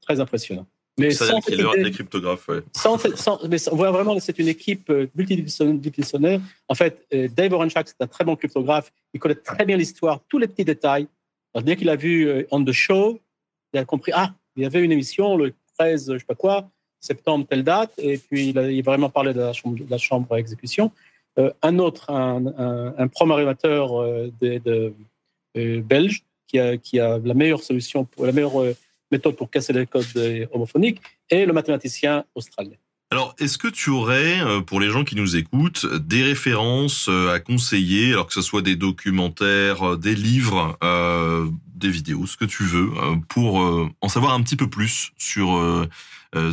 très impressionnant. Mais sans qu'il y des cryptographes, ouais. Sans, sans, mais on voit vraiment c'est une équipe euh, multidisciplinaire. En fait, euh, Dave Orenchak, c'est un très bon cryptographe. Il connaît très bien l'histoire, tous les petits détails. Alors, dès qu'il a vu euh, On the Show, il a compris, ah, il y avait une émission le 13, je sais pas quoi, septembre, telle date, et puis il a, il a vraiment parlé de la chambre, de la chambre à exécution. Euh, un autre, un, un, un programmateur de, de, euh, belge, qui a, qui a la meilleure solution, pour, la meilleure méthode pour casser les codes homophoniques, et le mathématicien australien. Alors, est-ce que tu aurais, euh, pour les gens qui nous écoutent, des références euh, à conseiller, alors que ce soit des documentaires, euh, des livres, euh, des vidéos, ce que tu veux, pour en savoir un petit peu plus sur euh,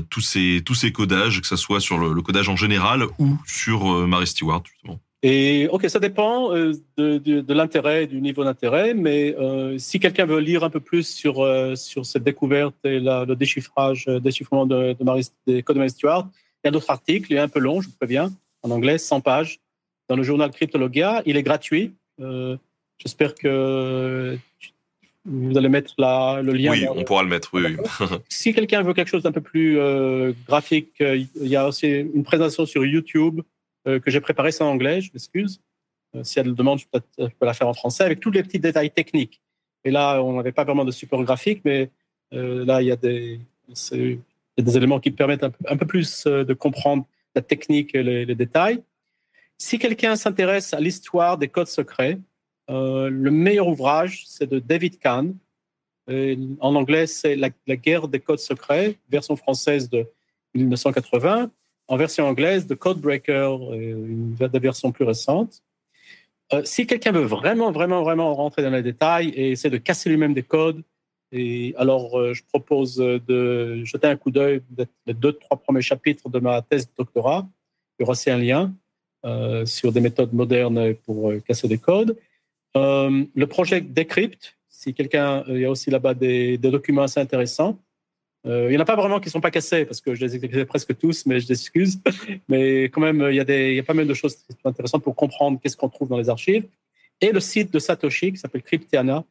tous ces tous ces codages, que ce soit sur le, le codage en général ou sur Mary Stewart justement? Et ok, ça dépend euh, de, de, de l'intérêt, du niveau d'intérêt, mais euh, si quelqu'un veut lire un peu plus sur euh, sur cette découverte et la, le déchiffrage, déchiffrement de, de Marie, des codes de Mary Stewart, il y a d'autres articles, il est un peu long, je vous préviens, en anglais, 100 pages, dans le journal Cryptologia. Il est gratuit. J'espère que vous allez mettre la, le lien. Oui, on pourra le mettre. Oui. si quelqu'un veut quelque chose d'un peu plus graphique, il y a aussi une présentation sur YouTube que j'ai préparé, c'est en anglais, je m'excuse. Euh, si elle le demande, je peux, je peux, la faire en français avec tous les petits détails techniques. Et là, on n'avait pas vraiment de support graphique, mais euh, là, il y, a des, éléments qui permettent un peu, plus euh, de comprendre la technique et les, détails. Si quelqu'un s'intéresse à l'histoire des codes secrets, euh, le meilleur ouvrage, c'est de David Kahn. En anglais, c'est la, guerre des codes secrets, version française de 1980. En version anglaise de Codebreaker, une version plus récente. Euh, si quelqu'un veut vraiment, vraiment, vraiment rentrer dans les détails et essayer de casser lui-même des codes, alors euh, je propose de jeter un coup d'œil les deux, trois premiers chapitres de ma thèse de doctorat. Il y aura aussi un lien euh, sur des méthodes modernes pour casser des codes. le projet Decrypt, si quelqu'un, il y a aussi là-bas des, documents assez intéressants. Il n'y en a pas vraiment qui ne sont pas cassés parce que je les ai presque tous, mais je l'excuse. mais quand même, il y, a des, il y a pas mal de choses intéressantes pour comprendre qu'est-ce qu'on trouve dans les archives. Et le site de Satoshi qui s'appelle Cryptiana,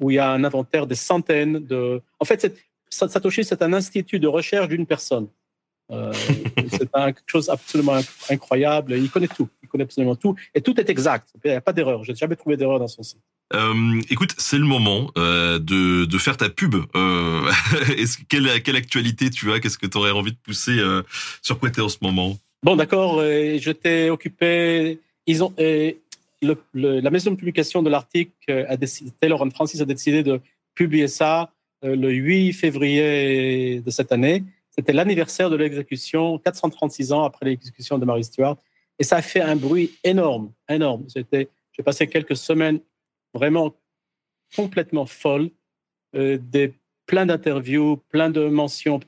où il y a un inventaire des centaines de. En fait, Satoshi, c'est un institut de recherche d'une personne. Euh, c'est quelque chose absolument incroyable. Il connaît tout. Il connaît absolument tout. Et tout est exact. Il n'y a pas d'erreur. Je n'ai jamais trouvé d'erreur dans son site. Euh, écoute, c'est le moment euh, de, faire ta pub. Euh, quelle, actualité tu as? Qu'est-ce que tu aurais envie de pousser Sur quoi tu es en ce moment? Bon, d'accord. je t'ai occupé. Ils ont, la maison de publication de l'article a Taylor Francis a décidé de publier ça le 8 février de cette année. C'était l'anniversaire de l'exécution, 436 ans après l'exécution de Mary Stuart. Et ça a fait un bruit énorme, énorme. J'ai passé quelques semaines vraiment complètement folles, euh, des, plein d'interviews, plein de mentions.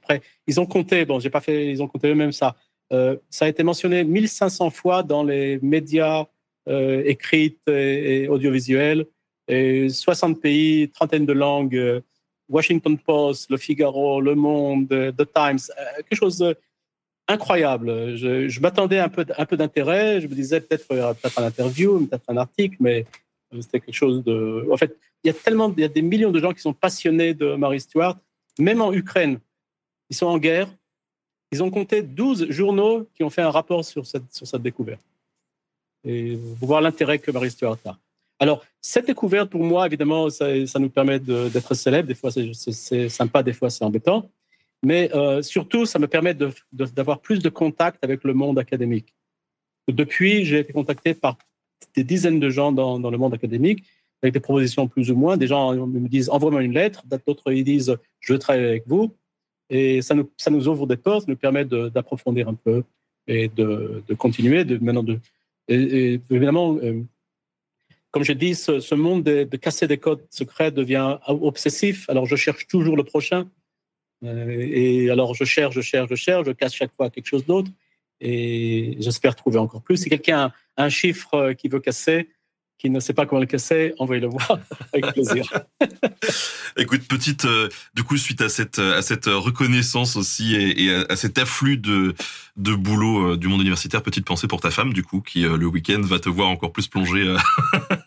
Ils ont compté, bon, j'ai pas fait, ils ont compté eux-mêmes ça. Euh, ça a été mentionné 1500 fois dans les médias euh, écrits et, audiovisuels, et 60 pays, trentaine de langues. Euh, Washington Post, Le Figaro, Le Monde, The Times, quelque chose d'incroyable. Je, m'attendais un peu, un peu d'intérêt. Je me disais peut-être peut-être un interview, peut-être un article, mais c'était quelque chose de. En fait, il y a tellement, il y a des millions de gens qui sont passionnés de Marie Stuart, même en Ukraine. Ils sont en guerre. Ils ont compté 12 journaux qui ont fait un rapport sur cette, sur cette découverte. Et vous voir l'intérêt que Marie Stuart a. Alors, cette découverte, pour moi, évidemment, ça, nous permet d'être célèbre. Des fois, c'est sympa, des fois, c'est embêtant. Mais euh, surtout, ça me permet d'avoir plus de contact avec le monde académique. Depuis, j'ai été contacté par des dizaines de gens dans, le monde académique avec des propositions plus ou moins. Des gens me disent envoie-moi une lettre, d'autres ils disent je veux travailler avec vous. Et ça nous, ça nous ouvre des portes, nous permet d'approfondir un peu et de, continuer. De, maintenant de, évidemment, euh, comme je dis, ce, monde de, casser des codes secrets devient obsessif. Alors, je cherche toujours le prochain. Euh, et alors, je cherche, je cherche, je cherche, je casse chaque fois quelque chose d'autre. Et j'espère trouver encore plus. Si quelqu'un a un chiffre euh, qui veut casser, qui ne sait pas comment le casser, envoyez-le voir avec plaisir. Écoute, petite, euh, du coup, suite à cette, à cette reconnaissance aussi et, à, cet afflux de, de boulot euh, du monde universitaire, petite pensée pour ta femme, du coup, qui le week-end va te voir encore plus plonger.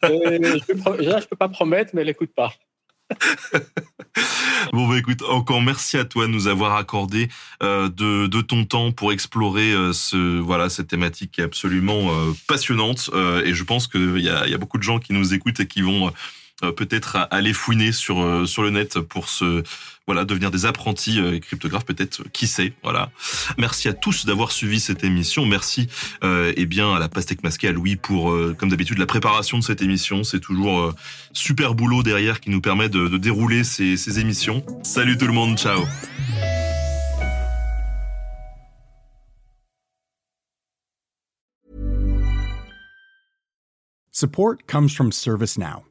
je ne peux pas promettre, mais elle n'écoute pas. bon bah écoute, encore merci à toi de nous avoir accordé euh, de, ton temps pour explorer euh, ce voilà cette thématique qui est absolument euh, passionnante et je pense qu'il y a, beaucoup de gens qui nous écoutent et qui vont peut-être aller fouiner sur euh, sur le net pour se voilà devenir des apprentis euh, cryptographes peut-être qui sait voilà. Merci à tous d'avoir suivi cette émission. Merci euh, et bien à la pastèque masquée à Louis pour comme d'habitude la préparation de cette émission. C'est toujours super boulot derrière qui nous permet de, de dérouler ces, ces émissions. Salut tout le monde ciao. Support comes from ServiceNow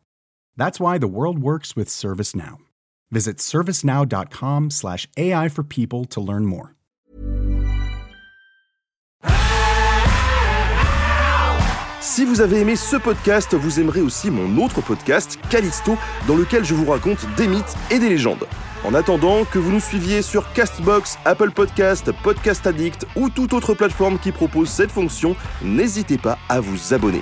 That's why the world works with ServiceNow. Visit servicenow.com/slash AI for people to learn more. Si vous avez aimé ce podcast, vous aimerez aussi mon autre podcast, Callisto, dans lequel je vous raconte des mythes et des légendes. En attendant que vous nous suiviez sur Castbox, Apple Podcast, Podcast Addict ou toute autre plateforme qui propose cette fonction, n'hésitez pas à vous abonner.